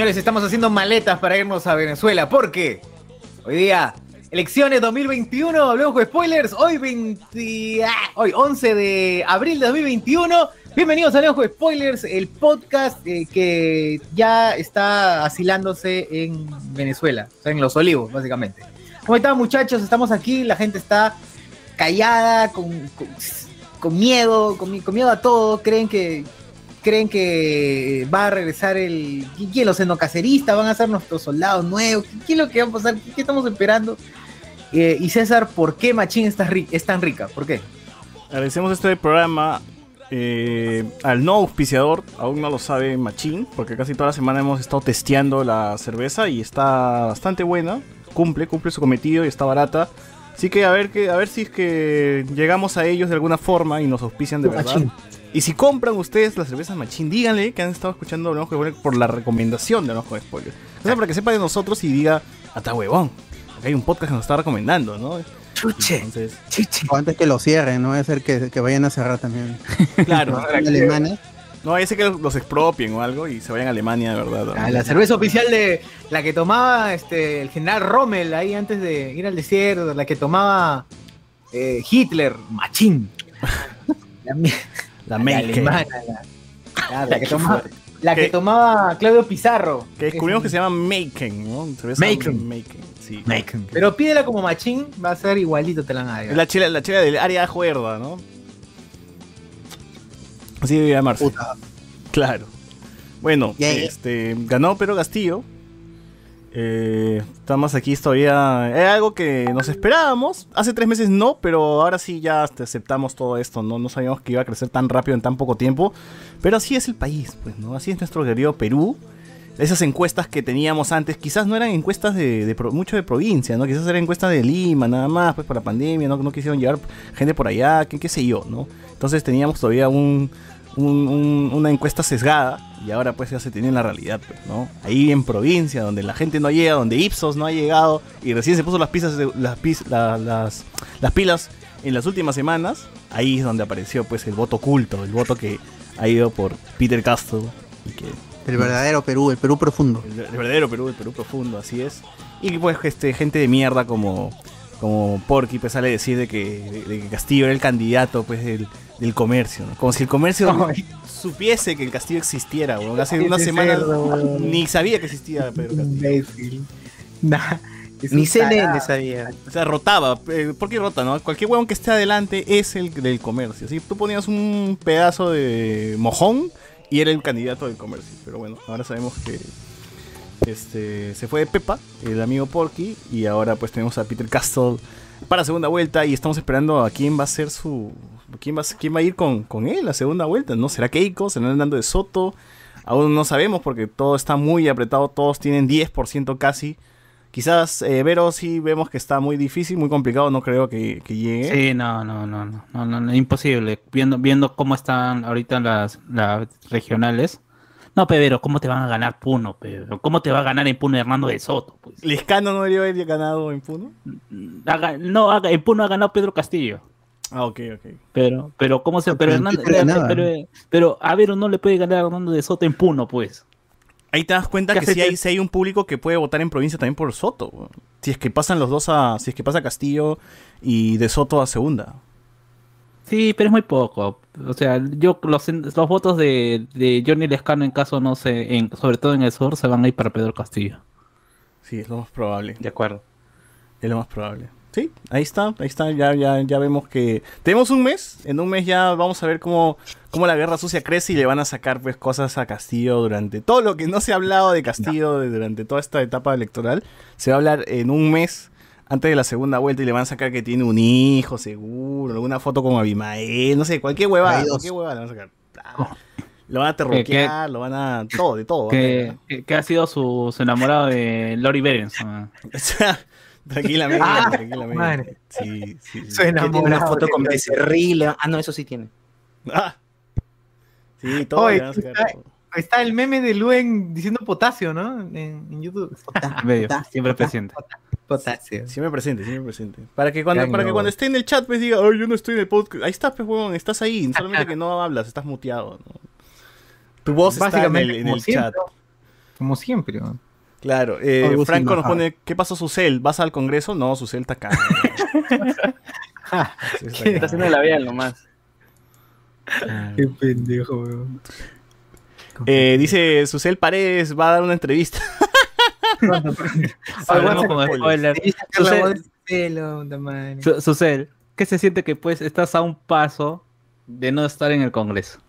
Señores, estamos haciendo maletas para irnos a Venezuela. ¿Por qué? Hoy día, elecciones 2021, hablemos con spoilers. Hoy, 20, ah, hoy 11 de abril de 2021. Bienvenidos a Hablemos Spoilers, el podcast eh, que ya está asilándose en Venezuela, o sea, en Los Olivos, básicamente. ¿Cómo están, muchachos? Estamos aquí, la gente está callada, con, con, miedo, con, mi- con miedo a todo. Creen que, creen que va a regresar el. ¿Quién? Los enocaceristas van a ser nuestros soldados nuevos. ¿Qué, es lo que va a pasar? ¿Qué, qué estamos esperando? Eh, y César, ¿por qué Machín está ri- es tan rica? ¿Por qué? Agradecemos este programa eh, al no auspiciador, aún no lo sabe Machín, porque casi toda la semana hemos estado testeando la cerveza y está bastante buena, cumple, cumple su cometido y está barata. Así que a ver que a ver si es que llegamos a ellos de alguna forma y nos auspician de verdad. Machín. Y si compran ustedes la cerveza Machín, díganle que han estado escuchando Hablamos con Spoilers por la recomendación de Hablamos con Spoilers. O sea, para que sepa de nosotros y diga, hata huevón, acá hay un podcast que nos está recomendando, ¿no? Chuche, Entonces, chuche. O antes que lo cierren, no va a ser que, que vayan a cerrar también. claro. En Alemania. No, ese que los expropien o algo y se vayan a Alemania de verdad. ¿no? Ah, la cerveza oficial de la que tomaba este el general Rommel ahí antes de ir al desierto, la que tomaba eh, Hitler, Machín. La, La la alemana, la, que tomaba, la que tomaba Claudio Pizarro. Que descubrimos que se llama Maken, ¿no? Maken. Maken, sí. Pero pídela como Machín, va a ser igualito, te la van a dar. la chela, la chela del área juerda, ¿no? Así debe llamarse. Puta. Claro. Bueno, Yeah. este ganó Pedro Castillo. Eh, estamos aquí todavía. Es algo que nos esperábamos. Hace tres meses no, pero ahora sí ya aceptamos todo esto. No, no sabíamos que iba a crecer tan rápido en tan poco tiempo. Pero así es el país, pues, ¿no? Así es nuestro querido Perú. Esas encuestas que teníamos antes, quizás no eran encuestas de, mucho de provincia, ¿no? Quizás eran encuestas de Lima, nada más, pues por la pandemia, ¿no? No quisieron llevar gente por allá, qué, qué sé yo, ¿no? Entonces teníamos todavía un- un- una encuesta sesgada y ahora pues ya se tiene la realidad, pues, ¿no? Ahí en provincia, donde la gente no llega, donde Ipsos no ha llegado y recién se puso las, pisas de- las, la- las, las pilas en las últimas semanas, ahí es donde apareció pues el voto oculto, el voto que ha ido por Peter Castro y que El verdadero Perú, el Perú profundo. el, el verdadero Perú, el Perú profundo, así es. Y pues este, gente de mierda como, como Porky pues sale a decir de que, de que Castillo era el candidato pues del, del comercio, ¿no? Como si el comercio Ay. supiese que el Castillo existiera, weón. Hace una semana cerdo, ni sabía que existía Pedro Castillo. Nah, Ni CNN sabía. O sea, rotaba. Eh, ¿Por qué rota, no? Cualquier huevón que esté adelante es el del comercio. ¿sí? Tú ponías un pedazo de mojón y era el candidato del comercio. Pero bueno, ahora sabemos que este se fue de Pepa, el amigo Porky, y ahora pues tenemos a Peter Castle para segunda vuelta y estamos esperando a quién va a ser su... ¿Quién va, quién va a ir con, con él a segunda vuelta? ¿No? ¿Será Keiko? ¿Será Hernando de Soto? Aún no sabemos porque todo está muy apretado, todos tienen 10% casi. Quizás eh, Vero sí vemos que está muy difícil, muy complicado, no creo que, que llegue. Sí, no, no, no, no, no, no, no, imposible. Viendo, viendo cómo están ahorita las, las regionales. No, Pedro, ¿cómo te van a ganar Puno, Pedro? ¿Cómo te va a ganar en Puno Hernando de Soto? Pues? Lescano no debería haber ganado en Puno. Haga- no, haga- en Puno ha ganado Pedro Castillo. Ah, ok, ok. Pero, pero, ¿cómo se.? Pero, Pero Hernando- pero, pero a Vero no le puede ganar a Hernando de Soto en Puno, pues. Ahí te das cuenta ¿Qué que sí hay, sí hay un público que puede votar en provincia también por Soto. Si es que pasan los dos a. Si es que pasa Castillo y de Soto a segunda. Sí, pero es muy poco. O sea, yo los, los votos de, de Johnny Lescano en caso, no sé, en, sobre todo en el sur, se van a ir para Pedro Castillo. Sí, es lo más probable. De acuerdo. Es lo más probable. Sí, ahí está, ahí está, ya, ya, ya vemos que tenemos un mes, en un mes ya vamos a ver cómo, cómo la guerra sucia crece y le van a sacar pues cosas a Castillo durante todo lo que no se ha hablado de Castillo durante toda esta etapa electoral, se va a hablar en un mes antes de la segunda vuelta y le van a sacar que tiene un hijo, seguro, alguna foto con Abimael, no sé, cualquier huevada, cualquier huevada le van a sacar. Ah, Lo van a terroquear, lo van a. todo, de todo. Que, que- que ha sido su, su enamorado de Lori Berens. O sea, tranquilamente, Ah, tranquilamente. madre. Sí, sí. tiene una foto con. Becerril. Ah, no, eso sí tiene. Ah. Sí, todo. Oye, le van a sacar está- todo. Ahí está el meme de Luen diciendo potasio, ¿no? En, en YouTube. Medio, siempre presente. Potasio. Siempre presente, siempre presente. Para que cuando, para que cuando esté en el chat, pues diga, ay, yo no estoy en el podcast. Ahí estás, pues, huevón, estás ahí. Solamente que no hablas, estás muteado. ¿no? Tu voz está en el, en como el siempre. chat. Como siempre. ¿no? Claro. eh, Franco nos pone, ¿qué pasó Susel? ¿Vas al Congreso? No, Susel está acá. Está haciendo la vida nomás. Qué pendejo, weón. Eh, dice Susel Paredes va a dar una entrevista. Hablamos con Susel- ¿qué se siente que pues estás a un paso de no estar en el Congreso?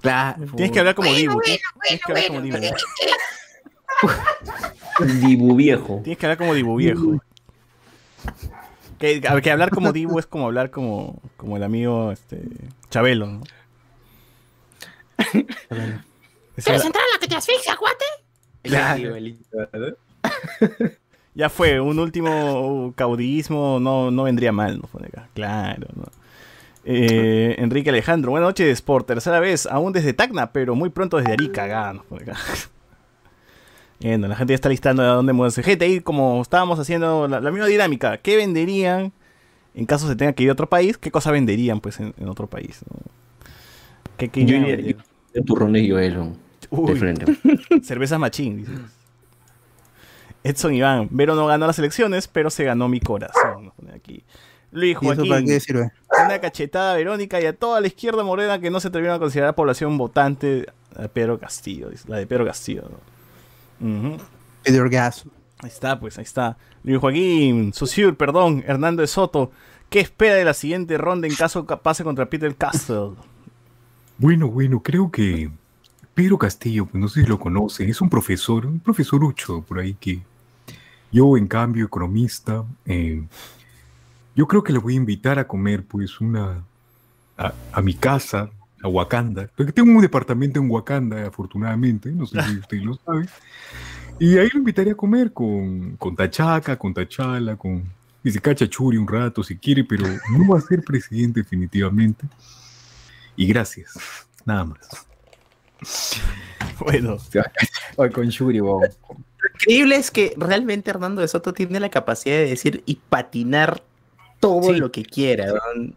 Claro. Tienes que hablar como Dibu. Tienes que hablar como Dibu. Dibu viejo. Tienes que hablar como Dibu viejo. Que hablar como Dibu es como hablar como, como el amigo este, Chabelo, ¿no? Ese era- Claro. ya fue, un último caudillismo no, no vendría mal, ¿no? Pone acá. Claro, ¿no? Eh, Enrique Alejandro, buenas noches, por tercera vez, aún desde Tacna, pero muy pronto desde Arica, acá, acá. Bueno, la gente ya está listando de dónde mudarse. Gente, ahí como estábamos haciendo la, la misma dinámica, ¿qué venderían en caso se tenga que ir a otro país? ¿Qué cosa venderían pues en, en otro país? no? ¿Qué, qué Yo a iría- vender? El turrón yo, Elon. De Uy, frente. cervezas machín, dices. Edson Iván, Vero no ganó las elecciones, pero se ganó mi corazón. nos pone aquí. Luis ¿Y para Joaquín, qué sirve? una cachetada a Verónica y a toda la izquierda morena que no se atrevieron a considerar población votante a Pedro Castillo, la de Pedro Castillo. Peter Gas. Ahí está, pues, ahí está. Luis Joaquín, Susur, perdón, Hernando de Soto. ¿Qué espera de la siguiente ronda en caso que pase contra Peter Castle? Bueno, bueno, creo que Pedro Castillo, pues no sé si lo conocen, es un profesor, un profesorucho por ahí que yo, en cambio, economista, eh, yo creo que le voy a invitar a comer, pues, una a, mi casa, a Wakanda, porque tengo un departamento en Wakanda, afortunadamente, no sé si ustedes lo saben, y ahí lo invitaría a comer con, con Tachaca, con Tachala, con Cacha Churi un rato si quiere, pero no va a ser presidente definitivamente. Y gracias, nada más. Bueno, Hoy con Shuri, weón. Lo increíble es que realmente Hernando de Soto tiene la capacidad de decir y patinar todo Sí. lo que quiera.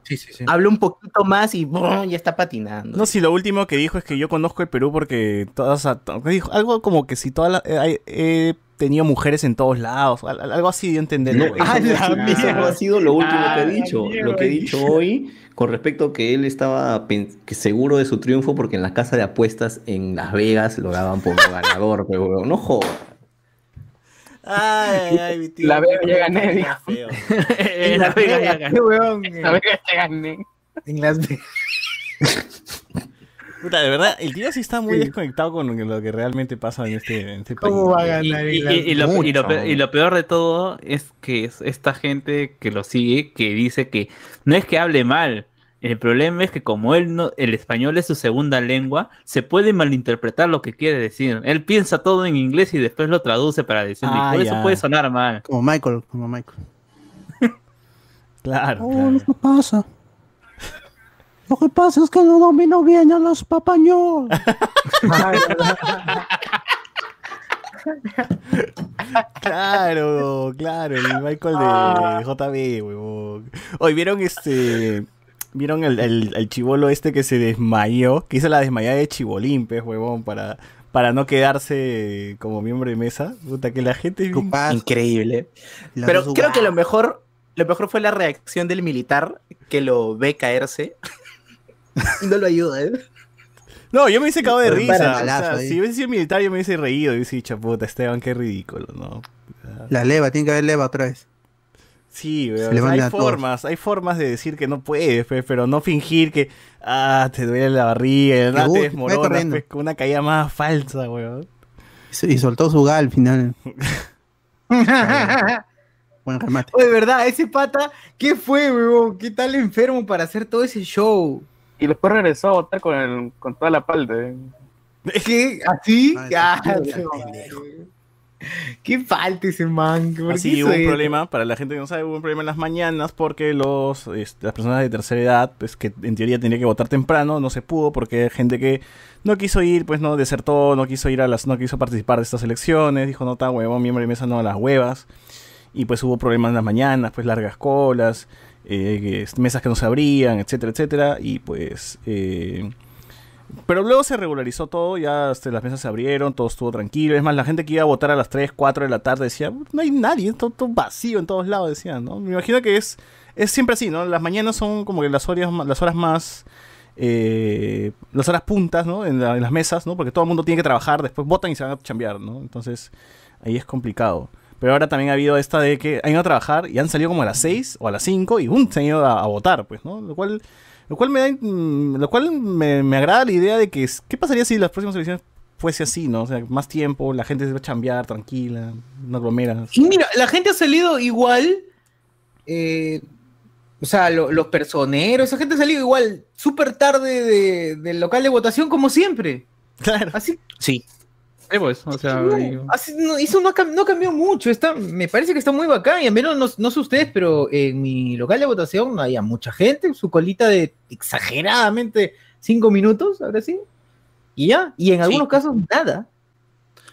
Sí, sí, sí. Habla un poquito más y ya está patinando. No, si lo último que dijo es que yo conozco el Perú porque todas. dijo algo como que si todas las. eh, tenido mujeres en todos lados. al- al- Algo así de entender. No, eso, Ah, no, la eso ha sido lo último Ah, que he la dicho. Lo que he dicho hoy con respecto a que él estaba que seguro de su triunfo porque en la casa de apuestas en Las Vegas lo daban por ganador, pero weón, no jodas. Ay, ay, mi tío. La Vega ya gané, Las Vegas ya ganó. Qué weón. eh, A ver que te gané. En Las Vegas. Puta, de verdad, el tío sí está muy desconectado con lo que realmente pasa en este, en este país. ¿Cómo va a Y, ganar? y- en Las y- y lo, y lo Mucho. pe- y lo peor de todo es que es esta gente que lo sigue, que dice que no es que hable mal, el problema es que como él no, el español es su segunda lengua, se puede malinterpretar lo que quiere decir. Él piensa todo en inglés y después lo traduce para decirlo, Ah, y por eso puede sonar mal. Como Michael, como Michael. Claro, Oh, claro. que pasa. Lo que pasa es que no domino bien a los papañol. Claro, claro, el Michael de JB, huevón. Hoy vieron este. Vieron el, el, el chivolo este que se desmayó, que hizo la desmayada de chibolín, pues, huevón, para, para no quedarse como miembro de mesa. Puta, que la gente Increíble. Pero creo que lo mejor, lo mejor fue la reacción del militar que lo ve caerse. Y no lo ayuda, ¿eh? No, yo me hice cagado de Pero risa. o sea, si hubiese sido militar, yo me hubiese reído. Y hubiese dicho, puta, Esteban, qué ridículo, ¿no? La leva, tiene que haber leva otra vez. Sí, o sea, hay todos. formas, hay formas de decir que no puedes, pe, pero no fingir que, ah, te duele la barriga, nada te desmoronas, pe, con una caída más falsa, weón. Y soltó su gal al final. Buen remate. Oye, verdad, ese pata, ¿qué fue, weón? ¿Qué tal enfermo para hacer todo ese show? Y después regresó a votar con, el, con toda la palta. ¿eh? ¿Qué? ¿Así? Ah. ¿Qué falta ese man? ¿Por qué Así hizo hubo un problema, para la gente que no sabe, hubo un problema en las mañanas porque los, este, las personas de tercera edad, pues que en teoría tenía que votar temprano, no se pudo porque hay gente que no quiso ir, pues no desertó, no quiso ir a las, no quiso participar de estas elecciones, dijo no está huevón, miembro de mesa no a las huevas, y pues hubo problemas en las mañanas, pues largas colas, eh, mesas que no se abrían, etcétera, etcétera, y pues eh, pero luego se regularizó todo, ya este, las mesas se abrieron, todo estuvo tranquilo. Es más, la gente que iba a votar a las 3, 4 de la tarde decía, no hay nadie, todo, todo vacío en todos lados, decían, ¿no? Me imagino que es, es siempre así, ¿no? Las mañanas son como que las horas, las horas más... eh, las horas puntas, ¿no? En, la- en las mesas, ¿no? Porque todo el mundo tiene que trabajar, después votan y se van a chambear, ¿no? Entonces, ahí es complicado. Pero ahora también ha habido esta de que han ido a trabajar y han salido como a las 6 o a las 5 y ¡bum! se han ido a, a votar, pues, ¿no? Lo cual, lo cual me da, lo cual me, me agrada la idea de que, ¿qué pasaría si las próximas elecciones fuese así, ¿no? O sea, más tiempo, la gente se va a chambear tranquila, no aglomera. Y mira, la gente ha salido igual. eh, o sea, lo- los personeros, esa gente ha salido igual súper tarde de- del local de votación, como siempre. Claro. Así, Sí. Sí, pues, o sea, no, y- así no- eso no, cambió mucho. Está, me parece que está muy bacán. Y al menos no, no sé ustedes, pero en mi local de votación no había mucha gente. Su colita de exageradamente cinco minutos, ahora sí. Y ya. Y en algunos casos, nada.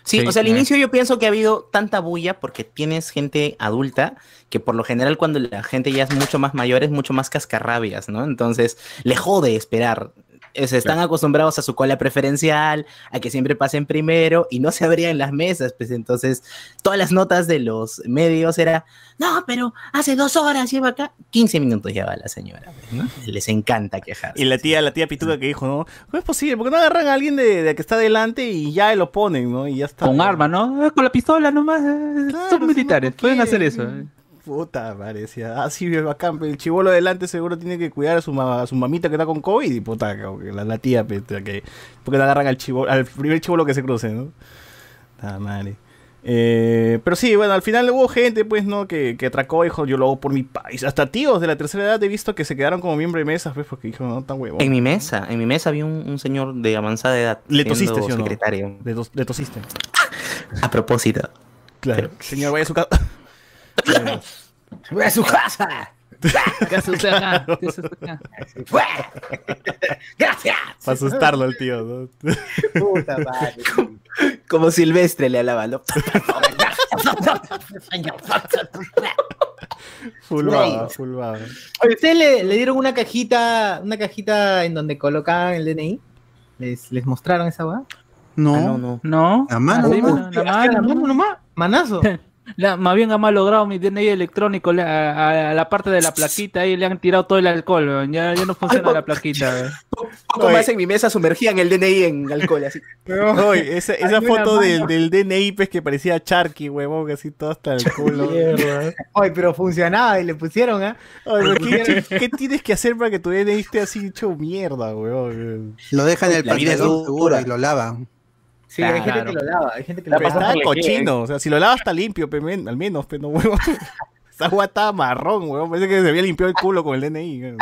Sí, Sí, o sea, al claro. inicio yo pienso que ha habido tanta bulla porque tienes gente adulta que por lo general cuando la gente ya es mucho más mayor es mucho más cascarrabias, ¿no? Entonces le jode esperar. Se están acostumbrados a su cola preferencial, a que siempre pasen primero y no se abrían las mesas, pues entonces todas las notas de los medios era, no, pero hace dos horas lleva acá, 15 minutos lleva la señora, pues, ¿no? Les encanta quejarse. Y la tía, la tía pituca que dijo, ¿no? ¿Cómo es posible? ¿Por qué no agarran a alguien de, de que está delante y ya lo ponen, ¿no? Y ya está. con arma, ¿no? Con la pistola nomás. eh, Claro, son militares, no pueden hacer eso. eh. Puta, parecía. Ah, sí, bacán. pero El chivolo delante seguro tiene que cuidar a su, ma- a su mamita que está con COVID. Y puta, la, la tía, que. Porque no agarran al chivolo, al primer chivolo que se cruce, ¿no? Ah, madre. Eh, pero sí, bueno, al final hubo gente, pues, ¿no? Que, que atracó, dijo, yo lo hago por mi país. Hasta tíos de la tercera edad he visto que se quedaron como miembro de mesas, pues, porque dijo, no, tan huevón. En mi mesa, en mi mesa había un, un señor de avanzada edad. Le tosiste, ¿sí o no? secretario. De, tos- de tosiste. A propósito. Claro. Señor, vaya a su casa. ¡Voy a su casa! ¡Gracias! Para asustarlo al tío, ¿no? Puta madre. Como Silvestre le alaba, ¿no? Full baba, full baba. Oye, ¿Ustedes le, le dieron una cajita, una cajita en donde colocaban el DNI? ¿Les, les mostraron esa weá? No, Ah, no, no. No. La mano, Así, ¿no? mano, la ¿Hacía la mano, mano nomás? ¿Manazo? La- más bien ha mal logrado mi DNI electrónico. le- a, a- a la parte de la plaquita ahí le han tirado todo el alcohol. weón. Ya, ya no funciona la plaquita. weón. Poco Oye. más en mi mesa sumergían el DNI en alcohol, así. Oye, esa, foto del, del DNI, pues, que parecía Charky, huevón, que así todo hasta el culo. Oye, pero funcionaba y le pusieron, ¿ah? Oye, pero ¿qué, qué tienes que hacer para que tu DNI esté así hecho mierda, huevón? lo dejan en el pantalón seguro y lo lavan. Sí, hay gente que lo lava, hay gente que lo Pero lava. estaba por la cochino, o sea, si lo lavas está limpio, al menos, pero no, huevón. Esa agua estaba marrón, huevón, parece que se había limpiado el culo con el DNI.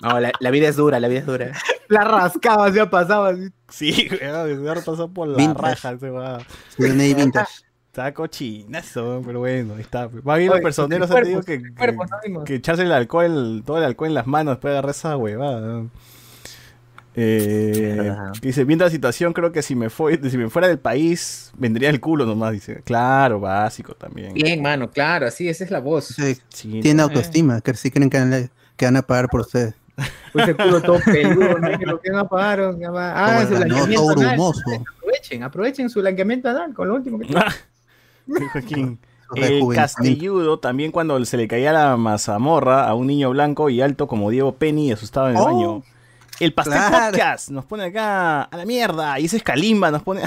No, la, la vida es dura, la vida es dura. La rascaba, se ha pasado así. Sí, huevón, se ha pasado por la Vintage. raja ese huevón. Su DNI vintage. Estaba cochinazo, pero bueno, ahí está. Más bien los personeros han tenido que, que- echarse el alcohol, todo el alcohol en las manos después de agarrar esa huevada. ¿no? Eh, dice, viendo la situación, creo que si me, fue, si me fuera del país, vendría el culo nomás, dice. Claro, básico también. Bien, mano, claro, así, esa es la voz. Sí, Sí, tiene no, autoestima, que sí creen que van a- que van a pagar por ustedes. Pues el culo todo peludo, ¿no? que lo que apagaron. ya va. Ah, su blanqueamiento todo anal. Aprovechen, aprovechen su blanqueamiento anal con lo último que Joaquín. Su El rejuvenecimiento. Castilludo, también cuando se le caía la mazamorra a un niño blanco y alto como Diego Penny asustado en el Oh, baño. El Pastel claro. Podcast nos pone acá a la mierda. Y ese es Kalimba, nos pone.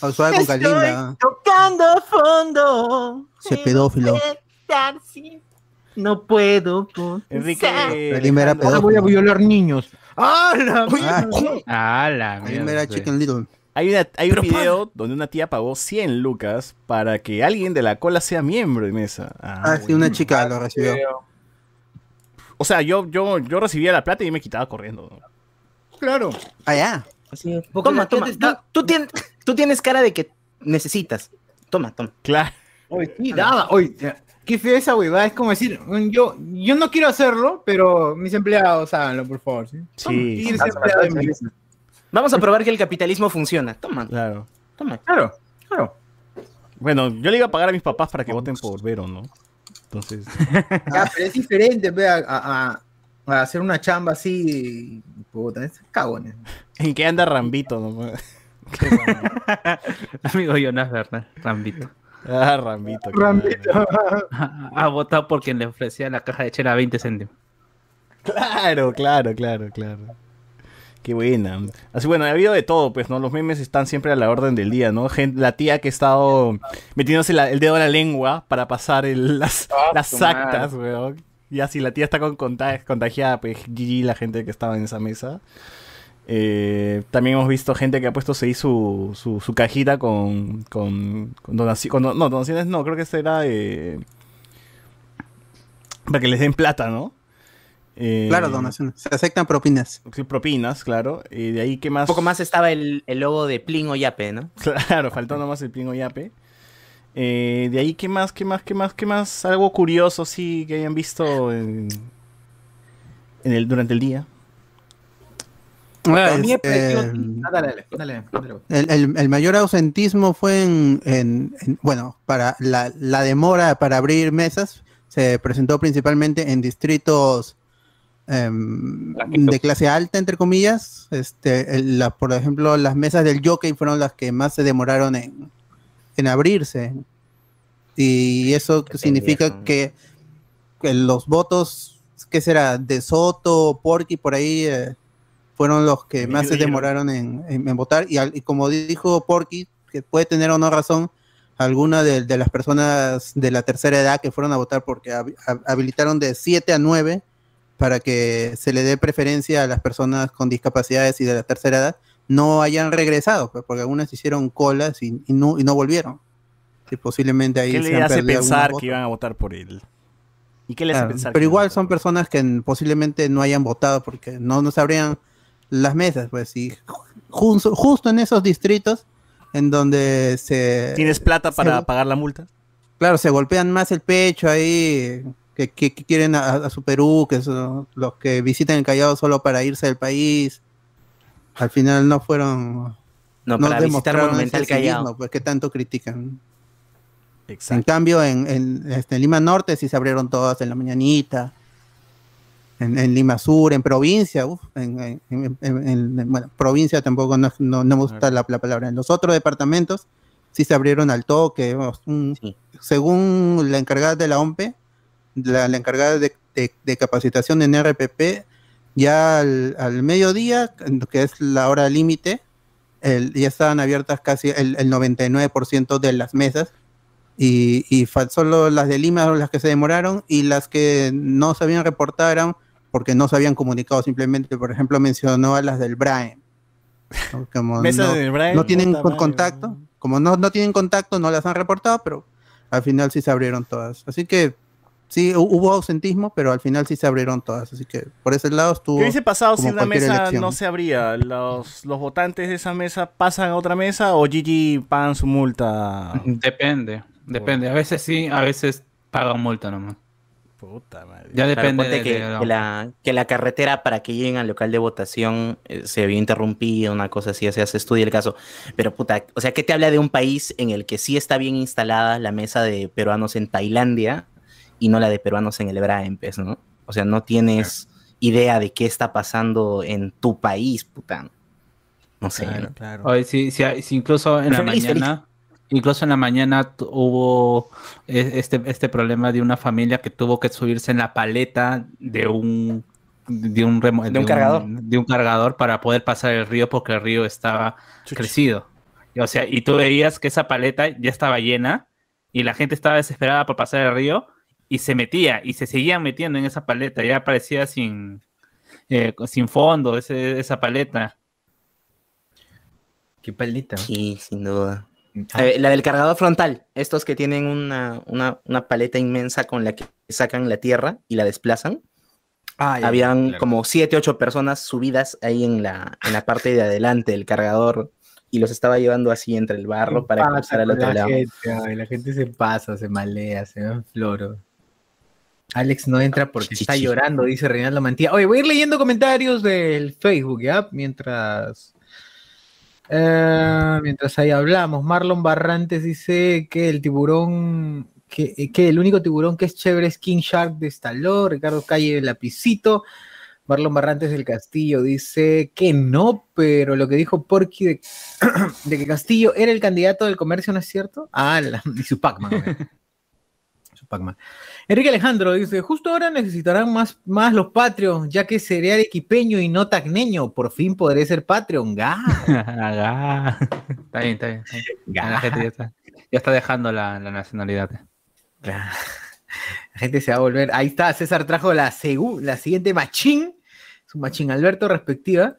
O suave con Kalimba. tocando fondo. Ese pedófilo. No puedo. Enrique. Kalimba era Ahora voy a violar niños. ¡Ah, la Ah, la Kalimba era mierda. Chicken Little. Hay, una, hay un video donde una tía pagó 100 lucas para que alguien de la cola sea miembro de mesa. Ah, Ah, sí, una chica lo recibió. O sea, yo, yo, yo recibía la plata y me quitaba corriendo. ¿no? Claro. Allá. Así, Porque toma, toma. está- Tú, tú tienes, tú tienes cara de que necesitas. Toma, toma. Claro. Oye, sí, daba. Oye, qué fea esa huevada. Es como decir, yo, yo no quiero hacerlo, pero mis empleados háganlo, por favor. Sí. Sí. Toma, mi- Vamos a probar que el capitalismo funciona. Toma, Claro. toma. Claro, claro. Bueno, yo le iba a pagar a mis papás para que voten por Vero, ¿no? Entonces, Ya, pero es diferente, ve, a, a- a- a hacer una chamba así. Puta, es cagones. ¿en qué anda Rambito? No? Amigo Jonas Bernal, Rambito. Ah, Rambito. claro. Ha votado por quien le ofrecía la caja de chela a 20 céntimos. Claro, claro, claro, claro. Qué buena. Así bueno, ha habido de todo, pues, ¿no? Los memes están siempre a la orden del día, ¿no? Gen- la tía que ha estado metiéndose la- el dedo a la lengua para pasar el- las, Ah, las actas, weón. Y así la tía está con conta- contagiada, pues, GG la gente que estaba en esa mesa. Eh, también hemos visto gente que ha puesto ahí su, su, su cajita con, con, con donaci- con do- no, donaciones no, creo que era eh, para que les den plata, ¿no? Eh, Claro, donaciones. Se aceptan propinas. Sí, Propinas, claro. Y de ahí, ¿qué más? Un poco más estaba el, el logo de Plin o Yape, ¿no? Claro, faltó nomás el plingo yape. Eh, de ahí, ¿qué más, qué más, qué más, qué más? Algo curioso, sí, que hayan visto en, en el, durante el día. A mí me es, pareció- eh, Ah, dale, dale, dale, dale. El, el- el mayor ausentismo fue en, en- en- bueno, para la, la demora para abrir mesas se presentó principalmente en distritos em, de clase alta, entre comillas. Este, el- la- por ejemplo, las mesas del jockey fueron las que más se demoraron en, en abrirse. Y eso Qué significa pendejo. que, que los votos, ¿qué será? De Soto, Porky, por ahí, eh, fueron los que más se demoraron en, en- en votar. Y, al- y como dijo Porky, que puede tener o no razón, algunas de, de las personas de la tercera edad que fueron a votar porque hab- hab- habilitaron de 7 a 9 para que se le dé preferencia a las personas con discapacidades y de la tercera edad, no hayan regresado, pues, porque algunas hicieron colas y, y no, y no volvieron. Y posiblemente ahí ¿Qué se le hace pensar que iban a votar por él? ¿Y qué le hace Claro, pensar? pero igual son personas que posiblemente no hayan votado porque no nos abrían las mesas, pues y ju- justo en esos distritos en donde se ¿Tienes plata para se- pagar la multa? claro se golpean más el pecho ahí que, que- que quieren a, a su Perú, que son los que visitan el Callao solo para irse del país. Al final no fueron No, no para visitar demostraron ese Callao. pues que tanto critican. En Exacto. cambio, en, en, este, en Lima Norte sí se abrieron todas en la mañanita. En, en Lima Sur, en provincia, uf, en, en- en- en- en- bueno, provincia tampoco no, no, no me gusta la, la palabra. En los otros departamentos sí se abrieron al toque. vamos, un- Sí. Según la encargada de la OMPE, la, la encargada de, de- de capacitación en RPP, ya al, al mediodía, que es la hora límite, ya estaban abiertas casi el, el 99% de las mesas y, y solo las de Lima las que se demoraron y las que no se habían reportado eran porque no se habían comunicado simplemente, por ejemplo, mencionó a las del Brain. ¿no? Como Mesas no, del Brian, no tienen contacto, como no, no tienen contacto, no las han reportado, pero al final sí se abrieron todas. Así que sí, hu- hubo ausentismo, pero al final sí se abrieron todas. Así que por ese lado estuvo... ¿Qué hubiese pasado si una mesa elección. no se abría? ¿Los, ¿Los votantes de esa mesa pasan a otra mesa o Gigi pagan su multa? Depende, depende. A veces sí, a veces pagan multa nomás. Puta madre. Ya depende de, que, de- que la, que la carretera para que lleguen al local de votación eh, se había interrumpido, una cosa así, o sea, se estudia el caso. Pero puta, o sea, ¿qué te habla de un país en el que sí está bien instalada la mesa de peruanos en Tailandia y no la de peruanos en el Braen, pues, ¿no? O sea, no tienes idea de qué está pasando en tu país, puta. No sé. Claro, ¿no? claro. Oye, sí, sí, incluso en la Feliz, feliz. mañana, incluso en la mañana hubo e- este, este problema de una familia que tuvo que subirse en la paleta de un de un, remo- De un cargador. de un cargador para poder pasar el río porque el río estaba Chuch. crecido. Y, O sea, y tú veías que esa paleta ya estaba llena y la gente estaba desesperada por pasar el río y se metía y se seguían metiendo en esa paleta, ya parecía sin, eh, sin fondo ese- esa paleta. Qué paleta. Sí, sin duda. Eh, la del cargador frontal, estos que tienen una, una, una paleta inmensa con la que sacan la tierra y la desplazan. Ah, ya, Habían claro. como siete, ocho personas subidas ahí en la, en la parte de adelante del cargador y los estaba llevando así entre el barro para Pasa cruzar al otro la lado. Gente, ay, la gente se pasa, se malea, se va en floro. Alex no entra porque está llorando, dice Reinaldo Mantilla. Oye, voy a ir leyendo comentarios del Facebook, ¿ya? Mientras. eh, mientras ahí hablamos. Marlon Barrantes dice que el tiburón. Que, que el único tiburón que es chévere es King Shark de Stallone. Ricardo Calle Lapicito. Marlon Barrantes del Castillo dice que no, pero lo que dijo Porky de, de que Castillo era el candidato del comercio, ¿no es cierto? Ah, la, y su Pac-Man. Su Pac-Man. Enrique Alejandro dice, justo ahora necesitarán más, más los Patreons, ya que sería arequipeño y no tacneño. Por fin podré ser Patreon. ¡Ga! Está bien, está bien. está bien. La gente ya está, ya está dejando la, la nacionalidad. La gente se va a volver. Ahí está, César trajo la, segu- la siguiente machín, su machín Alberto respectiva.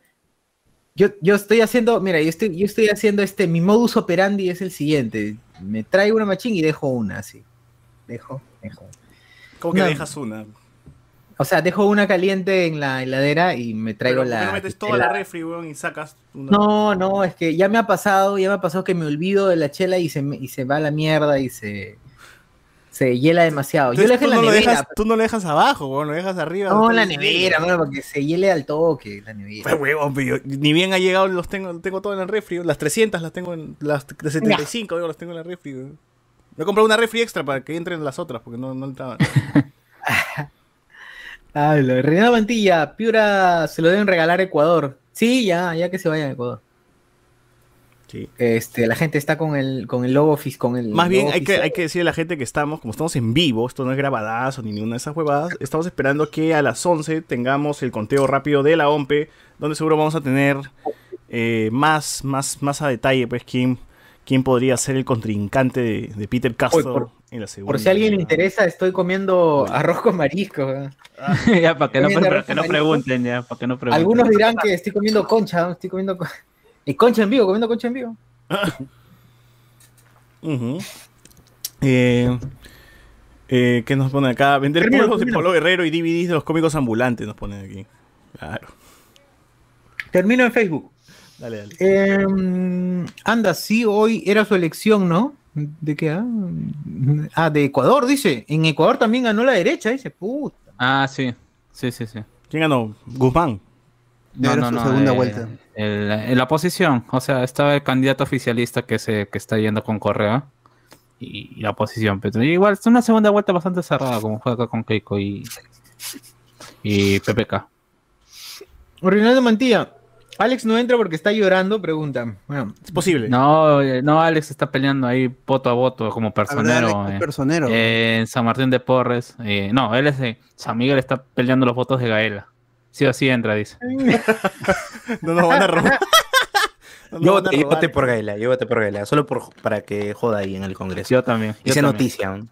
Yo, yo estoy haciendo, mira, yo estoy, yo estoy haciendo este, mi modus operandi es el siguiente. Me traigo una machín y dejo una, así. Dejo, ¿Cómo que No. dejas una? O sea, dejo una caliente en la heladera y me traigo Pero, ¿por qué la. no metes toda la refri, weón, y sacas una? No, no, es que ya me ha pasado, ya me ha pasado que me olvido de la chela y se, y se va a la mierda y se, se hiela demasiado. Yo en tú, la no nevera. dejas, tú no lo dejas abajo, weón, lo dejas arriba. No, la nevera, mano, porque se hiele al toque, la nevera. Pues, huevón, pero ni bien ha llegado, los tengo, tengo todo en el refri. Las 300 las tengo en. Las de 75, digo, las tengo en la refri. weón. Me he comprado una refri extra para que entren las otras, porque no, no entraban. Ah, lo de Renato Mantilla, Piura se lo deben regalar a Ecuador. Sí, ya, ya que se vayan a Ecuador. Sí. Este, la gente está con el, con el logo con el Más bien, hay que, hay que decirle a la gente que estamos, como estamos en vivo, esto no es grabadazo ni ninguna de esas huevadas, estamos esperando que a las 11 tengamos el conteo rápido de la OMPE, donde seguro vamos a tener eh, más, más, más a detalle, pues, quién, quién podría ser el contrincante de, de Peter Castro por- en la segunda. Por si a alguien le interesa, estoy comiendo arroz con marisco. ¿eh? ya, para que no, para que con pregunten, ya, para que no pregunten. Algunos dirán que estoy comiendo concha, ¿no? estoy comiendo co- y concha en vivo, comiendo concha en vivo. Eh, eh, ¿Qué nos ponen acá? Vender polvos de. Polo Guerrero y DVDs de los cómicos ambulantes, nos ponen aquí. Claro. Termino en Facebook. Dale, dale. Eh, anda, sí, hoy era su elección, ¿no? ¿De qué? Ah, Ah, de Ecuador, dice. En Ecuador también ganó la derecha, dice. Puta. Ah, sí. Sí, sí, sí. ¿Quién ganó? Guzmán. Era su segunda vuelta. el- en la oposición, o sea, estaba el candidato oficialista que se que está yendo con Correa y, y la oposición, pero igual es una segunda vuelta bastante cerrada como fue acá con Keiko y y PPK. Rinaldo Mantilla. Alex no entra porque está llorando, pregunta. Bueno, Es posible. No, eh, no, Alex está peleando ahí voto a voto como personero eh, personero. eh, en San Martín de Porres. eh, no, él es de San Miguel, está peleando los votos de Gaela. Sí o sí entra, dice. No nos van a robar. No Yo yo voté por Gaela, yo voté por Gaela, solo por, para que joda ahí en el Congreso. Yo también. yo Hice también. noticia. ¿no?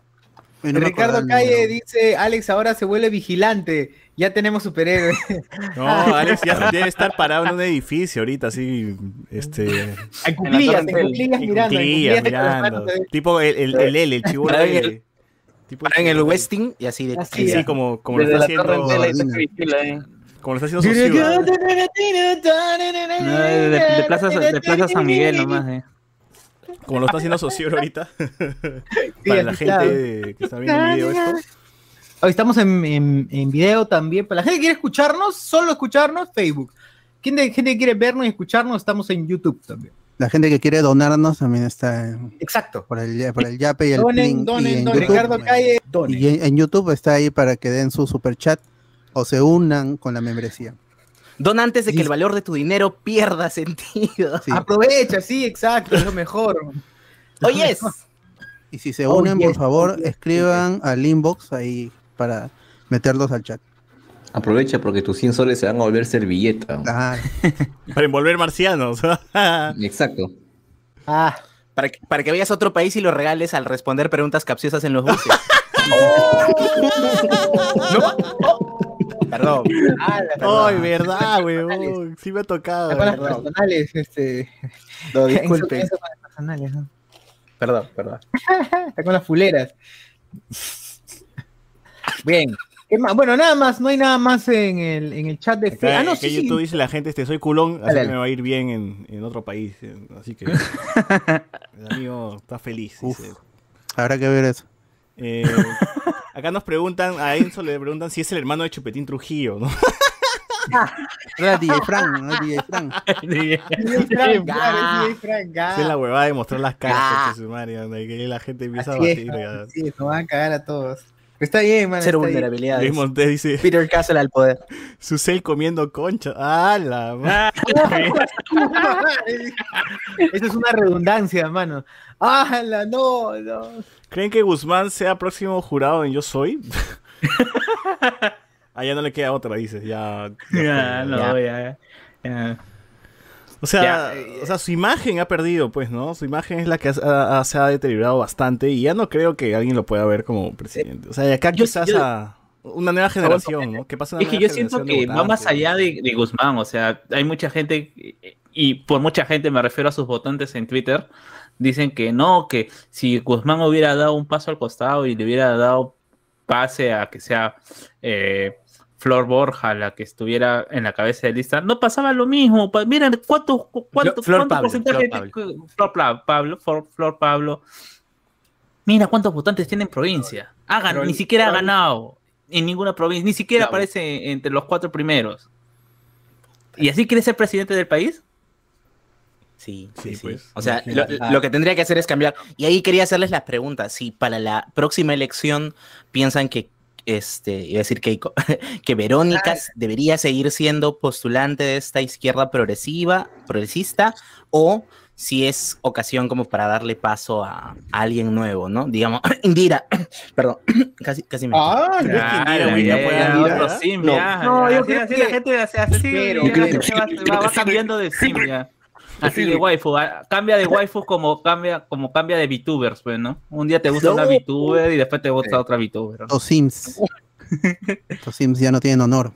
No Ricardo Calle dice, Alex ahora se vuelve vigilante. Ya tenemos superhéroe. No, Alex ya debe estar parado en un edificio ahorita, así, este, En cuclillas, en cuclillas mirando. en cuclillas, cuclillas con las mirando. manos de- Tipo el, el, el L, el en L. Tipo en el. Westing y así de. Así, Sí, ya. como, como lo está haciendo, eh. como lo está haciendo de- de Plaza, de Plaza San Miguel nomás. eh. Como lo está haciendo Socio ahorita. Sí, Para la gente que está viendo el video esto. Hoy estamos en, en- en video también. Para la gente que quiere escucharnos, solo escucharnos, Facebook. ¿Quién de gente que quiere vernos y escucharnos? Estamos en YouTube también. La gente que quiere donarnos también está en- Exacto. por el, por el Yape y el Donen, Plin. y donen, en donen. YouTube- Ricardo Calle, donen. Y en, en YouTube está ahí para que den su super chat o se unan con la membresía. Dona antes de que el valor de tu dinero pierda sentido. Sí. Aprovecha, sí, exacto, es lo mejor. Oyes. Y si se Oh, unen, yes, por favor, oh, yes, escriban al inbox ahí para meterlos al chat. Aprovecha porque tus 100 soles se van a volver servilleta. Para envolver marcianos. Exacto. Ah, Para que, para que vayas a otro país y lo regales al responder preguntas capciosas en los buses. Perdón. Ah, Ay, verdad, weón. Sí me ha tocado. Las perdón. personales, este. No, disculpe. Personales, ¿no? Perdón, perdón. Está con las fuleras. Bien. ¿Qué más? Bueno, nada más, no hay nada más en el, en el chat de Fe. Acá, Ah, no, que sí, sí. YouTube dice la gente, este, soy culón, así Dale, que me va a ir bien en, en otro país. eh, Así que el amigo está feliz. dice. Habrá que ver eso. Eh, acá nos preguntan, a Enzo le preguntan si es el hermano de Chupetín Trujillo, ¿no? Era DJ Frank, ¿no? DJ Frank. DJ Frank, DJ Frank, ah. Esa es la huevada de mostrar las caras, Ah. su que la gente empieza a batir. es, nos van a cagar a todos. Está bien, man. Cero vulnerabilidades. Luis Montes dice, Peter Castle al poder. su cel comiendo concha. ¡Ah, la madre! Eso es una redundancia, mano. ¡Hala! No, no. ¿Creen que Guzmán sea próximo jurado en Yo Soy? ah, ya no le queda otra, dices. Ya. ya no, ya. ya. O sea, o sea, su imagen ha perdido, pues, ¿no? Su imagen es la que ha- ha- se ha deteriorado bastante y ya no creo que alguien lo pueda ver como presidente. O sea, de acá Yo- quizás yo- a una nueva generación, ¿no? ¿Qué pasa? Es que yo siento que va más allá de, de Guzmán, o sea, hay mucha gente, y por mucha gente me refiero a sus votantes en Twitter, dicen que no, que si Guzmán hubiera dado un paso al costado y le hubiera dado pase a que sea eh, Flor Borja la que estuviera en la cabeza de lista, no pasaba lo mismo. Miren, ¿cuánto, cuánto, Flor cuánto Pablo, porcentaje Flor Pla- Pablo, Flor, Flor Pablo. Mira cuántos votantes tiene en provincia. Pero ni siquiera ha ganado en ninguna provincia, ni siquiera Claro. aparece entre los cuatro primeros. ¿Y así quiere ser presidente del país? Sí, Sí, sí, pues, O sea, lo, que tendría que hacer es cambiar. Y ahí quería hacerles la pregunta, si para la próxima elección piensan que, este, iba a decir Keiko, que Verónica debería seguir siendo postulante de esta izquierda progresiva, progresista, o si es ocasión como para darle paso a, a alguien nuevo, ¿no? Digamos, Indira, perdón, casi, casi me... Ah, ¿Crees que Indira ah? No. ya, No, ya, yo creo así que- la gente hace así, yo creo la que- gente va, cambiando de sim, ya. Así de waifu, ah, cambia de waifu como cambia, como cambia de VTubers, pues, ¿no? Un día te gusta una VTuber y después te gusta otra VTuber. ¿no? Los Sims. Los Sims ya no tienen honor.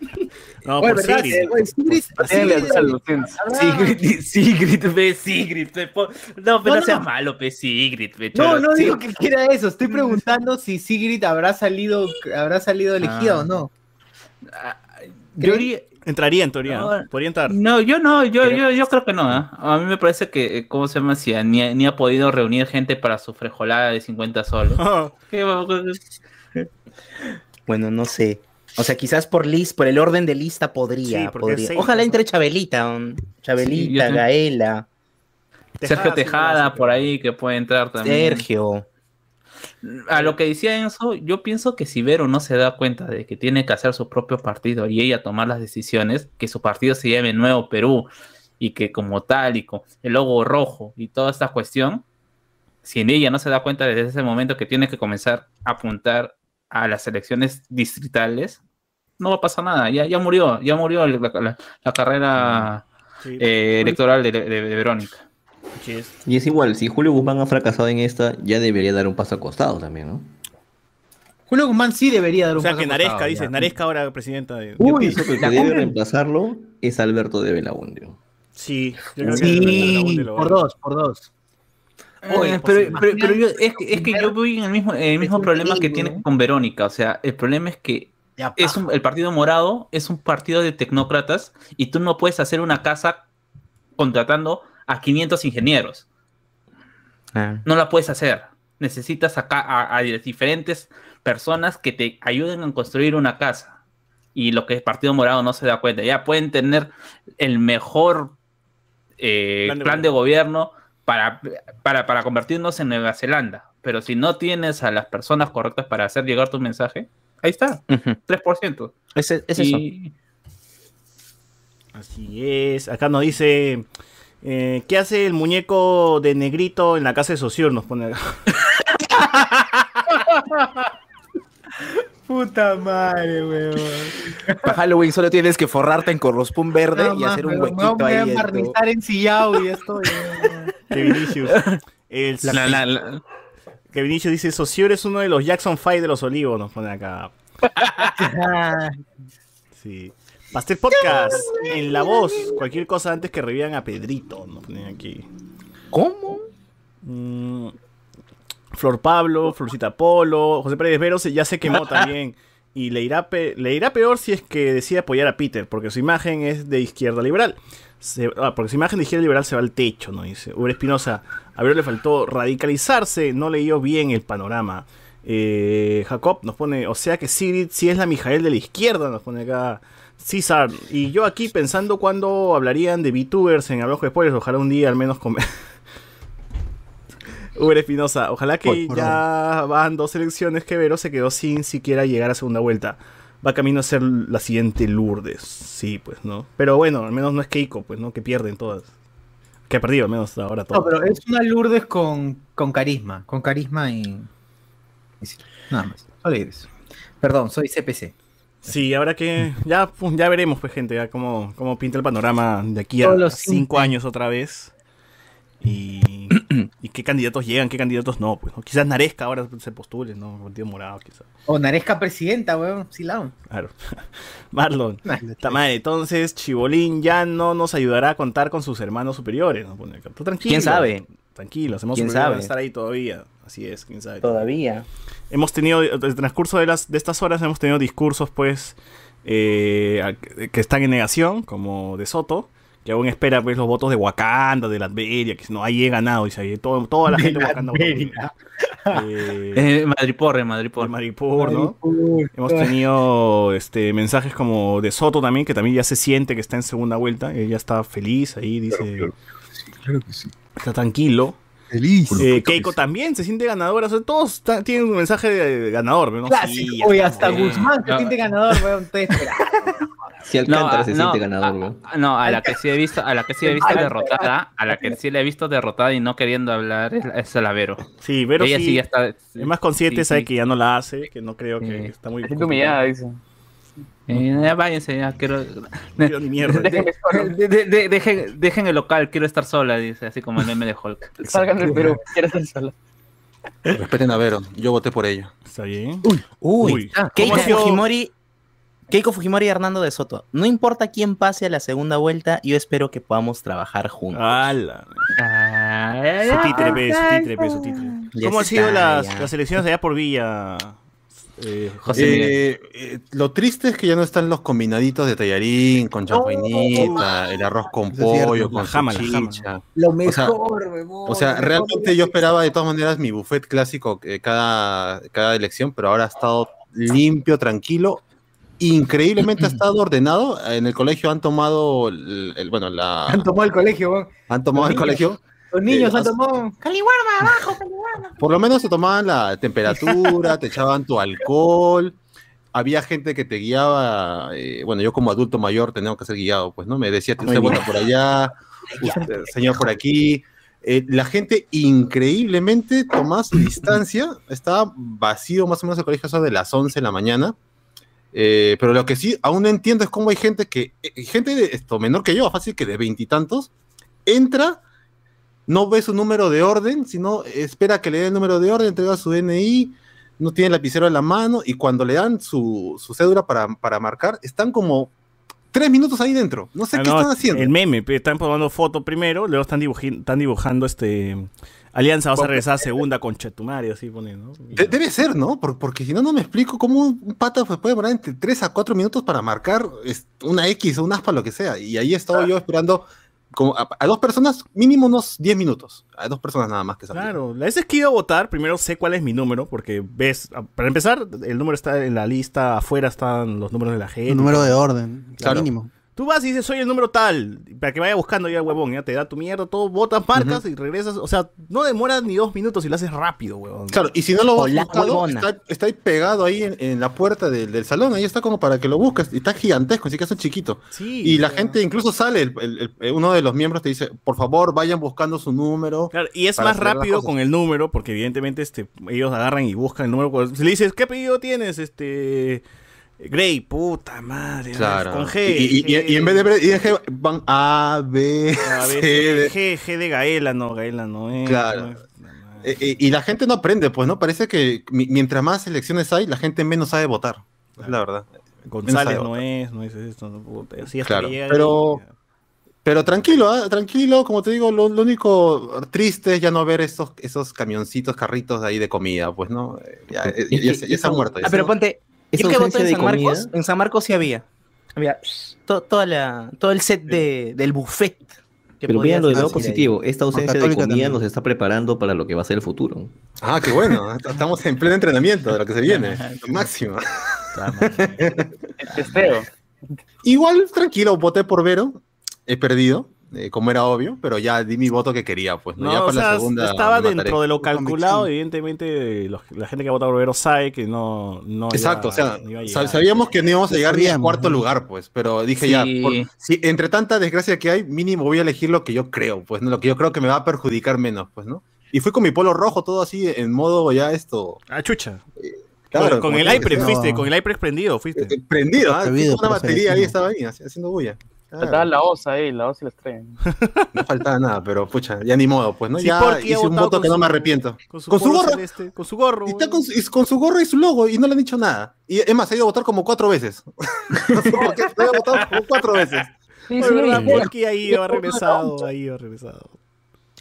No, Oye, por ¿verdad? Sigrid. Eh, oye, Sigrid- Tiene Sigrid- lealtad a los Sims. Sigrid, Sigrid, ve, Sigrid, po- no, pero No, no seas no. malo, pe, Sigrid, pe, No, no digo que quiera eso. Estoy preguntando si Sigrid habrá salido, habrá salido elegida Ah. o no. Ah, Yo diría- Entraría en teoría, ¿no? Podría entrar. No, yo no, yo, yo, yo creo que no. ¿eh? A mí me parece que, eh, ¿cómo se llama? Si ni, ha- ni ha podido reunir gente para su frejolada de 50 soles. ¿Qué va- Bueno, no sé. O sea, quizás por list, por el orden de lista podría. Sí, podría. seis, Ojalá entre Chabelita, Chabelita, Sí. Gaela, Sergio Tejada sí, por ahí que puede entrar también. Sergio. A lo que decía Enzo, yo pienso que si Vero no se da cuenta de que tiene que hacer su propio partido y ella tomar las decisiones, que su partido se llame Nuevo Perú y que como tal y con el logo rojo y toda esta cuestión, si en ella no se da cuenta desde ese momento que tiene que comenzar a apuntar a las elecciones distritales, no va a pasar nada, ya, ya murió, ya murió la, la- la carrera Sí, eh, electoral de, de- de Verónica. Y es igual, si Julio Guzmán ha fracasado en esta, ya debería dar un paso al costado también, ¿no? Julio Guzmán sí debería dar O un sea paso que Naresca, costado, dices, ya. Naresca ahora presidenta de... Yo Uy, pienso que que debe reemplazarlo es Alberto de Belaundio. Sí, yo creo que Sí, por dos, por dos. Oye, Oye, pero, pero, pero yo, es, que- es que yo voy en el mismo, en el mismo problema que tiene ¿no? con Verónica. O sea, el problema es que es un- el Partido Morado es un partido de tecnócratas y tú no puedes hacer una casa contratando a 500 ingenieros. Ah. No la puedes hacer. Necesitas acá a, a diferentes personas que te ayuden a construir una casa. Y lo que el Partido Morado no se da cuenta. Ya pueden tener el mejor eh, Plan de plan de gobierno para, para, para convertirnos en Nueva Zelanda. Pero si no tienes a las personas correctas para hacer llegar tu mensaje, ahí está, Ujú. 3%. Ese- es eso. Así es. Acá nos dice... eh, ¿Qué hace el muñeco de negrito en la casa de Sociur? Nos pone acá. Puta madre, weón. Para Halloween solo tienes que forrarte en corrospun verde y hacer un weón, me huequito voy a ahí. en sillao y estoy. Que Vinicius. El- la- la- la- que Vinicius dice, Sociur es uno de los Jackson 5 de los Olivos, nos pone acá. Sí. Pastel Podcast, en la voz, cualquier cosa antes que revivan a Pedrito, nos ponen aquí. ¿Cómo? Mm, Flor Pablo, Florcita Polo, José Pérez Veros ya se quemó también. Y le irá, pe- le irá peor si es que decide apoyar a Peter, porque su imagen es de izquierda liberal. Se- ah, porque su imagen de izquierda liberal se va al techo, ¿no? Dice. Uber Espinosa, a ver, le faltó radicalizarse, no leyó bien el panorama. Eh, Jacob nos pone, o sea que Sigrid sí es la Mijael de la izquierda, nos pone acá. César, y yo aquí pensando cuando hablarían de VTubers en Hablamos de Spoilers, ojalá un día al menos con... Uber Espinosa, ojalá que Por- por ya van dos elecciones que Vero se quedó sin siquiera llegar a segunda vuelta. Va camino a ser la siguiente Lourdes. Sí, pues, ¿no? Pero bueno, al menos no es Keiko, pues, ¿no? Que pierden todas. Que ha perdido, al menos ahora No, todo. pero es una Lourdes con, con carisma. Con carisma y. y sí, nada más. Solo eso. Perdón, soy CPC. Sí, ahora que ya, pues, ya veremos, pues, gente, ya cómo, cómo pinta el panorama de aquí a los cinco años otra vez. Y, y qué candidatos llegan, qué candidatos no, pues, ¿no? Quizás Naresca ahora se postule, ¿no? Partido Morado, quizás. O Naresca presidenta, weón. Silao. Claro. Marlon, está mal. Entonces, Chibolín ya no nos ayudará a contar con sus hermanos superiores. ¿no? Tú tranquilo. ¿Quién sabe? Tranquilo, hacemos ¿Quién van a sabe? estar ahí todavía. Así es, quién sabe. Todavía. Hemos tenido, en el transcurso de, las, de estas horas, hemos tenido discursos, pues, eh, que están en negación, como de Soto, que aún espera, pues, los votos de Wakanda, de Latveria, que no, ahí he ganado, dice, ahí todo, toda la De gente de Wakanda. Eh, Eh, Madripoor, Madripoor. Maripur, ¿no? Hemos tenido este mensajes como de Soto también, que también ya se siente que está en segunda vuelta, ella está feliz ahí, dice, Claro que sí. Está tranquilo. Feliz. Eh, Keiko también se siente ganadora, o sea, todos tienen un mensaje de ganador, ¿no? Clásico. Sí, Oye, hasta. Guzmán se No. siente ganador, weón. Si Alcántara ah, se no, siente ganador, ah, ¿no? no, a la que sí he visto, a la que sí he visto derrotada, a la que sí la he visto derrotada y no queriendo hablar es, es a la Vero. Sí, pero Ella sí, sí ya está. es más consciente, sí, sabe sí. que ya no la hace, que no creo que está muy... Siento humillada, dice. Eh, ya váyanse, ya quiero. Quiero ni mierda. Déjenme solo. De- de- de- dejen, dejen el local, quiero estar sola, dice, así como el meme de Hulk. Salgan del Perú, quiero estar sola. Respeten a Vero, yo voté por ella. Está bien. Uy, Uy, Keiko. Fujimori. Keiko Fujimori y Hernando de Soto. No importa quién pase a la segunda vuelta, yo espero que podamos trabajar juntos. ¡Hala! Ah, Su títere, pe, su títere, pe, su títere. ¿Cómo han sido las, las elecciones allá por Villa, eh, José? Eh, eh, lo triste es que ya no están los combinaditos de tallarín, con champainita, el arroz con pollo, La con jama, la jama. salchicha. Lo sea, mejor. O sea, mejor. realmente yo esperaba de todas maneras mi buffet clásico eh, cada, cada elección, pero ahora ha estado limpio, tranquilo. Increíblemente ha estado ordenado. En el colegio han tomado, el, el- bueno, la, Han tomado el colegio, han tomado el niños. colegio. Los niños han tomado. Caliwarma, abajo, Por lo menos te tomaban la temperatura, te echaban tu alcohol. Había gente que te guiaba. eh, bueno, yo como adulto mayor tenía que ser guiado, pues, ¿no? Me decía, usted vota por allá, usted, señor por aquí. Eh, la gente increíblemente tomaba su distancia. Estaba vacío más o menos el colegio eso de las 11 de la mañana. Eh, pero lo que sí aún no entiendo es cómo hay gente que, gente de esto menor que yo, fácil que de veintitantos, entra, no ve su número de orden, sino espera que le den el número de orden, entrega su DNI, no tiene el lapicero en la mano y cuando le dan su, su cédula para, para marcar, están como tres minutos ahí dentro. No sé Ah, qué no, están haciendo. El meme, están tomando foto primero, luego están, están dibujando este... Alianza, vas a regresar a segunda con Chetumario, así pone, ¿no? Y- De- debe ser, ¿no? Por- porque si no, no me explico cómo un pata puede demorar entre 3 a 4 minutos para marcar una X o un aspa, lo que sea. Y ahí he estado yo esperando como a, a dos personas, mínimo unos 10 minutos. A dos personas nada más que salgan. Claro, la vez es que iba a votar, primero sé cuál es mi número, porque ves, para empezar, el número está en la lista, afuera están los números de la gente. Un número de orden, Claro. mínimo. Tú vas y dices, soy el número tal, para que vaya buscando ya, huevón, ya te da tu mierda, todo, votas, marcas y regresas. O sea, no demoras ni dos minutos y lo haces rápido, huevón. Claro, y si no lo huevona. está, está ahí pegado ahí en, en la puerta del, del salón, ahí está como para que lo busques, y está gigantesco, así que es un chiquito. Sí, y la gente incluso sale, el- el- el- uno de los miembros te dice, por favor, vayan buscando su número. Claro, y es más rápido con el número, porque evidentemente este, ellos agarran y buscan el número. Si le dices, ¿qué apellido tienes? Este. Grey, puta madre. Claro. Con G. Y, y- y- y en vez de y G, van A, B, A C. G, G de Gaela, no, Gaela no es. Claro. no es- Eh, eh, y la gente no aprende, pues, ¿no? Parece que mi- mientras más elecciones hay, la gente menos sabe votar. es la verdad. González no es, no es esto, no puta, así Claro, que pero, pero tranquilo, ¿ah? tranquilo, como te digo, lo, lo único triste es ya no ver esos, esos camioncitos, carritos de ahí de comida, pues, ¿no? Eh, Ya, eh, ya- ya se- ya se ha muerto. ya Ah, pero ponte, yo que voto en de San Marcos, comida- en San Marcos sí había. Había to- toda la, todo el set de, del buffet. que Pero vean lo del lado positivo. Esta ausencia de comida también. nos está preparando para lo que va a ser el futuro. Ah, qué bueno. Estamos en pleno entrenamiento de lo que se viene. Lo máximo. Igual, tranquilo, voté por Vero. He perdido, eh, como era obvio, pero ya di mi voto que quería, pues. ¿no? No, ya o para la sea, segunda. estaba dentro de lo calculado, evidentemente los- la gente que ha votado por Vero sabe que no, no iba- Exacto, o sea, no iba a sab- llegar. sabíamos que no íbamos a llegar ni a sabíamos, cuarto ¿no? lugar, pues, pero dije ya, por- si entre tanta desgracia que hay, mínimo voy a elegir lo que yo creo, pues, ¿no? lo que yo creo que me va a perjudicar menos, pues, ¿no? Y fui con mi polo rojo, todo así, en modo ya esto. Ah, chucha. Claro, con, el ser. fuiste, No. con el HyperX prendido fuiste. Eh, Prendido, ¿ah? Una batería ahí estaba ahí, haci- haciendo bulla. Estaba la osa ahí, la osa y la estrella. no faltaba nada, pero pucha, ya ni modo, pues, ¿no? Sí, ya ha hice un voto que no me arrepiento. Con su, Con su gorro. celeste, con su gorro. Y está con su, y con su gorro y su logo y no le han dicho nada. Y es más, ha ido a votar como cuatro veces. no sé por qué, pero ha votado como cuatro veces. Oye, ¿verdad? Porque ahí ha regresado, ahí ha regresado.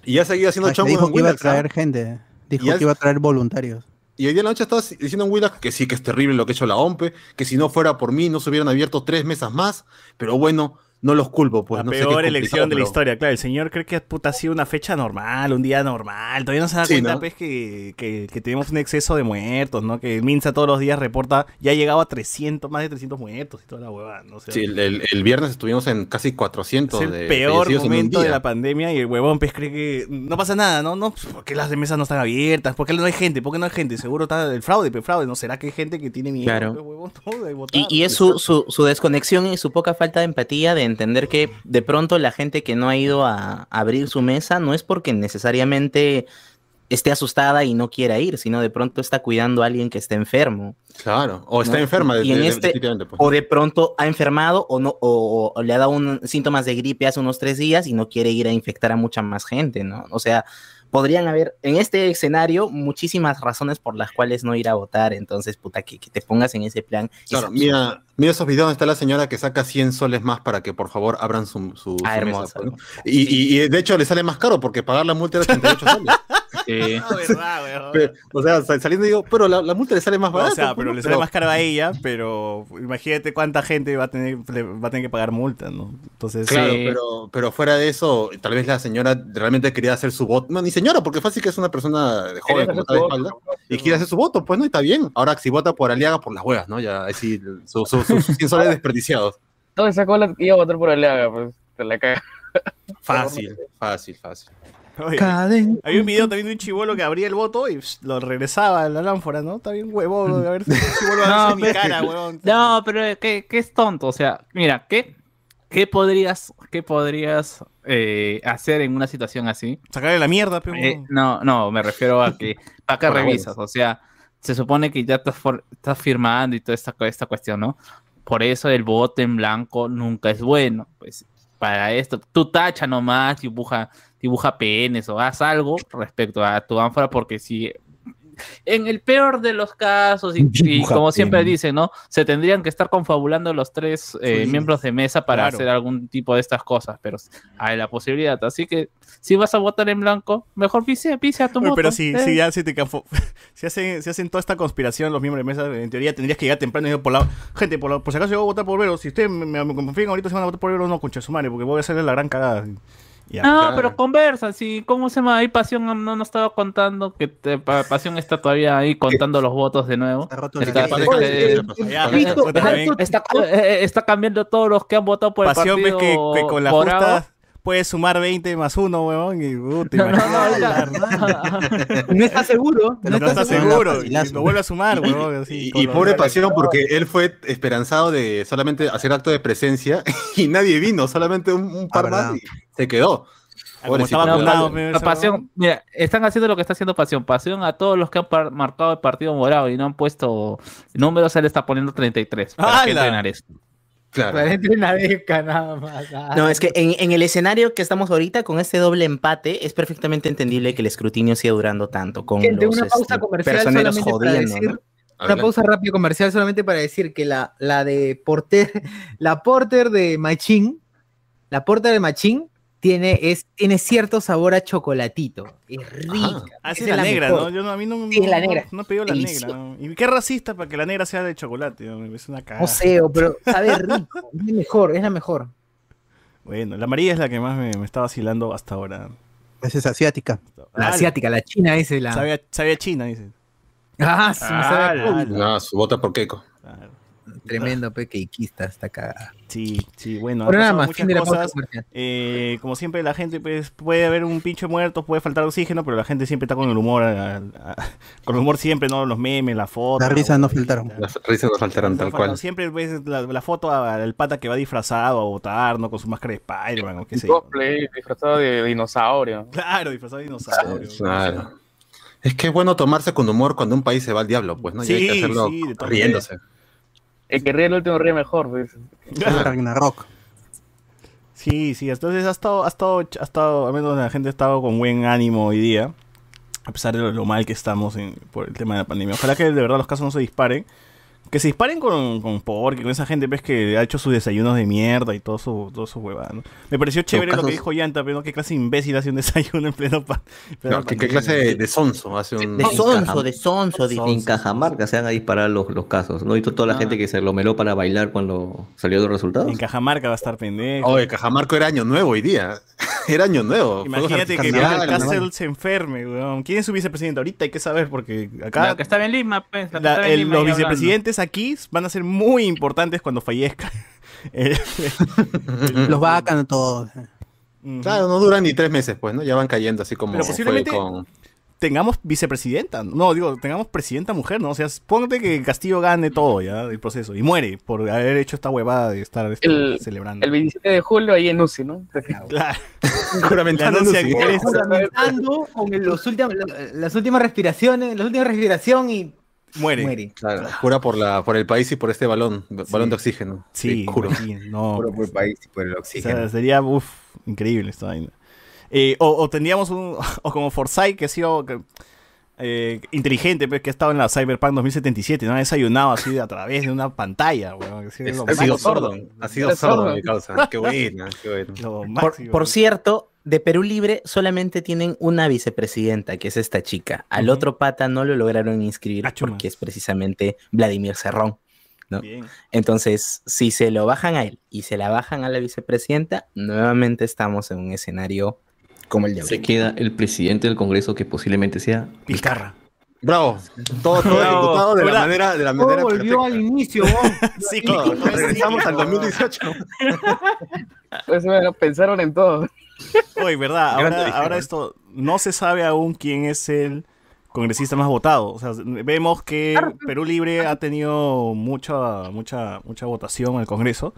Y ha seguido haciendo Ah, que chongo dijo en que iba a Willax, ¿ah? traer gente. Dijo que iba a traer voluntarios. Y hoy día en la noche estaba diciendo en Willax que sí, que es terrible lo que ha hecho la OMPE, que si no fuera por mí no se hubieran abierto tres mesas más, pero bueno, no los culpo, pues la no sé qué peor elección de la historia, claro. El señor cree que puta, ha sido una fecha normal, un día normal. Todavía no se da Sí, cuenta, ¿no? pues, que, que, que tenemos un exceso de muertos, ¿no? Que el Minsa todos los días reporta, ya ha llegado a 300, más de 300 muertos y toda la huevada, ¿no? O sea, Sí, el, el- el viernes estuvimos en casi 400 es el de peor fallecidos en un momento de la pandemia y el huevón pues cree que no pasa nada, ¿no? No, pues, ¿por qué las mesas no están abiertas? ¿Por qué no hay gente? ¿Por qué no hay gente? Seguro está el fraude, pero fraude, ¿no? ¿Será que hay gente que tiene miedo? Claro. pues, huevón, todo de votar? Y, y es su, su, su desconexión y su poca falta de empatía de entender que de pronto la gente que no ha ido a abrir su mesa no es porque necesariamente esté asustada y no quiera ir, sino de pronto está cuidando a alguien que está enfermo. Claro, o está ¿no? enferma. de- Y en de- este- pues. O de pronto ha enfermado o, no, o, o le ha dado un, síntomas de gripe hace unos tres días y no quiere ir a infectar a mucha más gente, ¿no? O sea, podrían haber en este escenario muchísimas razones por las cuales no ir a votar. Entonces, puta, que, que te pongas en ese plan. Claro, mira, mira esos videos donde está la señora que saca 100 soles más para que por favor abran su, su, Ah, su hermoso, mesa. pues, ¿no? y, y- y de hecho le sale más caro porque pagar la multa era 88 soles. Sí. Ah, verdad. Pero, o sea, sal- saliendo digo, pero la, la multa le sale más No, barata. o sea, pues, pero ¿no? le sale más caro a ella, pero imagínate cuánta gente va a tener, le va a tener que pagar multa, ¿no? Entonces, Claro, Sí. pero, pero fuera de eso, tal vez la señora realmente quería hacer su voto. No, ni señora, porque fácil que es una persona de joven, como está de su espalda, y quiere hacer su voto, pues no, y está bien. Ahora, si vota por Aliaga, por las huevas, ¿no? Ya, así, su- su- sus 100 soles desperdiciados. Toda esa cola iba a votar por Aliaga, pues te la caga. Fácil, fácil, fácil. Oye, Caden. Hay un video también de un chivolo que abría el voto y psh, lo regresaba a la lámpara, ¿no? Está bien huevón, a ver si el chivolo No, mi pero- cara, huevón. No, pero ¿qué, qué es tonto? O sea, mira, ¿qué, qué podrías, qué podrías eh, hacer en una situación así? Sacarle la mierda, pero... Eh, no, no, me refiero a que, ¿para qué revisas? O sea, se supone que ya estás, for- estás firmando y toda esta, esta cuestión, ¿no? Por eso el voto en blanco nunca es bueno. Pues para esto, tú tacha nomás, dibuja, dibuja penes o haz algo respecto a tu ánfora, porque si en el peor de los casos, y, como siempre dicen, ¿no? Se tendrían que estar confabulando los tres eh, Sí. miembros de mesa para Claro. hacer algún tipo de estas cosas, pero hay la posibilidad. Así que si vas a votar en blanco, mejor pise, pise a tu voto. pero si, eh. si ya se te si hacen, si hacen toda esta conspiración los miembros de mesa, en teoría tendrías que llegar temprano y decir, por la gente, por, la- por si acaso yo voy a votar por Vero, si ustedes me, me, confían ahorita se van a votar por Vero, no, concha su madre, porque voy a hacerle la gran cagada. No, claro. pero conversa, si, ¿cómo se llama? Ahí Pasión no, no estaba contando, que te- Pa- Pasión está todavía ahí contando los votos de nuevo. Está cambiando todos los que han votado por el pasión ves partido que, que con la justa puedes sumar 20 más 1, huevón, y uh, te No, no, no, No está seguro. No, estás seguro. y lo vuelve a sumar, huevón, así, Y, pobre pasión porque él fue esperanzado de solamente hacer acto de presencia y nadie vino, solamente un, un par Ah, más y se quedó. Pa- pe, pa- ese pasión, mira, están haciendo lo que está haciendo Pasión. Pasión a todos los que han par- marcado el partido morado y no han puesto números, él está poniendo 33. Para que ¡Hala! entrenar esto. Claro. Una beca nada más. Ah. No, es que en, en el escenario que estamos ahorita, con este doble empate, es perfectamente entendible que el escrutinio siga durando tanto. Con Gente, los una pausa este, comercial solamente para decir ¿no? Una pausa rápido comercial solamente para decir que la, la de Porter, la Porter de Machín, la Porter de Machín tiene, es, tiene cierto sabor a chocolatito. Es rica. Ah, sí, Esa la, es negra, mejor. ¿no? Yo no, a mí no, Sí, no, la no- negra. no he pedido la Delicioso. negra. ¿no? Y qué racista para que la negra sea de chocolate. ¿no? Es una cagada. No sé, pero sabe rico. Es la mejor, es la mejor. Bueno, la amarilla es la que más me, me está vacilando hasta ahora. Esa es asiática. La Ah, asiática, la china ese, la. Sabe a, sabe a China, dice. Ah, sí, me sabe Ah. No, su vota por Keiko. Tremendo pequequista esta cagada. Sí, sí, bueno. Pero nada más, muchas fin de la cosas. comercial. Eh, como siempre, la gente, pues, puede haber un pinche muerto, puede faltar oxígeno, pero la gente siempre está con el humor, a- a- con el humor siempre, ¿no? Los memes, la foto. Las risas no faltaron. Las risas nos faltaron tal cual. Siempre ves la, la foto al pata que va disfrazado a votar, ¿no? Con su máscara de Spider-Man o qué sé yo. Disfrazado de dinosaurio. Claro, disfrazado de dinosaurio. Claro. Es que es bueno tomarse con humor cuando un país se va al diablo, pues, ¿no? Y hay que Sí, hacerlo sí, riéndose. El que ríe el último ríe mejor, pues. Ragnarok. Sí, sí, entonces ha estado, ha estado, ha estado, al menos la gente ha estado con buen ánimo hoy día, a pesar de lo, lo mal que estamos en- por el tema de la pandemia. Ojalá que de verdad los casos no se disparen. Que se disparen con, con porque con esa gente ves que ha hecho sus desayunos de mierda y todo su, todo su huevada, ¿no? Me pareció chévere lo que dijo Yanta, pero qué clase de imbécil hace un desayuno en pleno pa- pleno No, ¿qué, qué clase de, de sonso hace un. De sonso, de sonso, dice. En Cajamarca se van a disparar los, los casos, ¿no? Y to- toda la Ah. gente que se lo meló para bailar cuando salió los resultados. En Cajamarca va a estar pendejo. Oye, Cajamarco era año nuevo hoy día. Era año nuevo. Imagínate que artificiales. Castle se enferme, weón. ¿Quién es su vicepresidente? Ahorita hay que saber porque acá La que estaba en Lima, pues. la que La- estaba en el- Lima los ahí aquí van a ser muy importantes cuando fallezca. El- Los vacan todos. Claro, no duran ni tres meses, pues, ¿no? Ya van cayendo así como Pero fue posiblemente con. tengamos vicepresidenta. No, digo, tengamos presidenta mujer, ¿no? O sea, ponte que Castillo gane todo ya el proceso y muere por haber hecho esta huevada de estar este, El, celebrando. el 27 de julio ahí en UCI, ¿no? Claro. Juramentando Juramentando con el- los últimos, las últimas respiraciones, la última respiración y muere. muere. Claro, jura por, la, por el país y por este balón, balón de oxígeno. Sí, juro. sí, no. Puro por el país y por el O oxígeno. sea, sería uf, increíble esta vaina. Eh, o, o tendríamos un. O como Forsyth, que ha sido. que, eh, inteligente, pues, que ha estado en la Cyberpunk 2077, ¿no? Ha desayunado así a través de una pantalla, weón. Ha sido sordo. Ha sido sordo, sordo. mi causa. Qué buena, qué buena. Por, por cierto, de Perú Libre solamente tienen una vicepresidenta, que es esta chica. Al otro pata no lo lograron inscribir Ah, porque es precisamente Vladimir Cerrón. Entonces, si se lo bajan a él y se la bajan a la vicepresidenta, nuevamente estamos en un escenario como el de Se ahorita. queda el presidente del Congreso que posiblemente sea Pizcarra. Bravo. Todo, todo Bravo. ejecutado de la manera, de la Todo manera volvió al inicio. Sí, Todo. Regresamos al 2018. Pues bueno, pensaron en todo. Oye, ¿verdad? Ahora, ahora esto no se sabe aún quién es el congresista más votado. O sea, vemos que Perú Libre ha tenido mucha, mucha, mucha votación en el Congreso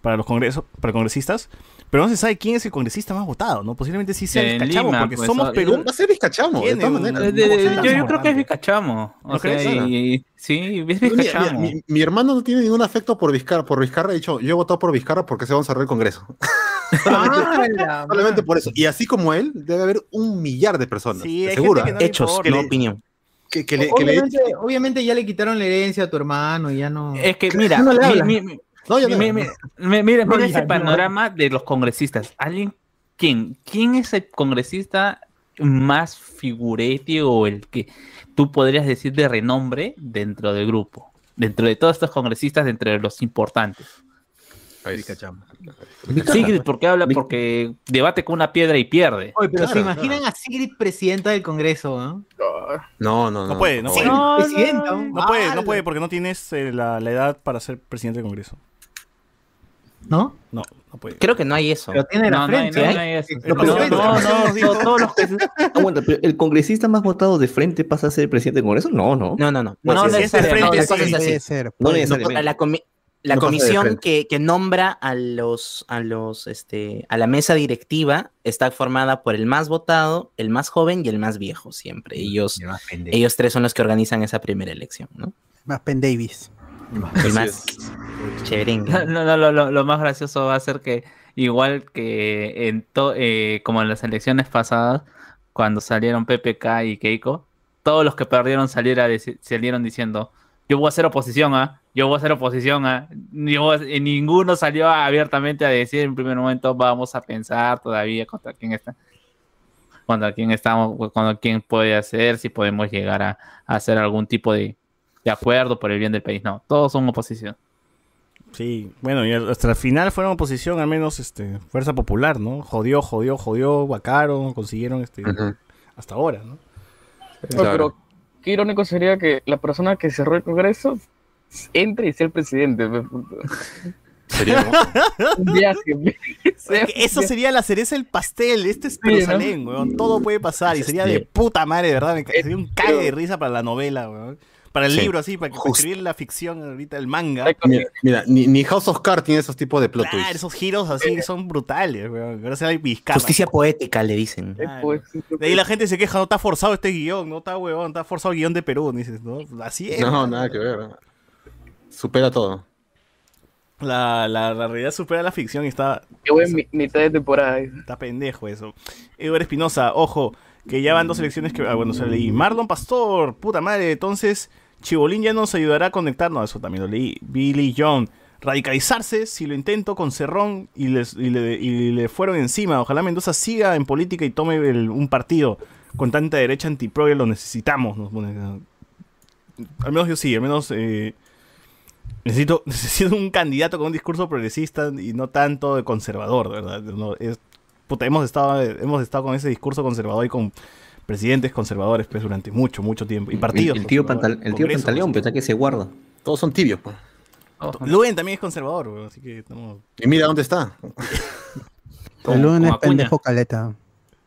para los congresos, para congresistas, pero no se sabe quién es el congresista más votado, ¿no? Posiblemente sí sea el En Cachamo, Lima, porque pues, somos Perú. Va a ser Vizcachamo, de todas maneras. Eh, de- de- Importante. yo, yo creo que es Vizcachamo. O ¿No sea, crees? y- sí, es Vizcachamo. mi, mi hermano no tiene ningún afecto por Vizcarra, por Vizcarra. Ha dicho, yo he votado por Vizcarra porque se va a cerrar el Congreso. solamente, Ah, la solamente por eso. Y así como él, debe haber un millar de personas. Sí, hay seguro. gente que no le Hechos, no opinión. Que, que le, que le- obviamente, ya le quitaron la herencia a tu hermano y ya no. Es que mira, no le mi- habla. mi- No, mi- mira, mira ese no. panorama de los congresistas. ¿Alguien? ¿Quién? ¿Quién es el congresista más figurete o el que tú podrías decir de renombre dentro del grupo? Dentro de todos estos congresistas, dentro de los importantes. Ahí. Sigrid, ¿por qué habla? Porque debate con una piedra y pierde. Oye, pero Claro, se imaginan a Sigrid presidenta del Congreso, ¿no? No, no, no. No puede, no puede. No. No puede, no puede, porque no tienes eh, la, la edad para ser presidente del Congreso. ¿No? No, no puede. Creo que no hay eso. Pero tiene la No, no hay- frente, no hay- ¿eh? no hay eso. Lo No, no, todos los que Aguanta, pero ¿el congresista más votado de frente pasa a ser presidente del Congreso? No, no. No, no, no. Pues No la. No necesariamente. La, la comisión que, que nombra a los, a los, este, a la mesa directiva está formada por el más votado, el más joven y el más viejo siempre. Ellos, ellos tres son los que organizan esa primera elección, ¿no? Más Penn Davis. El más chéverengue. No, no, lo, lo- lo más gracioso va a ser que, igual que en to- eh, como en las elecciones pasadas, cuando salieron PPK y Keiko, todos los que perdieron saliera salieron diciendo, yo voy a hacer oposición, ¿ah? Yo voy a hacer oposición, ¿ah? Y ninguno salió abiertamente a decir en primer momento, vamos a pensar todavía contra quién está. Contra quién estamos, contra quién puede hacer, si podemos llegar a, a hacer algún tipo de, de acuerdo por el bien del país. No, todos son oposición. Sí, bueno, y hasta el final fueron oposición, al menos este, Fuerza Popular, ¿no? Jodió, jodió, jodió, vacaron, consiguieron este, hasta ahora, ¿no? No, pero qué irónico sería que la persona que cerró el Congreso entre y sea el presidente. Sería un viaje. Es que eso sería la cereza del pastel. Este es Jerusalén, weón. Todo puede pasar y sería de puta madre, de verdad. Sería un cague de risa para la novela, weón. Para el Sí. libro, así, para, que- para escribir la ficción ahorita, el manga. Mira, mira, ni, ni House of Cards tiene esos tipos de plot Claro, twists. esos giros así son brutales, weón. Justicia poética, le dicen. Claro. De ahí la gente se queja, no está forzado este guion, no está huevón, está forzado el guion de Perú, dices, ¿no? Así es. No, nada que ver. Supera todo. La, la, la realidad supera la ficción y está. Qué buen mi- mitad de temporada. Está pendejo eso. Edward Espinosa, ojo, que ya van dos elecciones que. Ah, bueno, se leí. Marlon Pastor, puta madre, entonces. Chibolín ya nos ayudará a conectarnos. Eso también lo leí. Billy John. Radicalizarse si lo intento con Cerrón y, les- y le, y le fueron encima. Ojalá Mendoza siga en política y tome el- un partido. Con tanta derecha antiprogre lo necesitamos. nos. Al menos yo sí, al menos eh, necesito, necesito un candidato con un discurso progresista y no tanto de conservador, de ¿verdad? No, es, puta, hemos estado, hemos estado con ese discurso conservador y con presidentes conservadores pues, durante mucho, mucho tiempo. Y partidos. El, el tío, Pantal- el tío Pantaleón, pensá que se guarda. Todos son tibios, pues. Luen también es conservador, así que estamos... Y mira dónde está. Lunes Acuña. pendejo caleta.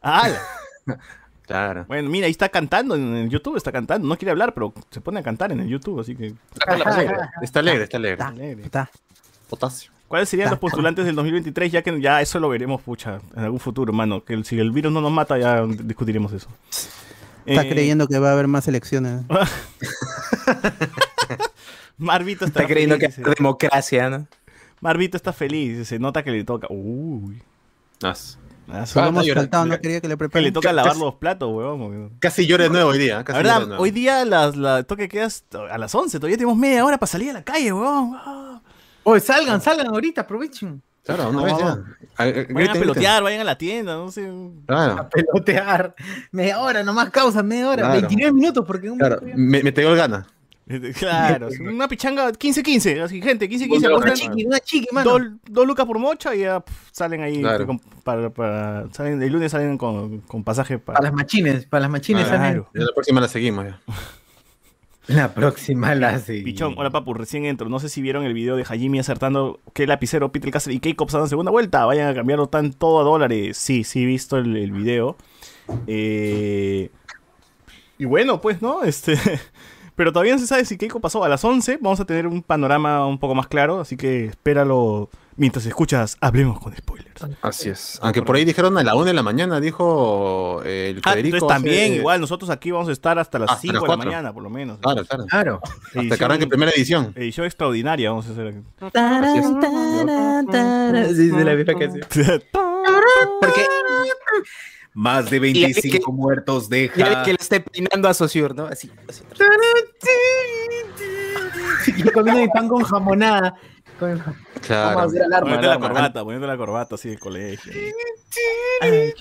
¡Ah! Claro. Bueno, mira, ahí está cantando en el YouTube, está cantando. No quiere hablar, pero se pone a cantar en el YouTube, así que... Está alegre, está alegre. alegre. Potasio. ¿Cuáles serían los postulantes del 2023? Ya que ya eso lo veremos, pucha, en algún futuro, hermano. Que si el virus no nos mata, ya discutiremos eso. Está Eh, creyendo que va a haber más elecciones. Marvito está, Está creyendo que es democracia, ¿no? Marvito está feliz, se nota que le toca. Uy. As. Ah, Solo hemos faltado, no quería que le Que le toca Casi- lavar los platos, huevón. Casi llora de nuevo hoy día. Casi verdad, nuevo. hoy día las, la toque queda hasta- a las 11, todavía tenemos media hora para salir a la calle, huevón. Ah. Oye, salgan, salgan ahorita, aprovechen. Claro, una vez ya. A- a- Vayan a pelotear, vayan a la tienda, no sé. Claro. Pelotear. Media hora, nomás causa, media hora. Claro. 29 minutos, porque Claro, me, me te dio el gana. Claro, una pichanga 15-15, así, gente, 15-15. Una chiqui, una chiqui, mano. Dos, dos lucas por mocha y ya salen ahí. Claro. con- para, para- salen, el lunes salen con, con pasaje para. Para las machines, para las machines. Claro. Ya la próxima la seguimos ya. La próxima la hace. Pichón, hola papu, recién entro. No sé si vieron el video de Hajimi acertando que lapicero, Peter Cáceres y Keiko pasaron segunda vuelta. Vayan a cambiarlo tan todo a dólares. Sí, sí, he visto el, el video. Eh, y bueno, pues, ¿no? Este. Pero todavía no se sabe si Keiko pasó a las 11. Vamos a tener un panorama un poco más claro. Así que espéralo mientras escuchas. Hablemos con spoilers. Así es. Aunque por ahí dijeron a la una de la mañana, dijo eh, el Ah, Federico. entonces también, hace- igual, nosotros aquí vamos a estar hasta las Hasta 5 las de la mañana, por lo menos. Claro, claro. Claro. Hasta que arranque primera edición. Edición extraordinaria vamos a hacer aquí. Sí, de la misma canción. Porque Más de Y alguien 25 que- muertos y deja. que le esté peinando a Sociur, ¿no? Así. así. Yo comiendo mi pan con jamonada. Con- Claro. Vamos a hacer alarma. Poniendo la alarma. corbata, poniendo la corbata así de colegio.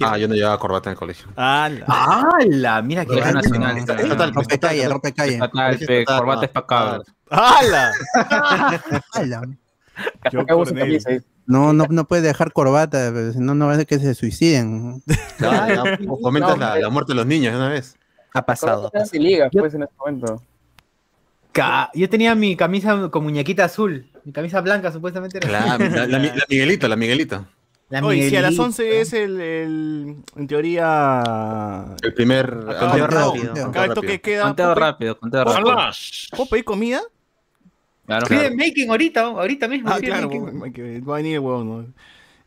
Ah, yo no llevaba corbata en el colegio. ¡Hala! ¡Hala! Mira que Colegio nacional. Pues, Rompe calle, rompe calle. Corbata es pa' cabros. ¡Hala! Ala. Yo Acá No, no, no puede dejar corbata, si no, no va a ser que se suiciden. Claro, ya, o comentas la, la muerte de los niños de una vez. Ha pasado. Liga, pues, en este momento. Ca- Yo tenía mi camisa con muñequita azul. Mi camisa blanca supuestamente era. Claro, la, la, la Miguelito, la Miguelito. La Oye, si a las Miguelito. 11 es el, el- en teoría... El primer. Conteo rápido. conteo Acá esto rápido. que queda... Conteo ¿puedo pedir- rápido, conteo rápido. ¿Puedo pedir comida? Claro. Pide making ahorita, ahorita mismo. Ah, claro, va a venir el huevón, ¿no?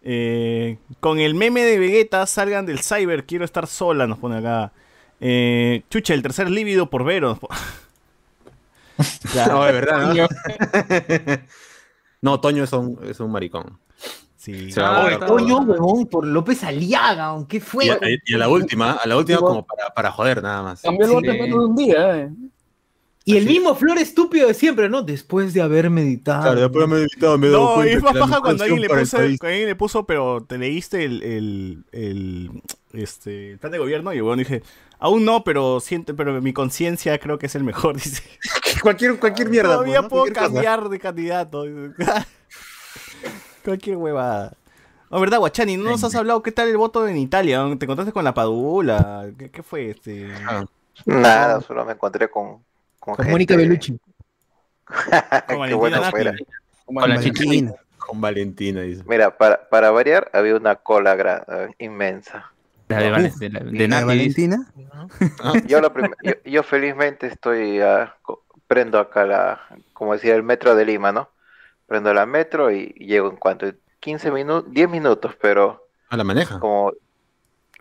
Eh, con el meme de Vegeta, salgan del cyber, quiero estar sola, nos pone acá. Eh, chucha, el tercer líbido por po- Ya, No, de verdad, ¿no? no, Toño es un, es un maricón. sí. Se va a. Coño, huevón, por López Aliaga, ¿qué fue? Y a, y a la última, a la última como para, para joder nada más. Cambió el Sí. bote en menos de un día, eh. Y el mismo flor estúpido de siempre, ¿no? Después de haber meditado. Claro, después de meditado me he dado No, cuenta es más paja cuando alguien le puso, cuando alguien le puso, pero te leíste el, el, el, este, el plan de gobierno y bueno, dije, aún no, pero siento, pero mi conciencia creo que es el mejor, dice. cualquier, cualquier mierda. Todavía pues, ¿no? puedo cosa. cambiar de candidato. cualquier huevada. No, ¿verdad, Guachani? No nos has hablado qué tal el voto en Italia. ¿Te encontraste con la Padula? ¿Qué, qué fue este? Nada, solo me encontré con. Con, Con Mónica Bellucci. Con Qué bueno Valentina fuera. Nappi. Con la chichina. Con Valentina, dice. Mira, para, para variar, había una cola eh, inmensa. La de, Val- de, la- de ¿La de. Valentina? Yo, lo yo, yo felizmente estoy, ah, co- prendo acá la, como decía, el metro de Lima, ¿no? Prendo la metro y llego en cuanto 15 minutos, 10 minutos, pero A la maneja. como,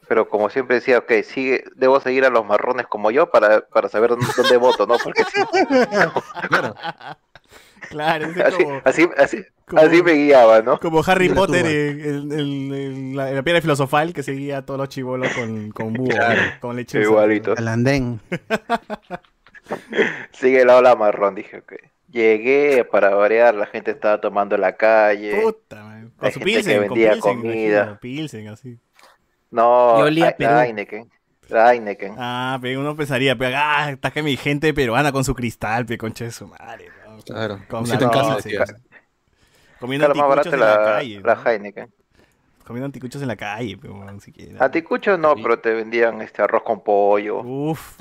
pero como siempre decía, ok, sigue, debo seguir a los marrones como yo para, para saber dónde, dónde voto, ¿no? Porque si- Claro, es así, como, así, así, como- así me guiaba, ¿no? como Harry Potter en, en- en- en la, en la piedra filosofal que seguía a todos los chivolos con, con búho, Claro. con leche. Igualito. Al andén. Sigue la ola marrón, dije, ok. Llegué para variar, la gente estaba tomando en la calle. Puta, man. Con su gente que pilsen, con vendía pilsen, comida. imagino, pilsen, así. No, Y olía a He- Perú. Heineken. Heineken. Ah, pero uno pensaría, pero ah, está que mi gente peruana con su cristal, pe concha de su madre. ¿no? Claro. Con la en casa, decías. Comiendo Claro, más anticuchos barata en la, la, calle. la ¿no? Heineken. Comiendo anticuchos en la calle, pero bueno, siquiera. Anticuchos no, pero te vendían este arroz con pollo. Uf.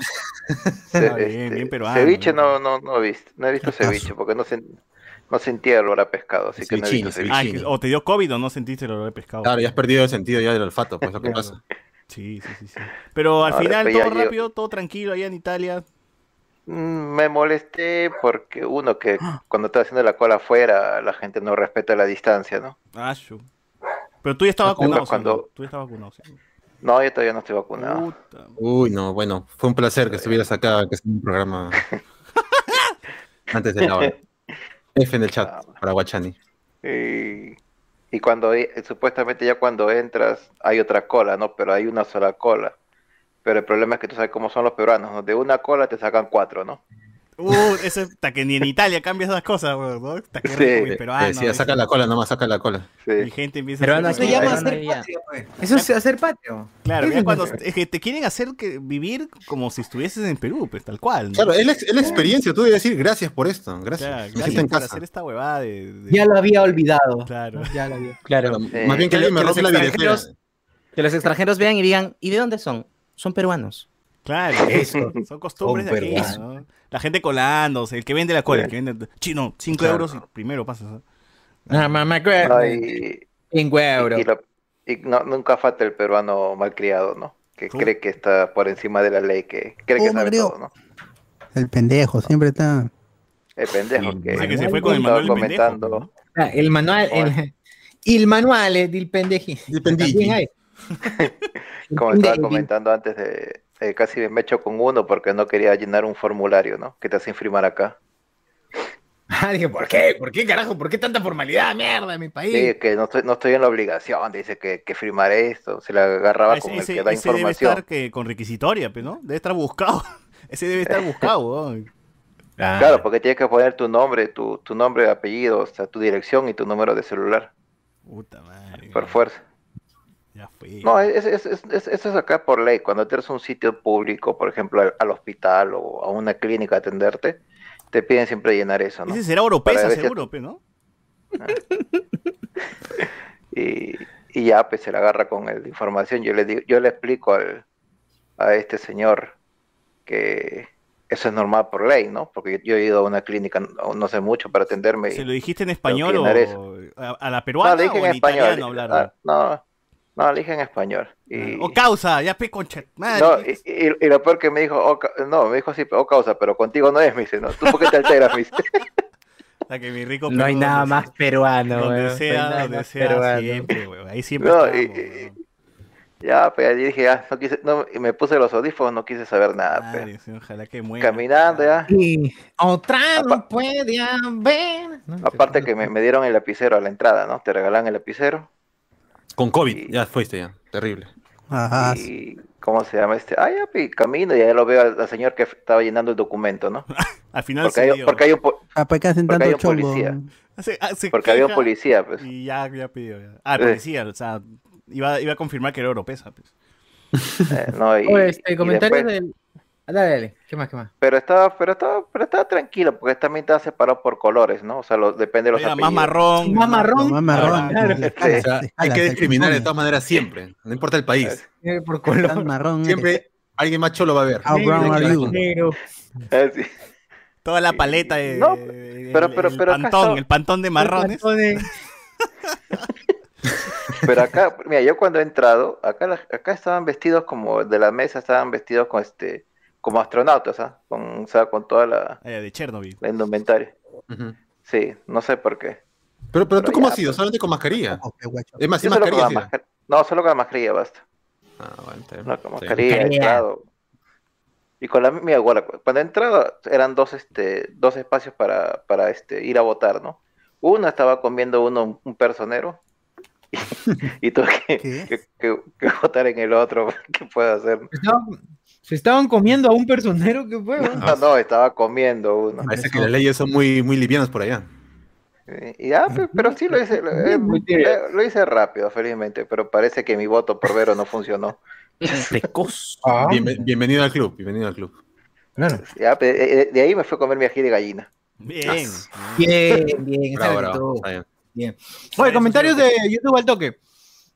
Ce- Ah, bien, bien peruano, Ceviche no, no, no he visto, no he visto ceviche porque no, sen- no sentía el olor a pescado, así que no he visto Cevichini. Ah, o te dio COVID o no sentiste el olor de pescado. Claro, ya has perdido el sentido ya del olfato, pues lo que pasa. Sí, sí, sí, sí. Pero al No, final todo rápido, todo tranquilo allá en Italia. Mm, Me molesté porque uno que cuando estaba haciendo la cola afuera la gente no respeta la distancia, ¿no? Ah, shu. Pero tú ya estabas vacunado, ¿sí? cuando- ¿no? Tú ya estabas vacunado. ¿sí? No, yo todavía no estoy vacunado. Uy, no, bueno, fue un placer que estuvieras acá, que es un programa antes de la hora. F en el chat para Guachani. Y, y cuando i- supuestamente ya cuando entras hay otra cola, ¿no? Pero hay una sola cola. Pero el problema es que tú sabes cómo son los peruanos, ¿no? De una cola te sacan cuatro, ¿no? Uh, eso hasta que ni en Italia cambian esas cosas, weón, ¿no? Hasta que Sí. mi peruano. Decía, saca la cola, nomás saca la cola. Mi gente empieza Peruano a aquí, Eso llama peruano hacer allá. patria, pues. Eso es hacer patio. Claro, es cuando hacer- es que te quieren hacer que vivir como si estuvieses en Perú, pues tal cual. ¿no? Claro, es la, es la experiencia, tú debes decir gracias por esto, gracias. Claro, gracias en por casa. hacer esta huevada de, de- Ya lo había olvidado. Claro. Ya lo había. Claro. Más bien que alguien me los robe la billetera. extranjeros- Que los extranjeros vean y digan, ¿y de dónde son? Son peruanos. Claro, Eso. son costumbres de aquí. La gente colándose, el que vende la cola, el que vende chino, 5 Claro. euros y primero pasas. ¿no? Ah, mamá, No, y, Cinco euros. y lo- y no- nunca falta el peruano malcriado, ¿no? Que cree que está por encima de la ley, que cree que Oh, sabe todo, ¿no? El pendejo, siempre está. El pendejo que, se fue con el el pendejo. Ah, el manual, el, el manual es del pendeji. También hay. Como estaba Pendeji. comentando antes de, eh, casi me echo con uno porque no quería llenar un formulario, ¿no? Que te hace firmar acá. Ah, dije, ¿por qué? ¿Por qué, carajo? ¿Por qué tanta formalidad? Mierda, en mi país. Sí, que no estoy, no estoy en la obligación, dice que, que firmar esto, se la agarraba Ah, con el que da ese debe información. estar que, con requisitoria, pues, ¿no? Debe estar buscado. ese debe estar buscado. ¿no? Claro, porque tienes que poner tu nombre, tu, tu nombre, apellido, o sea, tu dirección y tu número de celular. Puta madre. Por fuerza. Ya fue. No, es, es- es- es- eso es acá por ley. Cuando tienes un sitio público, por ejemplo, al, al hospital o a una clínica a atenderte, te piden siempre llenar eso, ¿no? Ese será si- seguro, pues, ¿no? y, y ya pues se la agarra con la información. Yo le digo, yo le explico al, a este señor que eso es normal por ley, ¿no? Porque yo he ido a una clínica no, no sé mucho para atenderme. ¿Se lo dijiste en español o a, a la No, peruana le dije o en en español. italiano hablaron? Ah, no, no, le dije en español. Y, O causa, ya pe concha. Madre. no, y, y- y lo peor que me dijo, oh, ca- no, me dijo así, oh causa, pero contigo no es, me dice, no, ¿tú por qué te alteras, me dice? O sea, que mi rico No hay nada más peruano, Donde sea, donde sea, peruano. siempre, weón. Ahí siempre No, estamos, y- ya, pues ahí dije, ya, no quise, no, y me puse los audífonos, no quise saber nada, pues. Ojalá que muera. Caminando ya. Y otra no puede haber. ¿no? Aparte que me, me dieron el lapicero a la entrada, ¿no? Te regalan el lapicero. Con COVID, ya fuiste ya, terrible. Ajá. Y ¿cómo se llama este? Ah, ya, pe, camino y ahí lo veo al, al señor que estaba llenando el documento, ¿no? Al final porque se hay, dio. porque hay un, po- Ah, ¿para qué hacen porque hay un policía. Se- se Porque había un policía, pues. Y ya, ya pidió. ya. Ah, policía, o sea, iba, iba a confirmar que era oropesa. Pues. Eh, no, y- Oye, este, y después- del. Ah, Dale, dale. ¿Qué más, qué más? Pero estaba, pero estaba, pero estaba tranquilo, porque también estaba separado por colores, ¿no? O sea, lo- depende de los Era más apellidos. marrón. Más marrón. Más marrón. Claro. Sí. O sea, hay que discriminar de todas maneras siempre, no importa el país. Por color. Marrón. Siempre alguien más cholo va a ver. How brown are you? Negro. Eh. Toda la paleta de, No, pero- pero- el pero pantón, el pantón de marrones. Pero acá, mira, yo cuando he entrado, acá, acá estaban vestidos como de la mesa, estaban vestidos con este, como astronautas, ¿ah? Con, o sea, con toda la, Eh, de Chernobyl. la indumentaria. Ujú. Sí, no sé por qué. Pero, pero tú Pero cómo ya, has ido, pues. solamente con mascarilla. Es más, sin mascarilla. mascar- No, solo con la mascarilla basta. Ah, bueno. No, con Sí. mascarilla, he entrado. Y con la mía, igual, cuando he entrado eran dos, este, dos espacios para, para este, ir a votar, ¿no? Uno estaba comiendo uno un personero y, y tuve que, que, que- que votar en el otro. ¿Qué puedo hacer? Estaban, se estaban comiendo a un personero que fue. No, no, estaba comiendo uno. Parece que las leyes son muy, muy livianas por allá. Y ya, pe- pero sí lo hice, lo, eh, eh, lo hice rápido, felizmente, pero parece que mi voto por Vero no funcionó. Precoz. Ah, Bienve- bienvenido al club, bienvenido al club. claro. Ya, eh, de ahí me fue a comer mi ají de gallina. Bien. Bien, bien. Bravo. Bien. Oye, comentarios de YouTube al toque.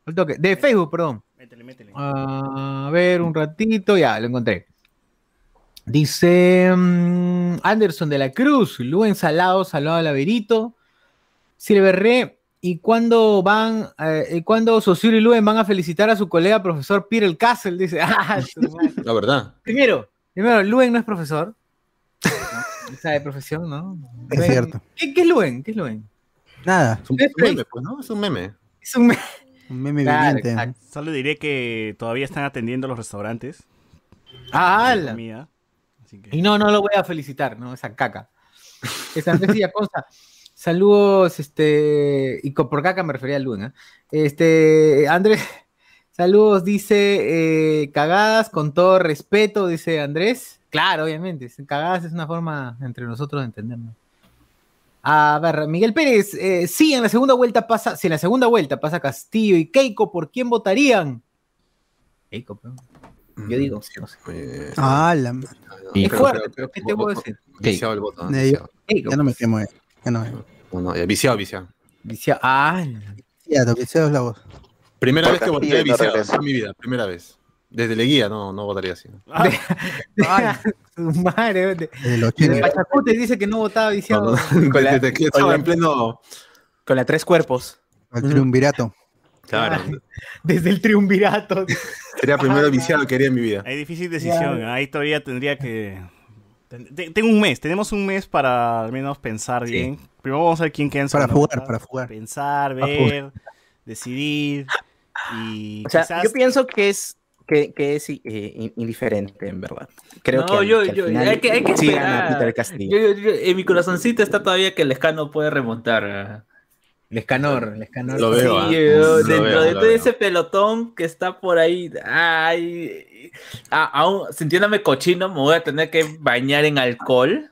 Al toque. De Facebook, perdón. Métele, métele. A ver, un ratito, ya, lo encontré. Dice mm, Anderson de la Cruz, Luen Salado, Salado al Laberito, Silverre, ¿y cuándo van, eh, y cuándo Sosiro y Luen van a felicitar a su colega profesor Peter Castle? Dice, ah. La verdad. primero, primero, Luen no es profesor, ¿no? Esa de profesión, ¿no? Es Luen- cierto. ¿Qué, qué es Luen? ¿Qué es Luen? Nada. Es un meme, pues, ¿no? Es un meme. Es un... Un meme Claro, viviente. exacto. Solo diré que todavía están atendiendo los restaurantes. Ah, ala. comida. Así que- Y no, no lo voy a felicitar, ¿no? Esa caca. Esa Andrés Villaconza. Saludos, este. Y por caca me refería a Luen, ¿eh? Este. Andrés. Saludos, dice. eh, cagadas con todo respeto, dice Andrés. Claro, obviamente. Cagadas es una forma entre nosotros de entendernos. A ver, Miguel Pérez, eh, sí, en la segunda vuelta pasa, si en la segunda vuelta pasa Castillo y Keiko, ¿por quién votarían? Keiko, pero- yo digo, no sé. Eh, Ah, la Es fuerte, pero ¿qué te puedo decir? Viciado el voto. ¿no? Viciado. Ya no me quemo, eh. Ya no me No, no, ya, viciado, viciado. Dice, ah, que sea es la voz. Primera Por vez que voté no viciado en mi vida, primera vez. Desde Leguía no, no votaría así. Ah, su madre. de- Desde los de 80. Pachacute dice que no votaba viciado. Con la- Desde que con la- en pleno. Con la tres cuerpos. Al triunvirato. Claro, Desde el triunvirato. sería primero viciado que haría en mi vida. Hay difícil decisión. Ahí todavía tendría que. ten- te- Tengo un mes, tenemos un mes para al menos pensar bien. Primero vamos a ver quién queda en Para jugar, para jugar. Pensar, ver, decidir. Y O sea, quizás yo pienso que es que, que es eh, in- indiferente, en verdad. Creo No, que, al- yo- que al yo- final hay que- hay que esperar. Yo- yo- yo- en mi corazoncito está todavía que el escano puede remontar. ah. Lescanor, Lescanor. Lo veo, ah. Sí, yo- Lo dentro veo, de todo veo. ese pelotón que está por ahí, ay, a- aún sintiéndome cochino, me voy a tener que bañar en alcohol.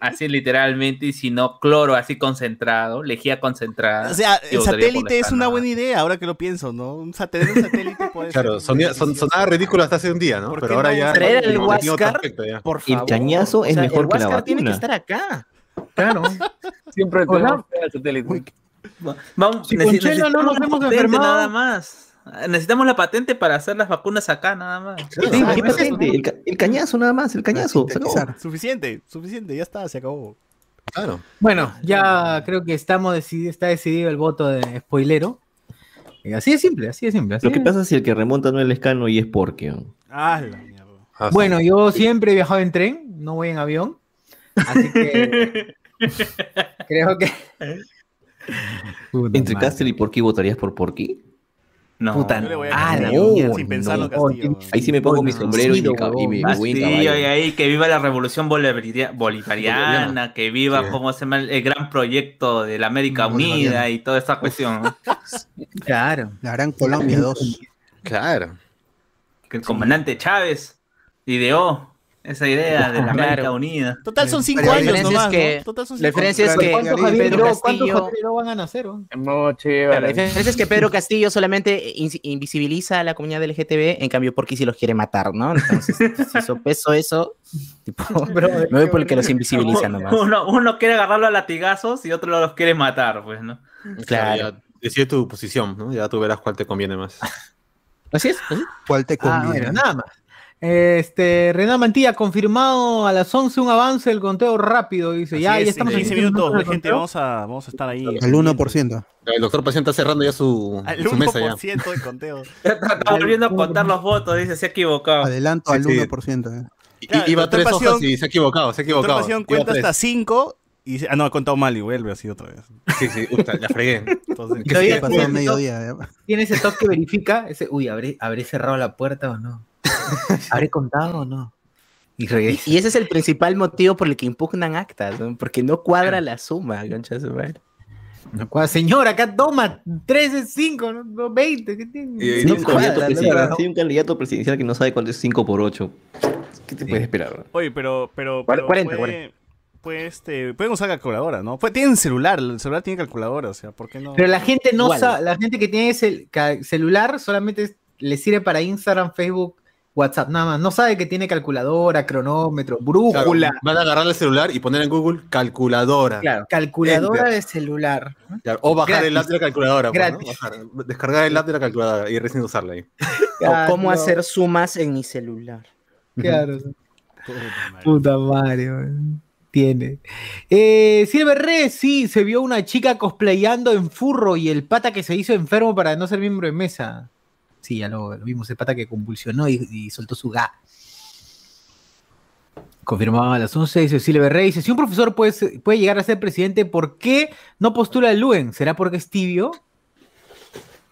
Así literalmente, y si no, cloro así concentrado, lejía concentrada. O sea, el satélite es una buena idea, ahora que lo pienso, ¿no? Un satélite, un satélite puede Claro, ser sonía- son- sonaba ridículo hasta hace un día, ¿no? ¿Por Pero ahora no? ya. Traer el Huáscar. Por El favor. cañazo es mejor el que la tiene que estar acá. Claro. Siempre al satélite. Vamos, Si con Chelo no nos hemos enfermado. nada más. Necesitamos la patente para hacer las vacunas acá, nada más. Sí, Claro, ¿qué eso, patente? El, ca- el cañazo nada más, el cañazo. se acabó. Sintetizar. Suficiente, suficiente, ya está, se acabó. Claro. Bueno, ya creo que estamos decidi- está decidido el voto de spoilero. Y así de simple, así de simple. así Lo que pasa es que el que remonta no es el escano y es porque. Ah, la mierda. Ah, sí. Bueno, yo siempre he viajado en tren, no voy en avión. Así que creo que. Puta Entre. Castle y Porky votarías por Porky. No. Puta, Yo le voy a ah, la Castillo, mierda, sin pensarlo, no. Castillo. Ahí sí me pongo mi Bueno, sombrero y sí, mi, ca- y mi Ah, ahí, que viva la revolución bolivaria- bolivariana, Bolivariana. que viva, Sí. ¿cómo se llama? El gran proyecto de la América. Unida y toda esta cuestión. ¿no? Claro. La Gran Colombia 2. Claro. que el comandante Chávez ideó esa idea de la Claro. América Unida. Total son cinco La años diferencia es nomás, que- ¿no? Total son la cinco diferencia es años. que ¿Cuántos Pedro Javier Castillo- cuántos Javier Ló van a nacer? No, Claro, la diferencia es que Pedro Castillo solamente in- invisibiliza a la comunidad LGTB, en cambio Porky sí los quiere matar, ¿no? Entonces, si sopesó eso, tipo, me voy por el que los invisibiliza nomás. Uno, uno quiere agarrarlo a latigazos y otro los quiere matar, pues, ¿no? Claro. Decide tu posición, ¿no? Ya tú verás cuál te conviene más. Así es. ¿Cuál te Ah, conviene? bueno, nada más. Este, Renan Mantilla, confirmado a las 11 un avance del conteo rápido. Dice, Así ya, es, ya estamos en 15 en minutos, gente, vamos a, vamos a estar ahí. Al 1%. El doctor paciente está cerrando ya su, Al su mesa ya. 1% de conteo. Está volviendo a contar los votos, dice, se ha equivocado. Adelanto Sí, al sí. 1%. eh. Claro, iba tres hojas Pasión- y se ha equivocado, se ha equivocado. Pasión cuenta hasta 5 y dice, ah, no, he contado mal y vuelve así otra vez. Sí, sí, puta, la fregué. Entonces, ¿Qué se pasó tiene a ese mediodía? toque- Tiene ese toque que verifica, ese, uy, ¿habré, ¿habré cerrado la puerta o no? ¿Habré contado o no? Y Y, y ese es el principal motivo por el que impugnan actas, ¿no? porque no cuadra la suma, concha su madre. No cuadra. Señor, acá toma 13, 5, no, no, 20. ¿qué tiene? Y hay No un candidato cuadra, no presidencial- cuadra. sí, un candidato presidencial que no sabe cuánto es 5 por 8. ¿Qué te puedes esperar? Oye, pero, pero, pero 40, puede- puede, este, pueden usar calculadora, ¿no? Puede- tienen celular, el celular tiene calculadora, o sea, ¿por qué no? Pero la gente no sabe, la gente que tiene ese celular solamente le sirve para Instagram, Facebook, WhatsApp, nada más. No sabe que tiene calculadora, cronómetro, Claro, brújula. van a agarrar el celular y poner en Google calculadora. Claro, calculadora Enter. de celular. Claro, O bajar el app de la calculadora. pues, ¿no? Gratis. Bajar- descargar el app de la calculadora y recién usarla ahí. O cómo hacer sumas en mi celular. Claro. Puta weón. Tiene. Eh, Silver Red, sí, se vio una chica cosplayando en furro y el pata que se hizo enfermo para no ser miembro de mesa. Sí, ya lo, lo vimos, el pata que convulsionó y, y soltó su ga. Confirmado a las 11, dice Silver Rey. Dice: Si un profesor puede, puede llegar a ser presidente, ¿por qué no postula el Luen? ¿Será porque es tibio?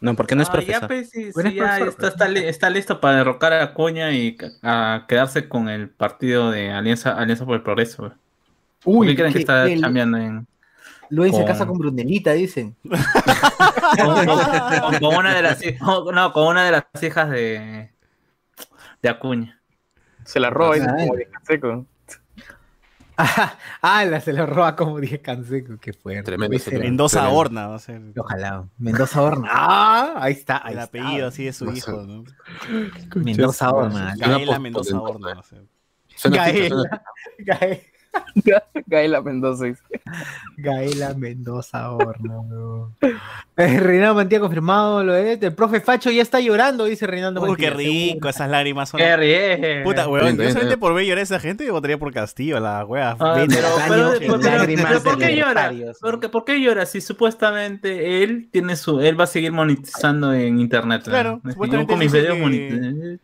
No, porque no es Ah, profesor. ya, pues, sí, Bueno, sí, es ya profesor, está, está li- está listo para derrocar a Acuña y a quedarse con el partido de Alianza, Alianza por el Progreso. ¿Por qué creen que que está el- cambiando en, Luen se casa con Brunelita, dicen. con, con- con una de las no, con una de las hijas de, de Acuña. Se la roba y Ah, como eh. de seco. Ah, ah, la se lo roba como dije Canseco, qué fuerte. Tremendo. Mendoza Tremendo. Horna va a ser Ojalá. Mendoza Horna. Ah, ahí está. Ahí el está. apellido así de su No sé. hijo, ¿no? Mendoza Horna. Gaela Mendoza. Horna Gaela. Gaela. Gaela Mendoza. Gaela Mendoza Horna. weón. Eh, Reinaldo Mantilla confirmado lo de el profe Facho ya está llorando, dice Reinaldo Uy, Mantilla. qué rico, esas lágrimas son. ¡Qué bien! Puta, weón, yo solamente por ver llorar a esa gente yo votaría por Castillo, la wea. Ah, Vete. pero, Daño pero- en pero- pero- lágrimas pero ¿por qué llora? ¿Por qué, por qué llora si supuestamente él tiene su él va a seguir monetizando en internet? ¿no? Claro, Yo supuestamente con mis videos que- monetiz-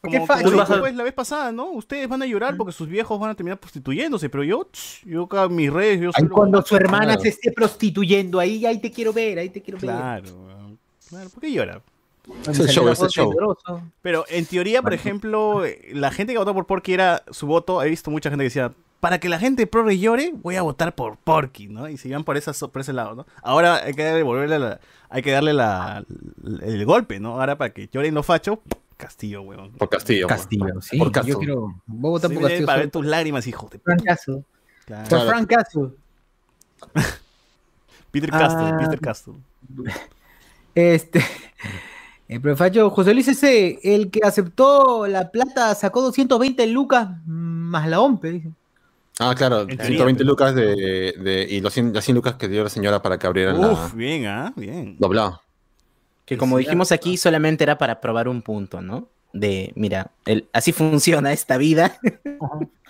Como, Qué como a- pues, la vez pasada, ¿no? Ustedes van a llorar porque sus viejos van a terminar prostituyéndose, pero yo, tch, yo acá mis redes, yo solo- cuando su hermana Claro. se esté prostituyendo, ahí, ahí te quiero ver, ahí te quiero ver. Claro, claro, ¿por qué llora? Es el show, es el show. Pero en teoría, por ejemplo, eh, la gente que votó por Porky era su voto. He visto mucha gente que decía, para que la gente progre llore, voy a votar por Porky, ¿no? Y se iban por, esa, por ese lado, ¿no? Ahora hay que devolverle la, hay que darle la, el golpe, ¿no? Ahora para que lloren los fachos, Castillo, weón. Por Castillo. Castillo, sí. Por Castro. Yo quiero. Voy a votar Sí, por para Castillo. ver solo tus lágrimas, hijo de por Frank Castle. Claro. Por Castle. Peter Castle, Ah. Peter Castle. Este. El profacho José Luis ese, el que aceptó la plata, sacó 220 lucas más la OMPE, dice. Ah, claro, teoría, 120 pero- lucas de, de, y los 100, las 100 lucas que dio la señora para que abrieran Uf, la bien, ¿ah? Bien. doblado. Que como dijimos aquí, solamente era para probar un punto, ¿no? De, mira, el, así funciona esta vida.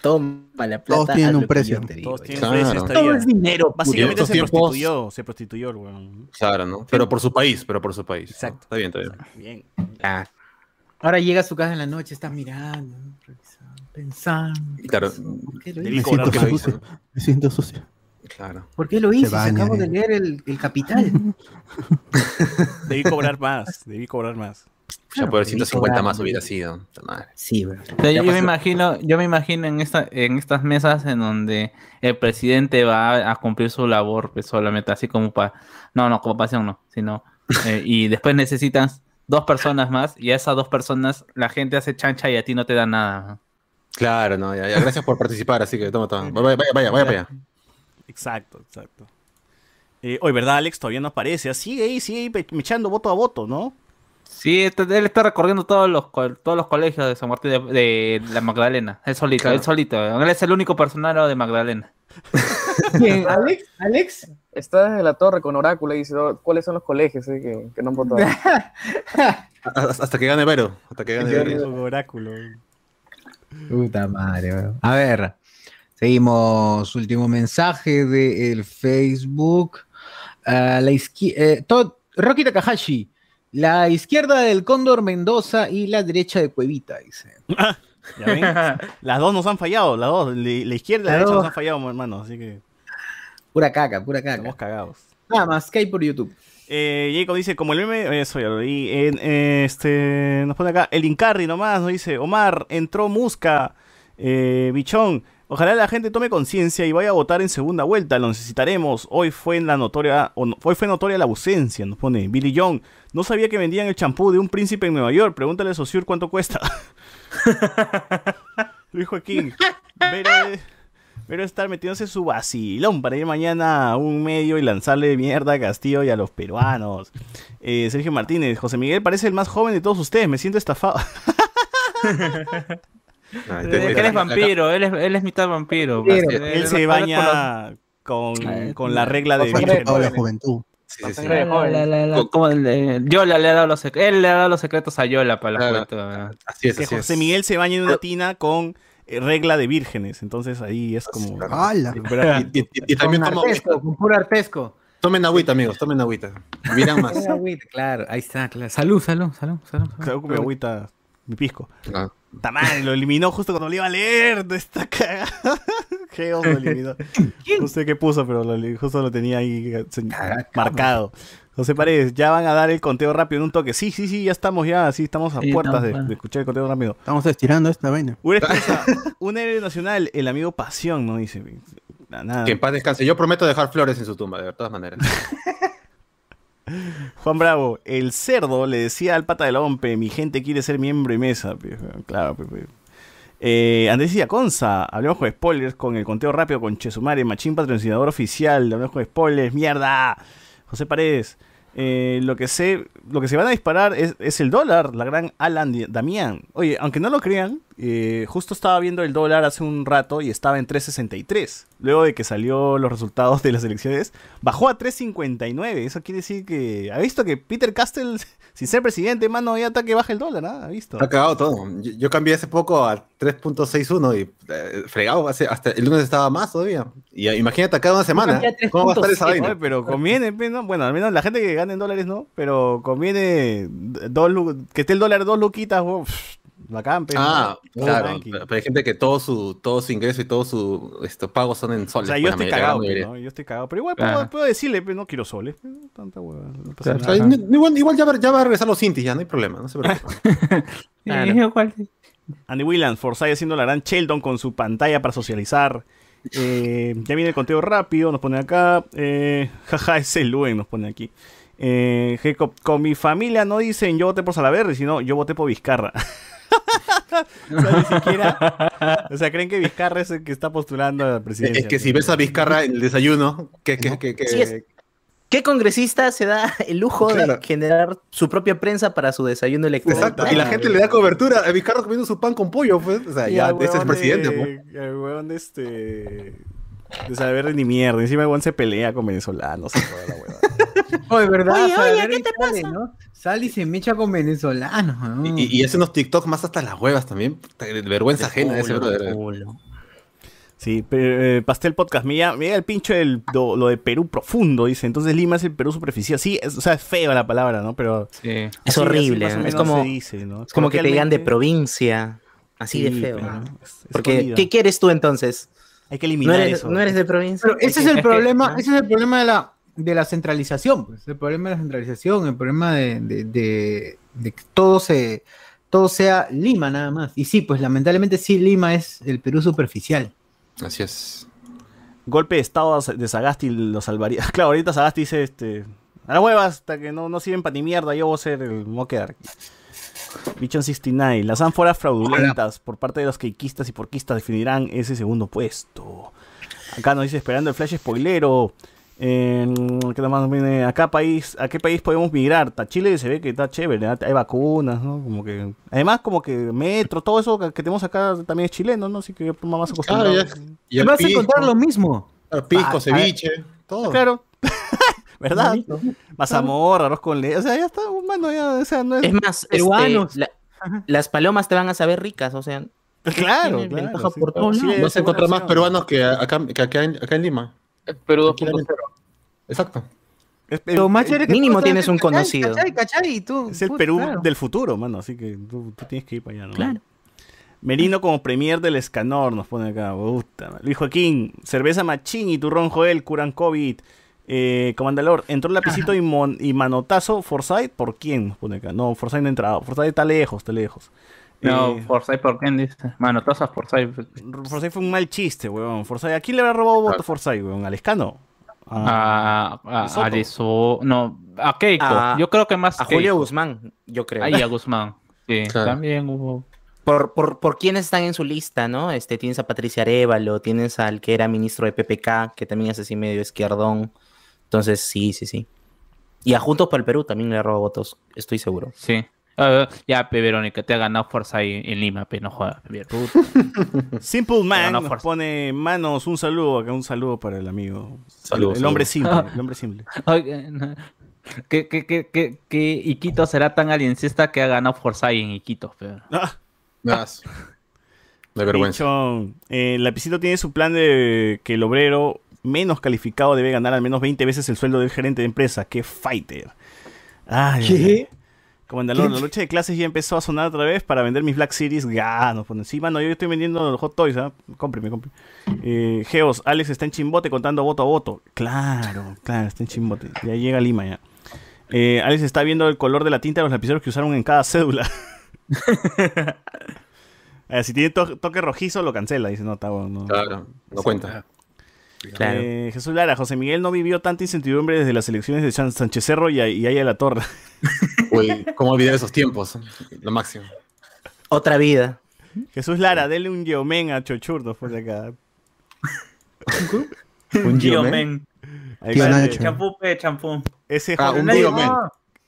Toma la plata. Todos tienen un precio. digo. Todos tienen Claro. precio esta Todo es dinero. Básicamente se tiempos- prostituyó, se prostituyó el weón. Claro, ¿no? Pero por su país, pero por su país. Exacto. Está bien, está bien. Bien. Ah, Ahora llega a su casa en la noche, está mirando, pensando. Y claro, cobrar siento sucio. Me siento sucio. Claro. ¿Por qué lo hice? Baña, acabo de leer el, el Capital. Debí cobrar más, debí cobrar más. Ya por debí 150 cobrar, más hubiera sido. Sí, bro. O sea, yo, me imagino, yo me imagino en esta, en estas mesas en donde el presidente va a, a cumplir su labor pues, solamente así como para, no, no, como pasión no, sino eh, y después necesitan dos personas más y a esas dos personas la gente hace chancha y a ti no te da nada. Claro, no, ya, ya, gracias por participar, así que toma, toma. Vaya, vaya, vaya, vaya para allá. Exacto, exacto. Eh, hoy, ¿verdad, Alex? Todavía no aparece. Sigue ahí, sigue ahí pe- echando voto a voto, ¿no? Sí, este- él está recorriendo todos los todos los colegios de San Martín de, de la Magdalena. Él solito, Claro. él solito. Él es el único personaje de Magdalena. ¿Quién? ¿Alex? ¿Alex? Está desde la torre con oráculo y dice "Oh, cuáles son los colegios eh, que, que no han votado. Hasta que gane Vero. Hasta que gane Vero. Oráculo. Puta madre, weón. A ver, seguimos. Último mensaje del Facebook. Ah, la eh, Todd- Rocky Takahashi. La izquierda del Cóndor Mendoza y la derecha de Cuevita, dice. ¿Ya ven? las dos nos han fallado, las dos. La, la izquierda y la derecha dos. nos han fallado, hermano. Así que Pura caca, pura caca. estamos cagados. Nada más, que hay por YouTube. Eh, Jacob dice, como el meme, eso ya lo leí, en, eh, este, nos pone acá, el Incarri nomás, nos dice, Omar, entró Musca, eh, Bichón, ojalá la gente tome conciencia y vaya a votar en segunda vuelta, lo necesitaremos, hoy fue en la notoria, o no- hoy fue notoria la ausencia, nos pone Billy John, no sabía que vendían el champú de un príncipe en Nueva York, pregúntale a Sociur cuánto cuesta. Luis Joaquín, pero, pero estar metiéndose su vacilón para ir mañana a un medio y lanzarle mierda a Castillo y a los peruanos. Eh, Sergio Martínez, José Miguel parece el más joven de todos ustedes, me siento estafado. Ah, Es te- que él es vampiro, él es, él es mitad vampiro. Vampiro. Él- Él se baña con, con la regla de Con virgen. Toda la juventud. Sí, sí, sí. Sangre de joven. La- la- la- como de- Yola le ha dado los secretos, él le ha dado los secretos a Yola para la Claro. juventud. Así es, Que así es. José Miguel se baña en una tina con eh, regla de vírgenes. Entonces ahí es como. ¡Hala! Y, y- y también con toma artesco, con puro artesco. Tomen agüita, amigos, tomen agüita. Miran más. Agüita, claro, ahí está, claro. Salud, salud, salud, salud. Claro, con mi agüita, mi pisco. Ah. Está mal, lo eliminó justo cuando lo iba a leer. Está cagado. Geo lo eliminó. No sé qué puso, pero lo justo lo tenía ahí eh, se- marcado. José Paredes, ya van a dar el conteo rápido en un toque. Sí, sí, sí, ya estamos ya, sí, estamos a Sí, puertas de, estamos, de escuchar el conteo rápido. Estamos estirando esta vaina. Una excusa, un héroe nacional, el amigo Pasión, ¿no? Dice. Nada, nada. Que en paz descanse. Yo prometo dejar flores en su tumba, de todas maneras. Juan Bravo, el cerdo le decía al pata de la OMPE, mi gente quiere ser miembro y mesa. pe". Claro, pe. Eh, Andrés Iaconza, hablemos con spoilers con el conteo rápido con Chesumare, Machín patrocinador oficial, hablemos con spoilers, mierda. José Paredes, eh, lo que sé, lo que se van a disparar es, es el dólar, la gran Alan Damián. Oye, aunque no lo crean, eh, justo estaba viendo el dólar hace un rato y estaba en 3.63. Luego de que salió los resultados de las elecciones, bajó a 3.59. Eso quiere decir que ha visto que Peter Castell, sin ser presidente, mano, ya está que baja el dólar, ¿ah? Ha visto. Ha cagado todo. Yo, yo cambié hace poco a 3.61 y eh, fregado. hace- hasta el lunes estaba más todavía. Y eh, imagínate acá una semana. ¿Cómo va a estar esa 3.6, vaina? Oye, pero conviene, ¿no? Bueno, al menos la gente que gane en dólares no, pero conviene dos que esté el dólar dos luquitas, pff, bacán, pe, Ah, ¿no? claro. Pero, pero hay gente que todo su, todo su ingreso y todos sus estos pagos son en O soles. sea, yo pues, la estoy cagado. Yo estoy cagado, pero igual puedo, puedo decirle, pero no quiero soles. Tanta hueva, no pasa O sea, nada. igual, igual ya, va, ya va a regresar los Intis, ya no hay problema, no se preocupe. Eh, igual. Andy Williams, Forsyth haciendo la gran Sheldon con su pantalla para socializar. Eh, ya viene el conteo rápido, nos pone acá. Eh, jaja, es el Luen, nos pone aquí. Eh, Jacob, con mi familia no dicen yo voté por Salaverry, sino yo voté por Vizcarra. o sea, ni siquiera. O sea, creen que Vizcarra es el que está postulando a la presidencia. Es que si ves a Vizcarra en el desayuno, que, que, que, que- Sí, es- ¿Qué congresista se da el lujo Claro. de generar su propia prensa para su desayuno electoral? Exacto, y la gente le da cobertura a Vizcarra comiendo su pan con pollo, pues. O sea, Y ya, ese es presidente, de- pues. El huevón de este. De saber ni mierda. Encima huevón se pelea con venezolanos. Oye, ¿verdad? Oye, oye, Salaverry ¿qué te sale, ¿no? Sale y se mecha con venezolanos. ¿no? Y, y hace unos TikToks más hasta las huevas también. de Vergüenza ajena ese brother. Sí, pero, eh, Pastel Podcast, me llega el pincho del, do- lo de Perú profundo, dice. Entonces Lima es el Perú superficial. Sí, es- o sea, es feo la palabra, ¿no? Pero. Es horrible. es como, se dice, ¿no? es como que te digan de provincia. Así de feo. ¿no? es- Porque, escondido. ¿qué quieres tú entonces? Hay que ¿No eliminar eres, eso. no eres de provincia? Pero ese es el problema, ¿no? ese es el problema de la, de la centralización, pues, el problema de la centralización, el problema de, de- de- de que todo se todo sea Lima nada más. Y sí, pues lamentablemente sí Lima es el Perú superficial. Así es. Golpe de estado de Sagasti lo salvaría. Claro, ahorita Sagasti dice este. A la hueva, hasta que no, no sirven para ni mierda, yo voy a ser el me Bichon 69. Las ánforas fraudulentas por parte de los queikistas y porquistas definirán ese segundo puesto. Acá nos dice esperando el flash spoilero. ¿qué más viene? Acá país, ¿A qué país podemos migrar? Ta Chile se ve que está chévere, hay vacunas, ¿no? Como que, además, como que metro, todo eso que tenemos acá también es chileno, ¿no? Así que más acostumbrado. Claro, ya- y vas a encontrar lo mismo. Pisco, Ah, ah, ceviche, todo. Claro. ¿Verdad? Mazamorra, arroz con leche. O sea, ya está, mano, ya, o sea, no es. Es más, este, peruanos. la- las palomas te van a saber ricas, o sea. Claro, claro, ventaja sí. por. Vas a encontrar más peruanos que acá, que acá, en, acá en Lima. Perú Tranquilamente. Exacto. Lo más chévere que Mínimo tienes un ¿cachai? conocido. ¿Cachai? ¿Cachai? Y tú, Es el Perú claro. del futuro, mano. Así que tú, tú tienes que ir para allá, ¿no? Claro. Merino como premier del Escanor nos pone acá. Madre. Luis Joaquín, cerveza machín y turrón Joel, curan COVID. Eh, Comandalor, entró lapicito y, mon- y manotazo. Forsyth, ¿por quién? Pone acá. No, Forsyth no ha entrado. Forsyth está lejos, está lejos. No, Eh, Forsyth, ¿por quién dice? Mano, tosas Forsyth. Forsyth fue un mal chiste, weón. Forsyth, ¿a quién le habrá robado voto Forsyth, weón? ¿Al Escano? A, a, a Lizo- no, a Keiko. A- Yo creo que más A Julio Keiko. Guzmán, yo creo. Ahí a Guzmán. Sí, Claro. también hubo. Por, por, por quienes están en su lista, ¿no? Este, tienes a Patricia Arevalo, tienes al que era ministro de PPK, que también es así medio izquierdón. Entonces, sí, sí, sí. Y a Juntos por el Perú también le roba votos, estoy seguro. Sí. Ah, ya, pe, Verónica, te ha ganado Forsyth en Lima, pe, no jodas. pe, Simple Man no, nos pone manos, un saludo acá, un saludo para el amigo. Saludos, el, el hombre simple, el hombre simple. No. ¿Qué, qué, qué, qué, qué Iquito será tan aliencista que ha ganado Forsyth en Iquitos? pe? Ah, Más. De vergüenza. Pichón. Eh, el lapicito tiene su plan de que el obrero menos calificado debe ganar al menos 20 veces el sueldo del gerente de empresa. ¡Qué fighter! Ay, ay, ay. Comandalor, la lucha de clases ya empezó a sonar otra vez para vender mis Black Series. Ya, nos ponen. Sí, mano, yo estoy vendiendo los Hot Toys, ¿ah? Cómpreme, cómpreme. Eh, Geos, Alex está en chimbote contando voto a voto. Claro, claro, está en chimbote. Ya llega a Lima ya. Eh, Alex está viendo el color de la tinta de los lapiceros que usaron en cada cédula. Eh, si tiene to- toque rojizo, lo cancela. Dice, no, está bueno. No. Claro, no cuenta. Claro. Eh, Jesús Lara, José Miguel no vivió tanta incertidumbre desde las elecciones de San- Sánchez Cerro y, y ahí a la torre. Uy, ¿cómo olvidar esos tiempos? Lo máximo. Otra vida. Jesús Lara, dele un geomen a Chochur, nos pone acá. Un Tío Gio, Men. Ahí Tío está. Nacho. Champú, pe, champú. Ese, Ah, un no.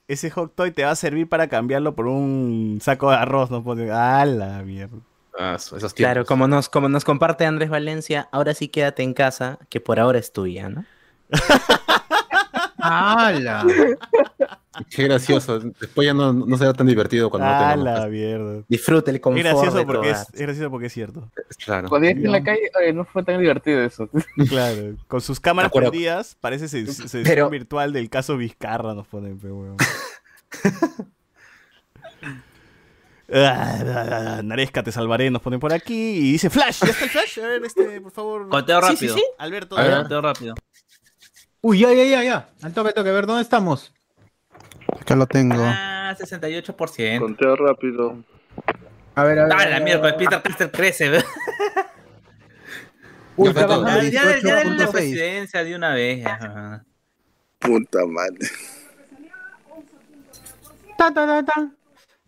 ese hot toy te va a servir para cambiarlo por un saco de arroz, nos pone. ¡A la mierda! Ah. Claro, como nos, como nos comparte Andrés Valencia, ahora sí quédate en casa, que por ahora es tuya, ¿no? ¡Hala! Qué gracioso. Después ya no, no será tan divertido cuando no ¡A tengamos la mierda! Disfruta el Es confort gracioso, de porque es, es gracioso porque es cierto. Claro. Cuando ya en la calle, no fue tan divertido eso. Claro, con sus cámaras prendidas, parece se- se- Pero- virtual del caso Vizcarra, nos ponen, pe, weón. Ah, Naresca, te salvaré, nos ponen por aquí. Y dice Flash, ¿ya está el Flash? A ver, este, por favor. Conteo Sí, sí, rápido. sí. Alberto, A ver. Conteo rápido. Uy, ya, ya, ya, ya. Al toque, toque. A ver, ¿dónde estamos? Acá lo tengo. Ah, 68%. Conteo rápido. A ver, a ver. Ah, la mierda, Peter Caster crece. ¿ve? Uy, Ya. Ya, ya, ya denle la 18.6. presidencia de una vez. ajá. Puta madre. Ta, ta, ta, ta.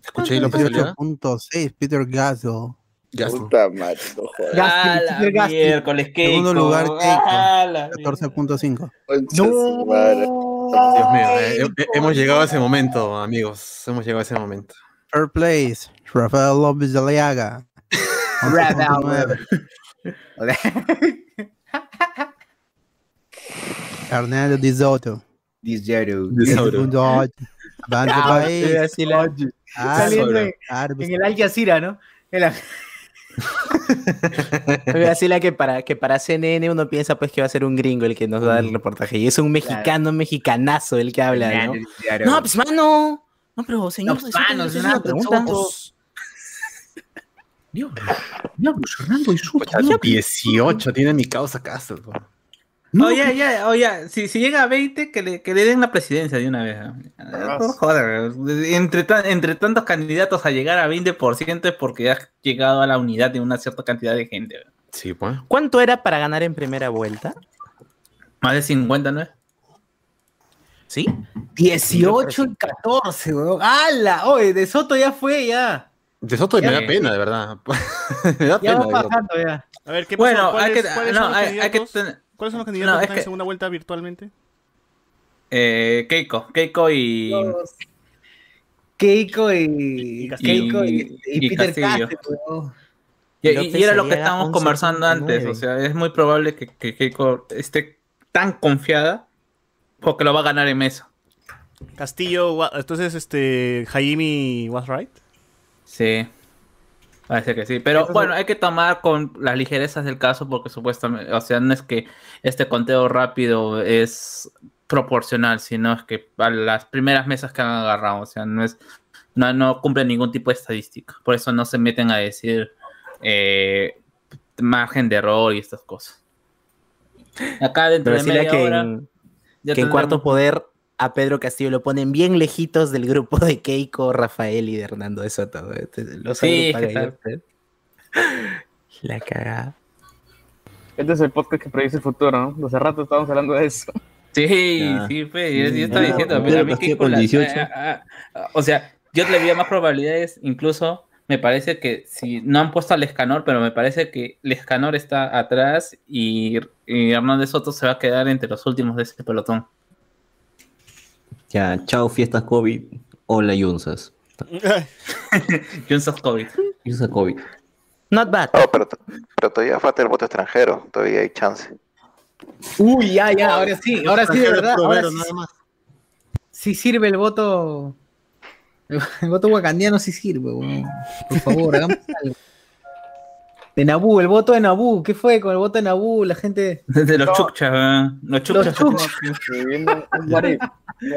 Escuché López Aliaga. 18.6, Peter Gasso. Ya está. Puta madre, no jodas. Miércoles, Keiko. Segundo lugar, Keiko. Ah, la mierda. 14.5. Concha su madre. Dios mío, eh, eh, hemos llegado a ese momento, amigos. Hemos llegado a ese momento. Third place, Rafael López de Aliaga. 11.9. Hernando Di Ah, País. así la- Saliendo en, en el Al Jazeera, ¿no? Oye, Así la que para, que para CNN uno piensa pues que va a ser un gringo el que nos da el reportaje. Y es un mexicano, mexicanazo el que habla, ¿no? No, pues mano. No, pero señor, No, mano, es pregunta. Diablos, Hernando y. Pucha, 18 tiene mi causa casa. Po. Oye, ya, oye, si, si llega a 20, que le, que le den la presidencia de una vez. ¿no? No, joder, entre, entre tantos candidatos a llegar a 20% es porque has llegado a la unidad de una cierta cantidad de gente. ¿no? Sí, pues. ¿Cuánto era para ganar en primera vuelta? Más de 50, ¿no es? ¿Sí? 18 y 14, weón. ¡Hala! Oye, De Soto ya fue, ya. De Soto me Ya. da pena, de verdad. me da Ya pena. va bajando, ya. A ver, ¿qué Bueno, pasó? hay ¿Cuáles, que- no, hay- hay que tener- ¿Cuáles son los No, candidatos que es están en que- segunda vuelta virtualmente? Eh, Keiko, Keiko y. Keiko y. Keiko y, y y Peter Castillo. Y, y- López y era lo que estábamos conversando antes, 11.9. o sea, es muy probable que, que Keiko esté tan confiada porque lo va a ganar en mesa. Castillo, entonces este Jaime was right. Sí. Parece que sí. Pero bueno, hay que tomar con las ligerezas del caso porque supuestamente, o sea, no es que este conteo rápido es proporcional, sino es que a las primeras mesas que han agarrado, o sea, no es, no, no cumple ningún tipo de estadística. Por eso no se meten a decir eh, margen de error y estas cosas. Acá dentro Pero de media que, hora. en, que en cuarto poder a Pedro Castillo lo ponen bien lejitos del grupo de Keiko, Rafael y de Hernando de Soto. Los Sí. ¿eh? La cagada. Este es el podcast que predice el futuro, ¿no? Hace rato estábamos hablando de eso. Sí, Ya. sí, pues, yo, yo estaba diciendo, pero a mí Castillo Keiko con la- 18. ah, ah, ah, o sea, yo le veía más probabilidades, incluso me parece que si no han puesto al Escanor, pero me parece que el Escanor está atrás y, y Hernández Soto se va a quedar entre los últimos de ese pelotón. Ya, chao, fiestas COVID. Hola, Yunsas. Johnson COVID. Yunsa COVID. Not bad. Oh, pero, to- pero todavía falta el voto extranjero, todavía hay chance. Uy, ya, ya, ahora sí, ahora sí, de verdad. Ahora sí, nada más. sí sirve el voto. El voto wakandiano sí sirve, weón. Por favor, hagamos algo. De Nabú, el voto de Nabú, ¿qué fue con el voto de Nabú? La gente. De los chukchas, ¿eh? los chukchas.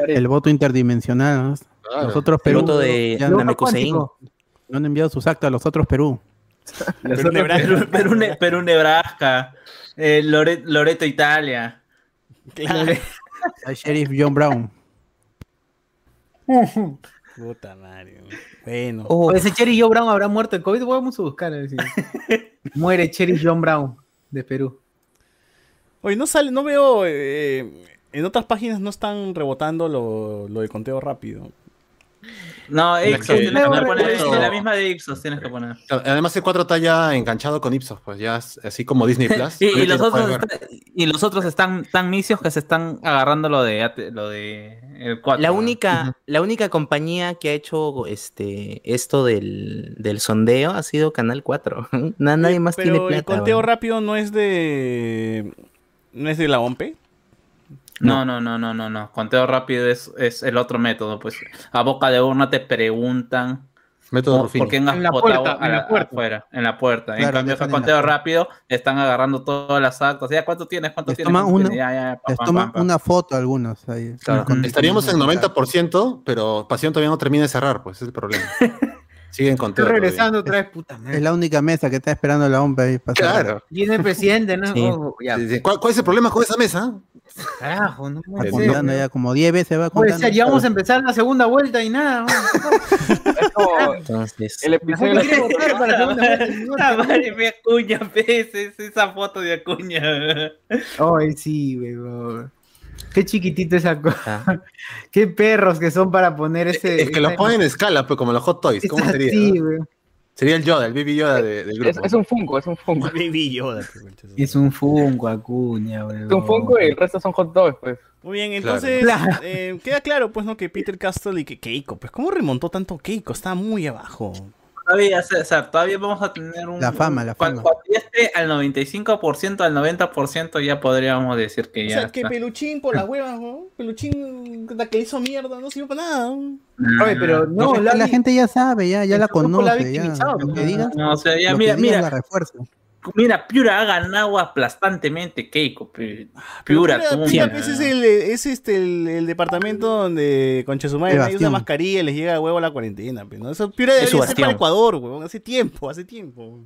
El voto interdimensional. ¿no? Claro. Los otros El Perú voto de ya no, Namekusein. no han enviado sus actas a los otros Perú. Perú, Perú, Perú, Ne- Perú, Nebraska, eh, Lore- Loreto, Italia. Al sheriff John Brown. Puta madre. Bueno. Oh, Ese Cherry John Brown habrá muerto de COVID. Vamos a buscar a ver si. Muere Cherry John Brown de Perú. Oye, no sale, no veo. eh, en otras páginas no están rebotando lo, lo de conteo rápido. No, Ipsos, que- tienes que poner, en la misma de Ipsos tienes que poner. Además, el 4 está ya enganchado con Ipsos, pues ya es así como Disney Plus. Y, los lo otros está- y los otros están tan misios que se están agarrando lo de lo de el 4. La única, la única compañía que ha hecho este esto del, del sondeo ha sido Canal 4. Na- Nadie más Pero tiene el plata. conteo weón. rápido no es de. No es de la OMP. No, no, no, no, no, no. Conteo rápido es, es el otro método, pues. A boca de urna te preguntan Método por, Ruffini. por quién has En la puerta, a en la- la puerta. afuera, en la puerta. en Claro, cambio, en la conteo puerta. rápido están agarrando todas las actas. Ya, ¿cuánto tienes? ¿Cuánto Les tienes? toma ¿Cuánto una-? Ya, ya, pam, Les pam, toma pam, pam. una foto algunos ahí. Claro, estaríamos en con- 90%, pero Pasión todavía no termina de cerrar, pues ese es el problema. Siguen con Estoy regresando otra vez, puta madre. Es la única mesa que está esperando la OMP ahí. Claro. Viene el presidente, ¿no? Sí. Oh, ya, Sí. ¿Cuál, cuál es el problema con esa mesa? carajo, no contando ya como 10 veces va Puede contando. ser, ya vamos a empezar la segunda vuelta y nada. Entonces, el La episodio de la para segunda madre mía, Acuña, ves, es esa foto de Acuña. Ay, sí, weón. Qué chiquitito esa cosa. Qué perros que son para poner ese. Es que los ponen en escala, pues como los Hot Toys. ¿Cómo sería? Sí, no? Sería el Yoda, el Baby Yoda de- del Es, grupo. es un Funko, es un Funko. Baby Yoda. pues, Es un Funko, Acuña, weón. Es un Funko y el resto son hot dogs, pues. Muy bien, entonces Claro. eh, queda claro, pues, ¿no? Que Peter Castle y que Keiko, pues, ¿cómo remontó tanto Keiko? Está muy abajo. Todavía, César, todavía vamos a tener un. La fama, la fama. cuando ya esté al 95%, al 90%, ya podríamos decir que O ya. sea, que está. Peluchín por las huevas, ¿no? Peluchín, la que hizo mierda, no sirve para nada. ¿no? Oye, pero no, No, la, la gente ya sabe, ya, ya la grupo la conoce. Ya. Lo que ¿no? digas, No, o sea, ya, lo mira, que digas mira, la refuerza. Mira, Piura ha ganado aplastantemente Keiko. pe- Pero Piura, Piura, ¿cómo Piura, gana? pues, es, el, es este, el, el departamento donde madre nadie usa Sebastián. mascarilla y les llega a huevo la cuarentena. ¿no? Eso Piura Es debería ser para. Ecuador, huevón. Hace tiempo, hace tiempo.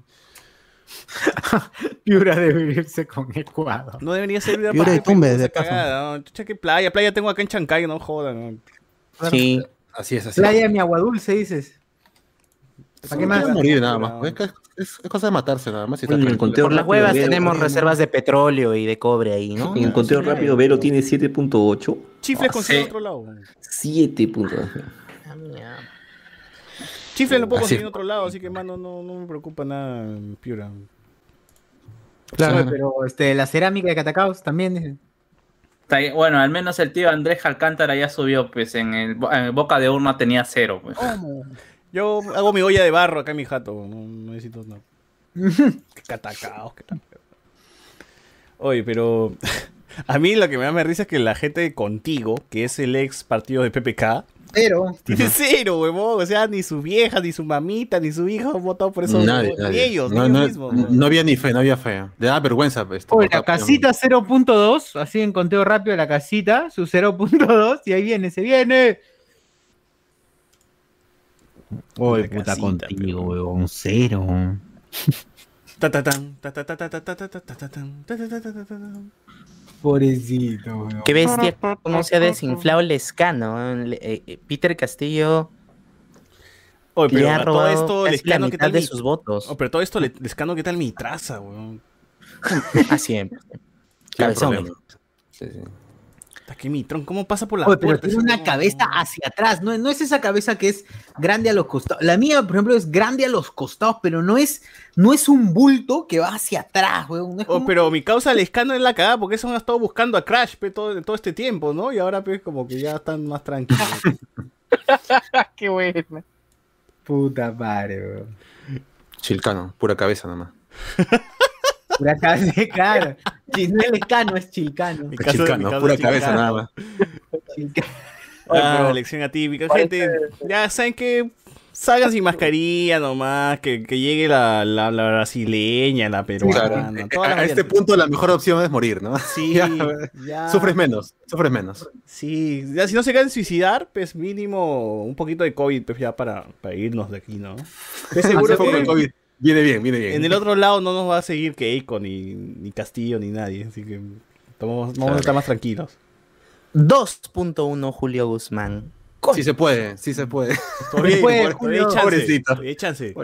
Piura debe irse con Ecuador. No debería ser Piura Piura para y Tumbes, de cagada, ¿no? Chucha, qué playa, playa tengo acá en Chancay, no jodan. ¿no? sí. Así es, así Playa de mi agua dulce, dices. ¿Para qué más? morir nada más. pues, Es, es- es cosa de matarse nada más. y está Bueno, en el tranquilo. conteo Por las huevas Vero- tenemos reservas de petróleo y de cobre ahí, ¿no? En el conteo rápido, Vero tiene 7.8. Chico, Chifles consigue Sí. otro lado. Siete puntos. Chifles lo puedo Así conseguir en otro lado, así que, mano, no, no me preocupa nada Piura. Claro. pero este, la cerámica de Catacaos también. Bueno, al menos el tío Andrés Alcántara ya subió, pues en el, bo- en el Boca de Urna tenía cero. Pues. Yo hago mi olla de barro acá en mi jato, no, no necesito nada. qué catacaos, qué tal. Oye, pero a mí lo que me da más risa es que la gente de contigo, que es el ex partido de PPK, Cero. tiene cero, huevón. O sea, ni su vieja, ni su mamita, ni su hijo han votado por eso. Nadie, ni nadie. ellos, no, ni ellos no- mismos. no había ni fe, no había fe. Le da vergüenza. pues, Oye, votar la casita 0.2, así en conteo rápido la casita, su 0.2, y ahí viene, se viene. Uy, puta contigo, weón. Cero. Pobrecito, weón. Qué bestia cómo se ha desinflado el escano. Peter Castillo. Oye, pero todo esto, ¿qué tal de sus votos. Oye, pero todo esto, ¿qué tal mi traza, weón? Así es. Cabezón. Sí, sí. Que mi tron, ¿cómo pasa por la Oye, pero puerta? tiene una cabeza hacia atrás, no, no es esa cabeza que es grande a los costados. La mía, por ejemplo, es grande a los costados, pero no es, no es un bulto que va hacia atrás, weón. no Oh, como- pero mi causa Lescano es la cagada porque eso han estado buscando a Crash pe, todo, todo este tiempo, ¿no? Y ahora pues como que ya están más tranquilos. Qué buena. Puta madre, weón. Chilcano, pura cabeza nomás. Pura cabeza, claro. No es es chilcano. Es chilcano, pura cabeza nada más. Ah, pero- elección atípica. Gente, ya saben que salgan sin mascarilla nomás, que, que llegue la, la, la brasileña, la peruana. Claro. A, a este punto la mejor opción es morir, ¿no? Sí, Ya, ya. Sufres menos, sufres menos. Sí, ya si no se quieren suicidar, pues mínimo un poquito de COVID pues ya para, para irnos de aquí, ¿no? Estoy seguro de que COVID. Viene bien, viene bien. en el otro lado no nos va a seguir Keiko, ni, ni Castillo, ni nadie, así que vamos, vamos a estar más tranquilos. 2.1 Julio Guzmán. Sí se puede, sí se puede. Todavía hay- Pobre- todavía hay chance, Pobrecito. todavía hay chance.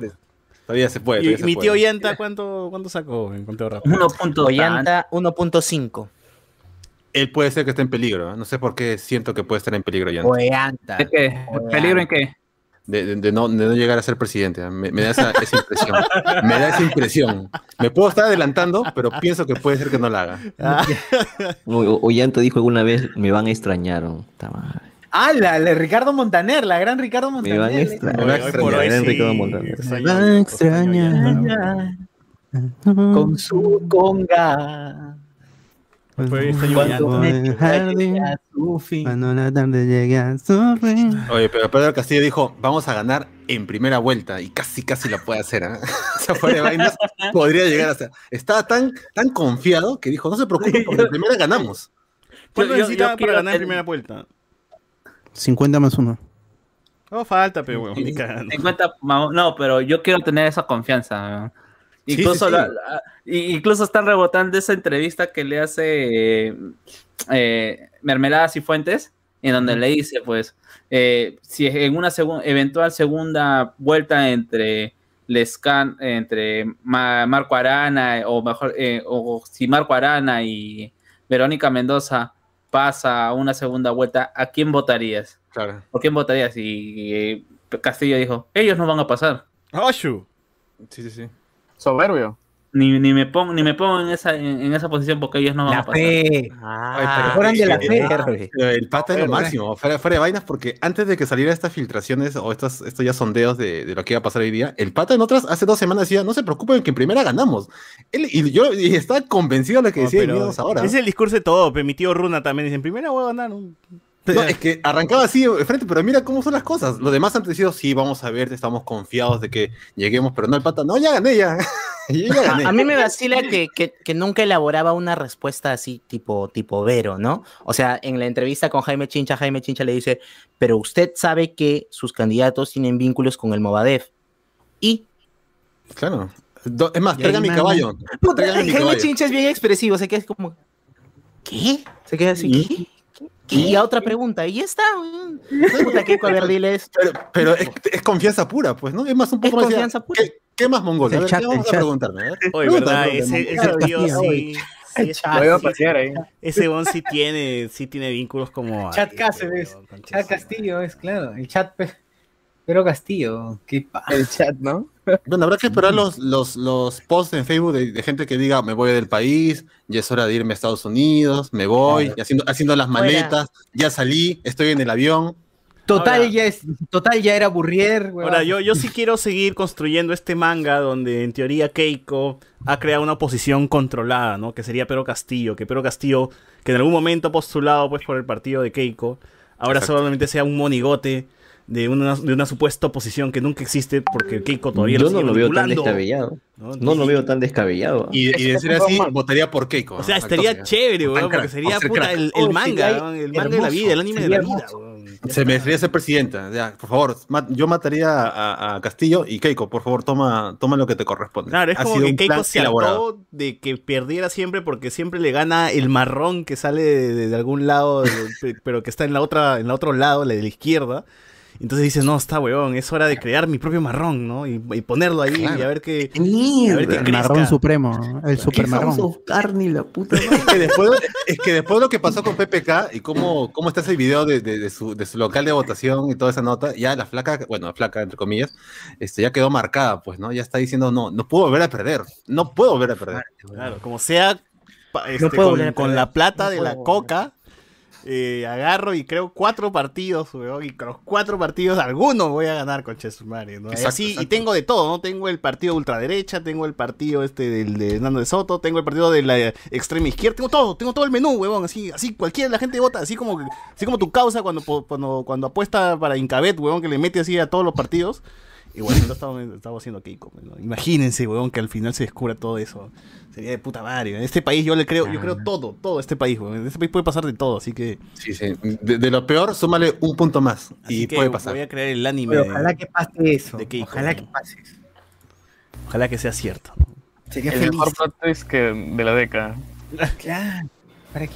Todavía se puede. Y, se mi puede. tío Yanta, ¿cuánto, cuánto sacó en conteo rápido? Ollanta 1.5. Él puede ser que esté en peligro. ¿eh? No sé por qué siento que puede estar en peligro ya. Ollanta. ¿De qué? ¿Peligro en qué? De, de- de no, de no llegar a ser presidente. Me, me da esa, esa impresión. Me da esa impresión. Me puedo estar adelantando, pero pienso que puede ser que no la haga. O- o- Ollanta dijo alguna vez, me van a extrañar. Ah, la, la Ricardo Montaner, la gran Ricardo Me Montaner. van a extrañar. Me va a extrañar, sí. Montaner. Me va a extrañar. Con su conga. Pues, jardín, cuando la tarde llegue a su fin. Oye, pero Pedro Castillo dijo, vamos a ganar en primera vuelta y casi casi la puede hacer. ¿eh? o sea, fuera de vainas, podría llegar a ser. Estaba tan, tan confiado que dijo, no se preocupen, porque en primera ganamos. ¿Cuánto Yo- yo- necesita yo para ganar en primera vuelta? 50 más 1. No falta, pero cagando. 50, ma- no, pero yo quiero tener esa confianza. ¿no? Sí, Incluso, sí, sí. la- la- y- incluso están rebotando esa entrevista que le hace eh, eh, Mermeladas y Fuentes, en donde le dice, pues, eh, si en una segun- eventual segunda vuelta entre Lescan, entre Ma- Marco Arana, o mejor, eh, o si Marco Arana y Verónica Mendoza pasa a una segunda vuelta, ¿a quién votarías? Claro. ¿Por quién votarías? Y Castillo dijo, ellos no van a pasar. ¡Oshu! Sí, sí, sí. Soberbio. Ni, ni me pongo ni me pongo en esa en, en esa posición porque ellos no van La a pasar. fe. Ah, Fueran de la fe. Pero el pata es lo máximo, fuera, fuera de vainas, porque antes de que salieran estas filtraciones o estos, estos ya sondeos de, de lo que iba a pasar hoy día, el pata en otras, hace dos semanas decía, no se preocupen que en primera ganamos. Él, y yo y estaba convencido de lo que No, decía pero míranos ahora. Es el discurso de todo, mi tío Runa también dice, en primera voy a ganar. un-". No, es que arrancaba así de frente, pero mira cómo son las cosas. Los demás han decidido, sí, vamos a ver, estamos confiados de que lleguemos, pero no el pata, no, ya gané, ya. Yo ya gané. A, a mí me vacila que, que- que nunca elaboraba una respuesta así tipo, tipo Vero, ¿no? O sea, en la entrevista con Jaime Chincha, Jaime Chincha le dice, pero usted sabe que sus candidatos tienen vínculos con el Movadef. Y... Claro. Do- es más, traigan mi caballo. Puta, mi Jaime caballo. Chincha es bien expresivo, se queda así como... ¿Qué? Se queda así, ¿qué? ¿Qué? Y a otra pregunta, y ya está. Puta. Pero, pero es, es confianza pura, pues, ¿no? Es más un poco Es más. confianza pura. ¿Qué, qué más mongol? A El ver, chat, ¿qué vamos el a chat. preguntarme? Oye, verdad, ese, Mongol. ese tío sí, Sí, es- Lo iba a pasear ahí. Ese bon sí tiene, sí tiene vínculos como. Chat Cáceres. Chat Castillo es, claro. El chat pe- Pero Castillo. Qué El chat, ¿no? Bueno, habrá que esperar los, los, los posts en Facebook de, de gente que diga, me voy del país, ya es hora de irme a Estados Unidos, me voy, haciendo, haciendo las Fuera. maletas, ya salí, estoy en el avión. Total Ahora- ya es, total ya era Burrier, weón. Ahora, yo, yo sí quiero seguir construyendo este manga donde en teoría Keiko ha creado una oposición controlada, ¿no? Que sería Pedro Castillo, que Pedro Castillo, que en algún momento ha postulado pues por el partido de Keiko, ahora Exacto. solamente sea un monigote de una, de una supuesta oposición que nunca existe porque Keiko todavía Yo no lo veo tan descabellado. ¿no? No lo veo tan descabellado. Y, y de ser así, votaría por Keiko. O sea, estaría chévere, weón, porque sería puta crack. el, Oh, el manga, el manga de la vida, el anime de la vida. Se merecería ser presidenta. Ya, por favor, yo mataría a, a Castillo y Keiko, por favor, toma, toma lo que te corresponde. Claro, es Ha como sido que Keiko se elaborado. hartó de que perdiera siempre porque siempre le gana el marrón que sale de, de- de algún lado, de- pero que está en la otra, en la otro lado, la de la izquierda. Entonces dice, no, está weón, es hora de crear mi propio marrón, ¿no? Y, y ponerlo ahí y a ver qué, a ver qué El marrón supremo, el super marrón. Carne, la puta Es que, después, es que después de lo que pasó con PPK y cómo, cómo está ese video de, de- de su, de su local de votación y toda esa nota, ya la flaca, bueno, flaca entre comillas, este, ya quedó marcada, pues, ¿no? Ya está diciendo, no, no puedo volver a perder, no puedo volver a perder. Claro, como sea, este, puedo volver con, la plata no de la volver. coca, eh, agarro y creo cuatro partidos, weón, y con los cuatro partidos algunos voy a ganar con Chesumare, ¿no? Exacto, así, y tengo de todo, ¿no? Tengo el partido ultraderecha, tengo el partido este del de Hernando de Soto, tengo el partido de la extrema izquierda, tengo todo, tengo todo el menú, weón, así, así cualquiera la gente vota, así como, así como tu causa cuando, cuando, cuando apuesta para Incabet, weón, que le mete así a todos los partidos. Igual lo estamos, estamos haciendo Keiko. ¿no? Imagínense, weón, que al final se descubra todo eso. Sería de puta madre. En este país yo le creo, yo creo todo, todo este país, weón. En este país puede pasar de todo, así que. Sí, sí. De, de lo peor, súmale un punto más Así y que puede pasar. voy a crear el anime. Pero de- ojalá que pase eso. de Keiko, ojalá ¿no? que pase eso. Ojalá que sea cierto. Sería El feliz. mejor plot twist que de la década. Claro. ¿Para qué?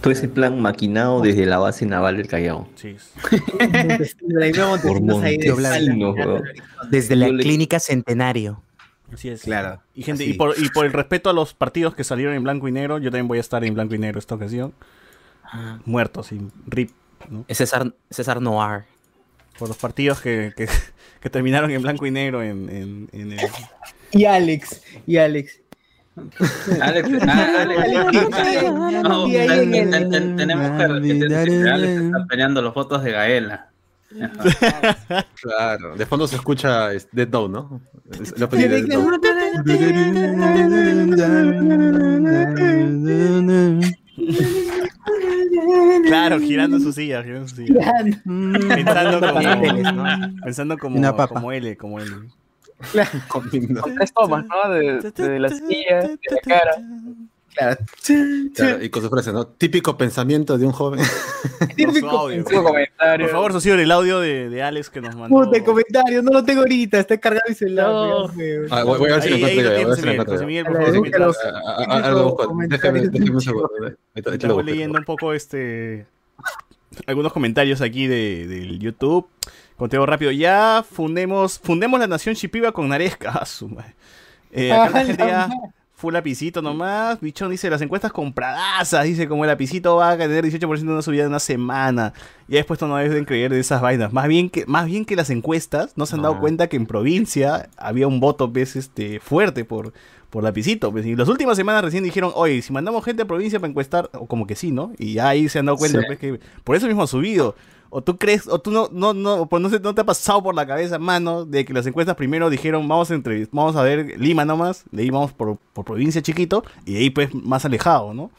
Todo ese plan maquinado desde la base naval del Callao. Sí. Por Montesinos, weón. Desde la clínica Centenario. Así es. Claro. Y gente, Así. y por, y por el respeto a los partidos que salieron en blanco y negro, yo también voy a estar en blanco y negro esta ocasión. Muerto, sin rip, ¿no? Es César, César Noir. Por los partidos que, que, que terminaron en blanco y negro en, en, en el. Y Alex, y Alex. Alex, ah, Alex, está peleando los votos de Gaela. Claro. De fondo se escucha es, Dead Note, ¿no? La de. Claro, girando en su silla, girando su silla. Pensando como, ¿no? pensando como, Una papa. como L, como L. Comiendo. Con tres tomas, ¿no? De, de la silla, de la cara. Claro. Claro, y con su frase, ¿no? Típico pensamiento de un joven. Por su audio. Cinco comentarios. Por favor, socio, el audio de, de Alex que nos mandó. Puta, el comentario, no lo tengo ahorita, está cargado mi celular. No. Ah, voy, voy a ver si lo encuentro. Déjame, un segundo. Busco. leyendo un poco este algunos comentarios aquí de, del YouTube. Conteo rápido ya. Fundemos, fundemos la nación Shipiba con Naresca. Ah, su madre. Eh, acá la gente ya full lapicito nomás. Bichón dice las encuestas compradazas. Dice como el lapicito va a tener 18% de una subida de una semana. Ya después no deben creer de esas vainas. Más bien que, más bien que las encuestas no se han dado No. cuenta que en provincia había un voto pues, este, fuerte por, por lapicito. Pues, y las últimas semanas recién dijeron, oye, si mandamos gente a provincia para encuestar, o como que sí, ¿no? Y ya ahí se han dado cuenta Sí. pues, que por eso mismo ha subido. O tú crees, o tú no, no, no, pues no, se- no te ha pasado por la cabeza, mano, de que las encuestas primero dijeron, vamos a entrevist- vamos a ver Lima nomás, de ahí vamos por, por provincia chiquito, y de ahí pues más alejado, ¿no?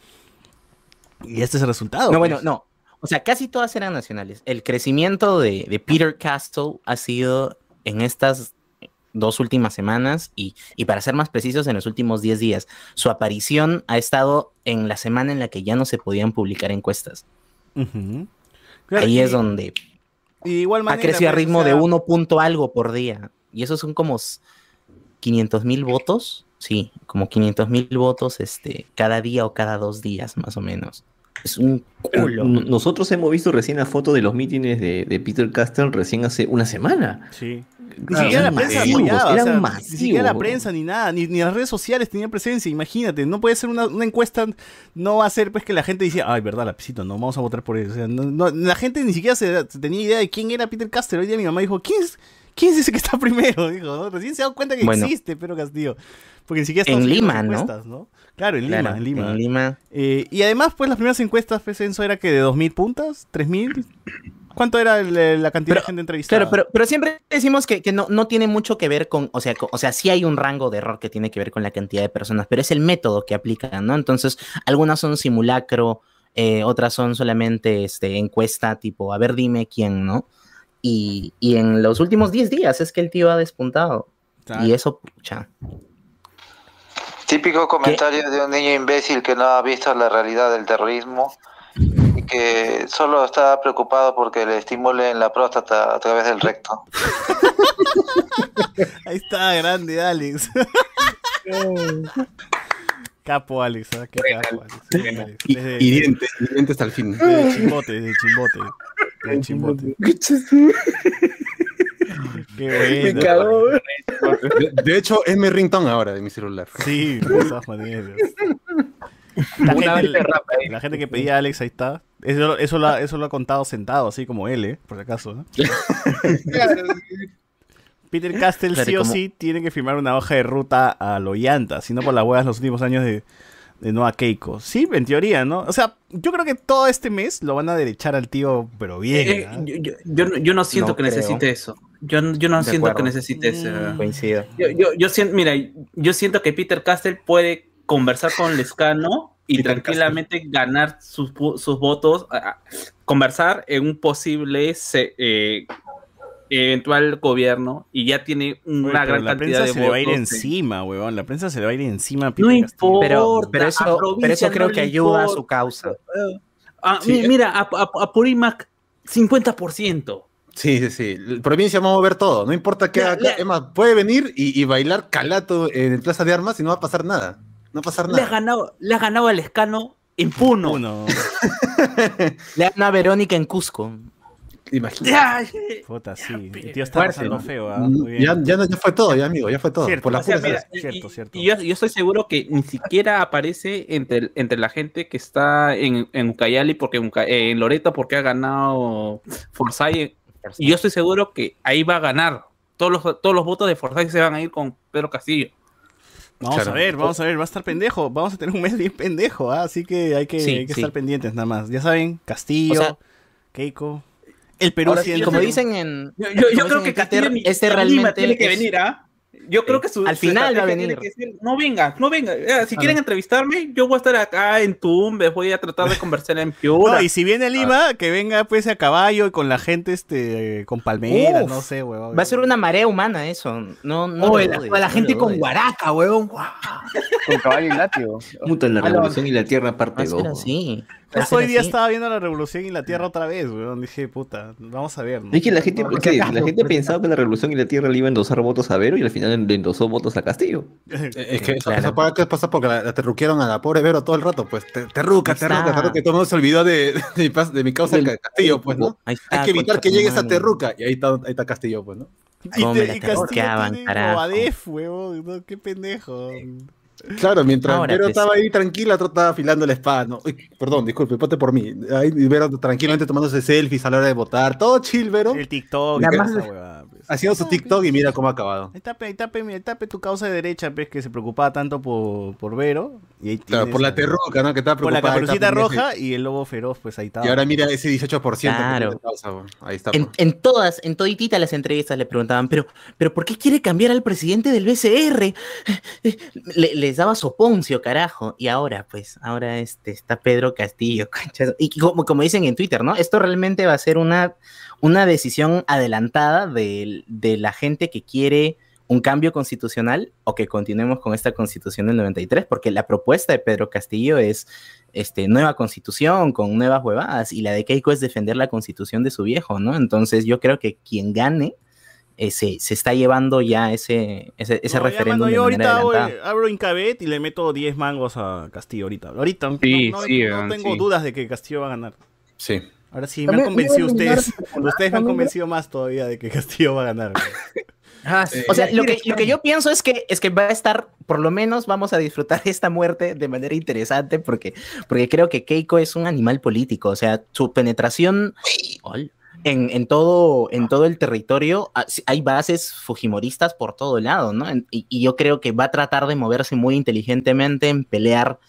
Y este es el resultado. No, pues. bueno, no. O sea, casi todas eran nacionales. El crecimiento de, de Peter Castle ha sido en estas dos últimas semanas y, y para ser más precisos, en los últimos 10 días. Su aparición ha estado en la semana en la que ya no se podían publicar encuestas. Claro, Ahí y- es donde y igual ha crecido a pues, o ritmo de 1 punto algo por día. Y esos son como 500 mil votos. Sí, como 500 mil votos este, cada día o cada dos días, más o menos. Es un culo. Nosotros hemos visto recién la foto de los mítines de, de Peter Castell recién hace una semana. Sí. Ni siquiera la prensa masivos, apoyaba, o ni siquiera la prensa ni nada, ni, ni las redes sociales tenían presencia, imagínate, no puede ser una, una encuesta, no va a ser pues que la gente dice, ay, verdad, lapicito, no, vamos a votar por él, o sea, no- no, la gente ni siquiera se, se tenía idea de quién era Peter Caster, hoy día mi mamá dijo, ¿quién es, quién es ese que está primero? Dijo, ¿no? recién se ha dado cuenta que Bueno. existe Pedro Castillo, porque ni siquiera En Lima, ¿no? ¿no? Claro, en Claro, Lima, en Lima. en Lima. Eh, y además, pues las primeras encuestas, pues, Enzo, era que de 2.000 puntas, 3.000. ¿Cuánto era el- la cantidad de gente entrevistada? Claro, pero, pero siempre decimos que, que no, no tiene mucho que ver con, o sea, o sea, sí hay un rango de error que tiene que ver con la cantidad de personas, pero es el método que aplican, ¿no? Entonces, algunas son simulacro, eh, otras son solamente este, encuesta tipo, a ver, dime quién, ¿no? Y, y en los últimos 10 días es que el tío ha despuntado. Y eso, pucha. Típico comentario de un niño imbécil que no ha visto la realidad del terrorismo que solo está preocupado porque le estimulen la próstata a través del recto. Ahí está, grande Alex. capo Alex, ¿ah? Qué capo Alex. Y diente hasta el fin. Desde chimbote, desde chimbote. Chimbote. Qué bueno. De, de hecho, es mi ringtone ahora de mi celular. Sí, de todas maneras. La Una gente, vez eh. la gente que pedía a Alex, ahí está. Eso, eso, lo, ha- eso lo ha contado sentado, así como él, ¿eh? Por si acaso. ¿no? Peter Castell Claro, sí o como- sí tiene que firmar una hoja de ruta a lo llanta, si no por las huevas los últimos años de, de Noah Keiko. Sí, en teoría, ¿no? O sea, yo creo que todo este mes lo van a derechar al tío, pero bien. Eh, yo, yo- yo no- yo no siento No que creo. necesite eso. Yo, no- yo no De siento acuerdo. que necesite eso. Coincido. Yo, yo, yo siento, mira, yo siento que Peter Castell puede conversar con Lescano y tranquilamente ganar sus, sus votos, a- a- conversar en un posible se- eh, eventual gobierno y ya tiene Oye, una gran la cantidad prensa de se votos. le va a ir encima, huevón. La prensa se le va a ir encima a No importa. Pero, pero eso, pero provincia eso creo no que ayuda a su causa. Ah, Sí, eh. mira, a, a, a Purimac 50%. Sí, sí, sí. La provincia vamos a ver todo. No importa qué haga acá. Es más, puede venir y, y bailar calato en Plaza de Armas y no va a pasar nada. No pasar Le has nada. ganado, le has ganado al Lescano en Puno. Le a Verónica en Cusco. Imagínate. Puta, sí. El tío está Fuerte, pasando ¿no? feo. Muy bien. Ya, ya, ya fue todo, ya amigo, ya fue todo. Cierto, Por la O sea, fuerza. mira, y- cierto, y- cierto. Y yo, yo estoy seguro que ni siquiera aparece entre, entre la gente que está en, en Ucayali, porque eh, en Loreto, porque ha ganado Forsyth. Y yo estoy seguro que ahí va a ganar. Todos los, todos los votos de Forsyth se van a ir con Pedro Castillo. Vamos Claro. a ver, vamos a ver, va a estar pendejo. Vamos a tener un mes bien pendejo, ¿ah? así que hay que, Sí, hay que sí. estar pendientes nada más. Ya saben, Castillo, O sea, Keiko, el Perú Ahora sí, siendo- como dicen en. Yo, yo- yo creo que Castillo este realmente tiene que es- venir, ¿ah? Yo creo que su, Al final va a venir. no venga, no venga. Eh, Si quieren entrevistarme, yo voy a estar acá en Tumbes, voy a tratar de conversar en Piura. No, y si viene a Lima, que venga pues a caballo y con la gente este con palmeras, Uf, no sé, huevón. Va a ser una marea humana eso. No, no Oh, la, dudes, la gente con guaraca, huevón. Con caballo y látigo. Puta, la Ah, lo- revolución y la tierra parte Va a ser 2. así. Justo hoy día estaba viendo la revolución y la tierra otra vez, weón. Dije, puta, vamos a ver. ¿no? Es que la gente, la gente pensaba que la revolución y la tierra le iba a endosar votos a Vero y al final le endosó votos a Castillo. Es que eso, eso pasa- porque la, la terruquearon a la pobre Vero todo el rato, pues te, terruca, terruca, terruca, y todo el mundo se olvidó de, de, mi, pas- de mi causa el Castillo, pues, ¿no? Hay que evitar que llegue esa terruca, y ahí está, ahí está Castillo, pues, ¿no? Y, te- me la y Castillo tiene carajo. Movadef, huevón. No, qué pendejo. Claro, mientras Ahora, Vero estaba ahí tranquila, otro estaba afilando la espada, ¿no? Uy, perdón, disculpe, ponte por mí. Ahí Vero tranquilamente tomándose selfies a la hora de votar, todo chill, Vero. El TikTok, y más-. Haciendo su TikTok y mira cómo ha acabado. Ahí tape, ahí tape, mira, tape tu causa de derecha, pues, que se preocupaba tanto por, por Vero. Y ahí Claro, por la a- terruca, ¿no? Que estaba Por la preocupada. caperucita estaba roja y el lobo feroz, pues ahí está. Y ahora mira ese 18% que Claro. tiene causa. Ahí está. En, en todas, en toditita las entrevistas le preguntaban, pero, pero ¿por qué quiere cambiar al presidente del BCR? Le- les daba soponcio, carajo. Y ahora, pues, ahora este, está Pedro Castillo. Y como, como dicen en Twitter, ¿no? Esto realmente va a ser una, una decisión adelantada de, de la gente que quiere un cambio constitucional o que continuemos con esta constitución del 93, porque la propuesta de Pedro Castillo es este, nueva constitución con nuevas huevadas y la de Keiko es defender la constitución de su viejo, ¿no? Entonces yo creo que quien gane eh, se, se está llevando ya ese, ese, ese No, ya, referéndum mano, yo de manera ahorita hago, adelantada. abro Incabet y le meto 10 mangos a Castillo ahorita. Ahorita. Sí, no, no- sí, no weón, tengo sí. dudas de que Castillo va a ganar. Sí. Ahora sí, me han convencido ustedes. Ustedes me han convencido más todavía de que Castillo va a ganar. weón. O sea, lo que, lo que yo pienso es que, es que va a estar, por lo menos vamos a disfrutar esta muerte de manera interesante porque, porque creo que Keiko es un animal político, o sea, su penetración en, en todo, en todo el territorio, ah, hay bases fujimoristas por todo lado, ¿no? En- Y, y yo creo que va a tratar de moverse muy inteligentemente en pelear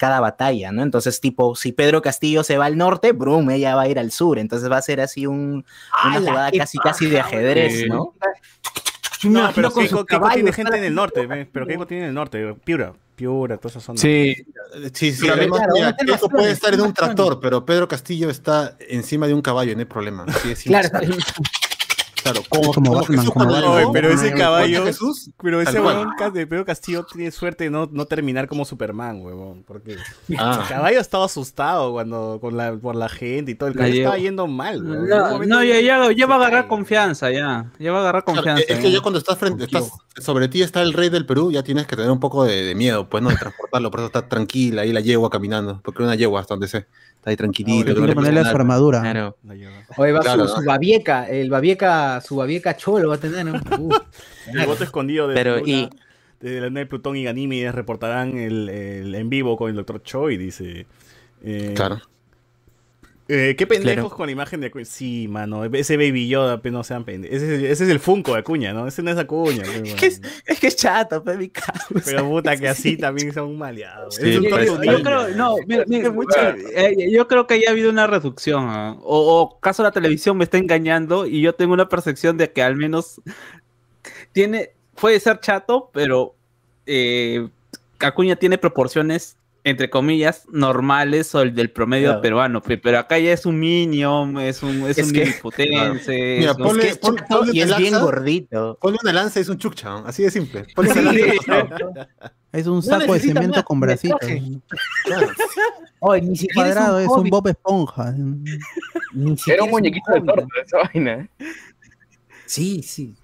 cada batalla, ¿no? Entonces, tipo, si Pedro Castillo se va al norte, brum, ella va a ir al sur, entonces va a ser así un, una ¡Hala, jugada casi, casi de ajedrez! ¿no? No, pero con Keiko, tiene gente en el norte, ve, pero Keiko tiene en el norte, Piura, Piura, toda esa zona. Sí, sí, sí. Pero además, claro, mira, van a tener Keiko puede estar en un tractor, pero Pedro Castillo está encima de un caballo, no hay problema. Es Claro. Claro, como, Como como Batman, Jesús como cuando Batman. llegó, Oye, pero ese caballo, Jesús, pero ese huevón de Pedro Castillo tiene suerte de no, no terminar como Superman, huevón, porque Ah. el caballo estaba asustado cuando con la, por la gente y todo, el caballo estaba yendo mal, huevón. No, no, ya, ya, ya va a agarrar confianza, ya. Ya va a agarrar Claro, confianza. es que ya. cuando estás frente, estás sobre ti está el rey del Perú, ya tienes que tener un poco de, de miedo, pues no, de transportarlo, por eso está tranquila ahí la yegua caminando, porque una yegua hasta donde sé, está ahí tranquilito. Tiene no que le ponerle su armadura. Claro. Oye, va Claro, su, ¿no? su babieca, el babieca, su babieca cholo va a tener, ¿no? Uh, El voto escondido de Pero, y- desde la luna de Plutón y Ganímedes reportarán el, el en vivo con el doctor Choi, dice. Eh, Claro. Eh, qué pendejos Claro. con la imagen de Acuña. Sí, mano, ese Baby Yoda, pues no sean pendejos. Ese, es- ese es el Funko de Acuña, ¿no? Ese no es Acuña. pues, Es que es, es que es chato, pe, mi causa. Pero puta, que así también son maleados. Sí, es un Yo, creo, no, mira, mira, eh, yo creo que ya ha habido una reducción. O, o caso la televisión me está engañando y yo tengo una percepción de que al menos tiene, puede ser chato, pero eh, Acuña tiene proporciones entre comillas normales o el del promedio Claro. peruano, pe- pero acá ya es un minion, es un es, Es un que- liliputense, Mira, es un- ponle- Es que es pon- chato ponle y es bien gordito. Ponle una lanza y es un chucha, así de simple. Ponle una lanza. Es un No saco de cemento más con bracitos. Claro. Oye, ni siquiera Cuadrado, es es un, Bob Esponja. ni Era un muñequito de torta esa vaina. ¿eh? Sí, sí.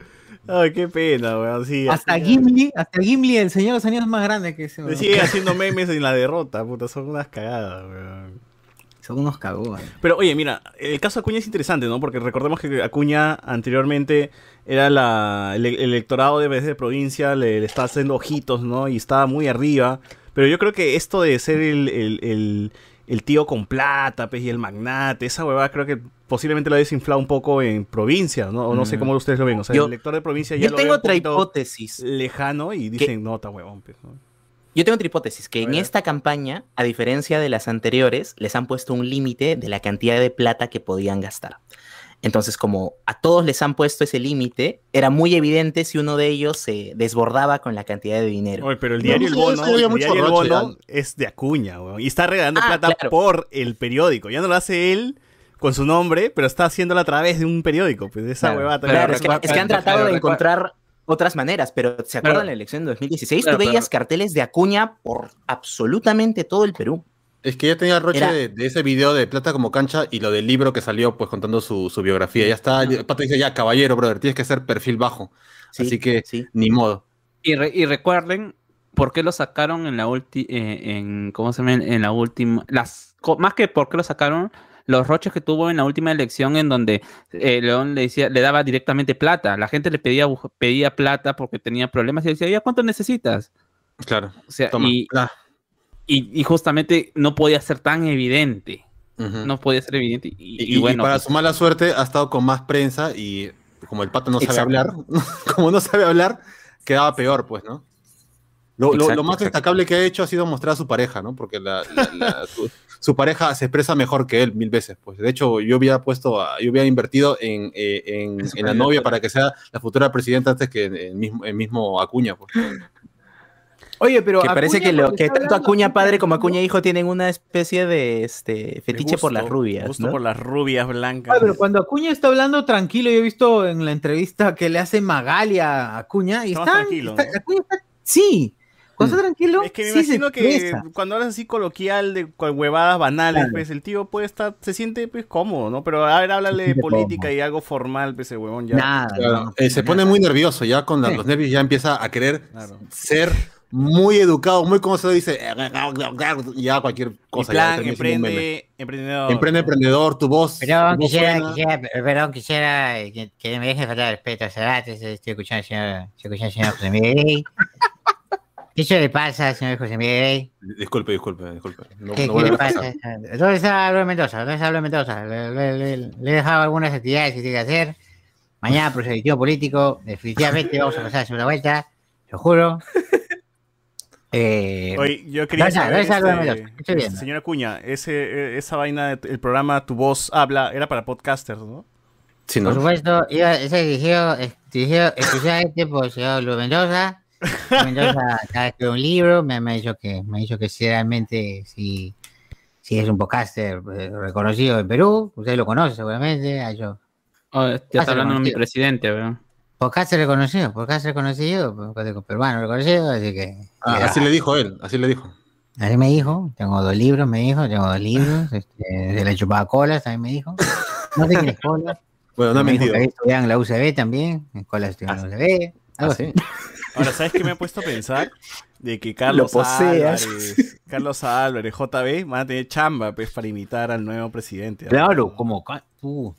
Ay, qué pena, weón. Sí, Hasta así- Gimli, hasta Gimli, el señor de los anillos es más grande que ese. Weón. siguen haciendo memes en la derrota, puta, son unas cagadas, weón. Son unos cagones. Pero oye, mira, el caso de Acuña es interesante, ¿no? Porque recordemos que Acuña anteriormente era la, el, el electorado de vez de provincia, le, le estaba haciendo ojitos, ¿no? Y estaba muy arriba. Pero yo creo que esto de ser el, el- el- el tío con plata, pues, y el magnate, esa huevada creo que posiblemente lo ha desinflado un poco en provincia, ¿no? O no sé cómo ustedes lo ven. O sea, Yo- el elector de provincia ya Yo lo tengo ve un otra hipótesis. lejano y dicen, no, está huevón, pues, ¿no? Yo tengo otra hipótesis, que A en ver. esta campaña, a diferencia de las anteriores, les han puesto un límite de la cantidad de plata que podían gastar. Entonces, como a todos les han puesto ese límite, era muy evidente si uno de ellos se desbordaba con la cantidad de dinero. Oye, pero el No, diario no El Bono, el mucho diario El Bono es de Acuña, weón. Y está regalando Ah, plata claro. por el periódico. Ya no lo hace él con su nombre, pero está haciéndolo a través de un periódico. Pues de esa Claro, huevada claro, Claro, es que, es que han tratado de encontrar otras maneras, pero ¿se acuerdan de la elección de 2016? Claro, Tú veías carteles de Acuña por absolutamente todo el Perú. Es que ya tenía roche Era- de, de ese video de Plata como cancha y lo del libro que salió pues contando su, su biografía. Ya está, el pata dice, ya, caballero, brother, tienes que ser perfil bajo. Sí, Así que, sí. ni modo. Y, re- y recuerden por qué lo sacaron en la última, en cómo se llama, en la última, las más que por qué lo sacaron, los roches que tuvo en la última elección en donde eh, León le decía, le daba directamente plata, la gente le pedía pedía plata porque tenía problemas y decía, ya cuánto necesitas, Claro. o sea, Toma. y, Ah, y, y justamente no podía ser tan evidente, no podía ser evidente y, bueno, para pues, su mala suerte ha estado con más prensa y como el pato no sabe Exacto. hablar, como no sabe hablar, quedaba peor, pues, ¿no? Lo, lo- Exacto, lo más exacto. destacable que ha hecho ha sido mostrar a su pareja, ¿no? Porque la, la- la- su, su pareja se expresa mejor que él mil veces. Pues de hecho, yo había puesto, a- yo había invertido en, eh, en- la novia para que sea la futura presidenta antes que el mismo, el mismo Acuña. Pues. Oye, pero. que parece Acuña, que, lo, que tanto Acuña padre como Acuña hijo tienen una especie de este fetiche por las rubias. Gusto ¿no? por las rubias blancas. Ah, pero cuando Acuña está hablando tranquilo, yo he visto en la entrevista que le hace Magalia a Acuña y está, tranquilo, está- ¿no? Acuña está- sí, cuando está tranquilo, Es que me sí imagino que cuando hablas así coloquial de con huevadas banales, Claro. pues el tío puede estar, se siente pues cómodo, ¿no? Pero a ver, háblale de política cómodo. y algo formal, pues ese huevón ya. Nada, Claro, no, eh, se nada. pone muy nervioso ya con la- Sí. los nervios ya empieza a querer Claro. ser muy educado, muy como se dice, ya cualquier cosa. plan, ya emprende, emprendedor. Emprende, emprendedor, tu voz. Perdón, tu voz quisiera, quisiera, perdón, quisiera que, que me deje faltar respeto a Cerati, estoy escuchando al señor, estoy escuchando al señor José Miguel. ¿Qué se le pasa señor José Miguel? Disculpe, disculpe, disculpe. No, ¿Qué, no qué le pasa? ¿Dónde está Álvaro Mendoza? ¿Dónde está Álvaro Mendoza? Le, le- le- le he dejado algunas actividades que tiene que hacer. Mañana, proselitismo político. Definitivamente vamos a pasar a la segunda vuelta. Lo juro. Eh, Oye, yo quería ¿dónde está? saber, ¿Dónde está Álvaro este, Mendoza? Estoy viendo. señora Cuña, ese, eh, esa vaina, el programa Tu Voz Habla, era para podcasters, ¿no? Sí, Por supuesto, iba, ese dirigido, es- dirigido exclusivamente por el señor Luis Mendoza. Mendoza ha escrito un libro, me, me ha dicho que, me ha dicho que si realmente, si, si es un podcaster eh, reconocido en Perú, usted lo conoce seguramente, ha hecho Oh, ya está hablando de mi presidente, weón. podcaster reconocido, podcaster reconocido, peruano reconocido, así que... Ah, así le dijo él, así le dijo. Así me dijo, tengo dos libros, me dijo, tengo dos libros, este, se le chupaba colas, también me dijo. No sé quién es cola. Bueno, no me dijo mentido. en la UCB también, en cola estudió en la UCB. algo así. Ahora, ¿sabes qué me he puesto a pensar? De que Carlos. Álvarez, Carlos Álvarez, JB, van a tener chamba pues, para imitar al nuevo presidente. Claro, como. uh.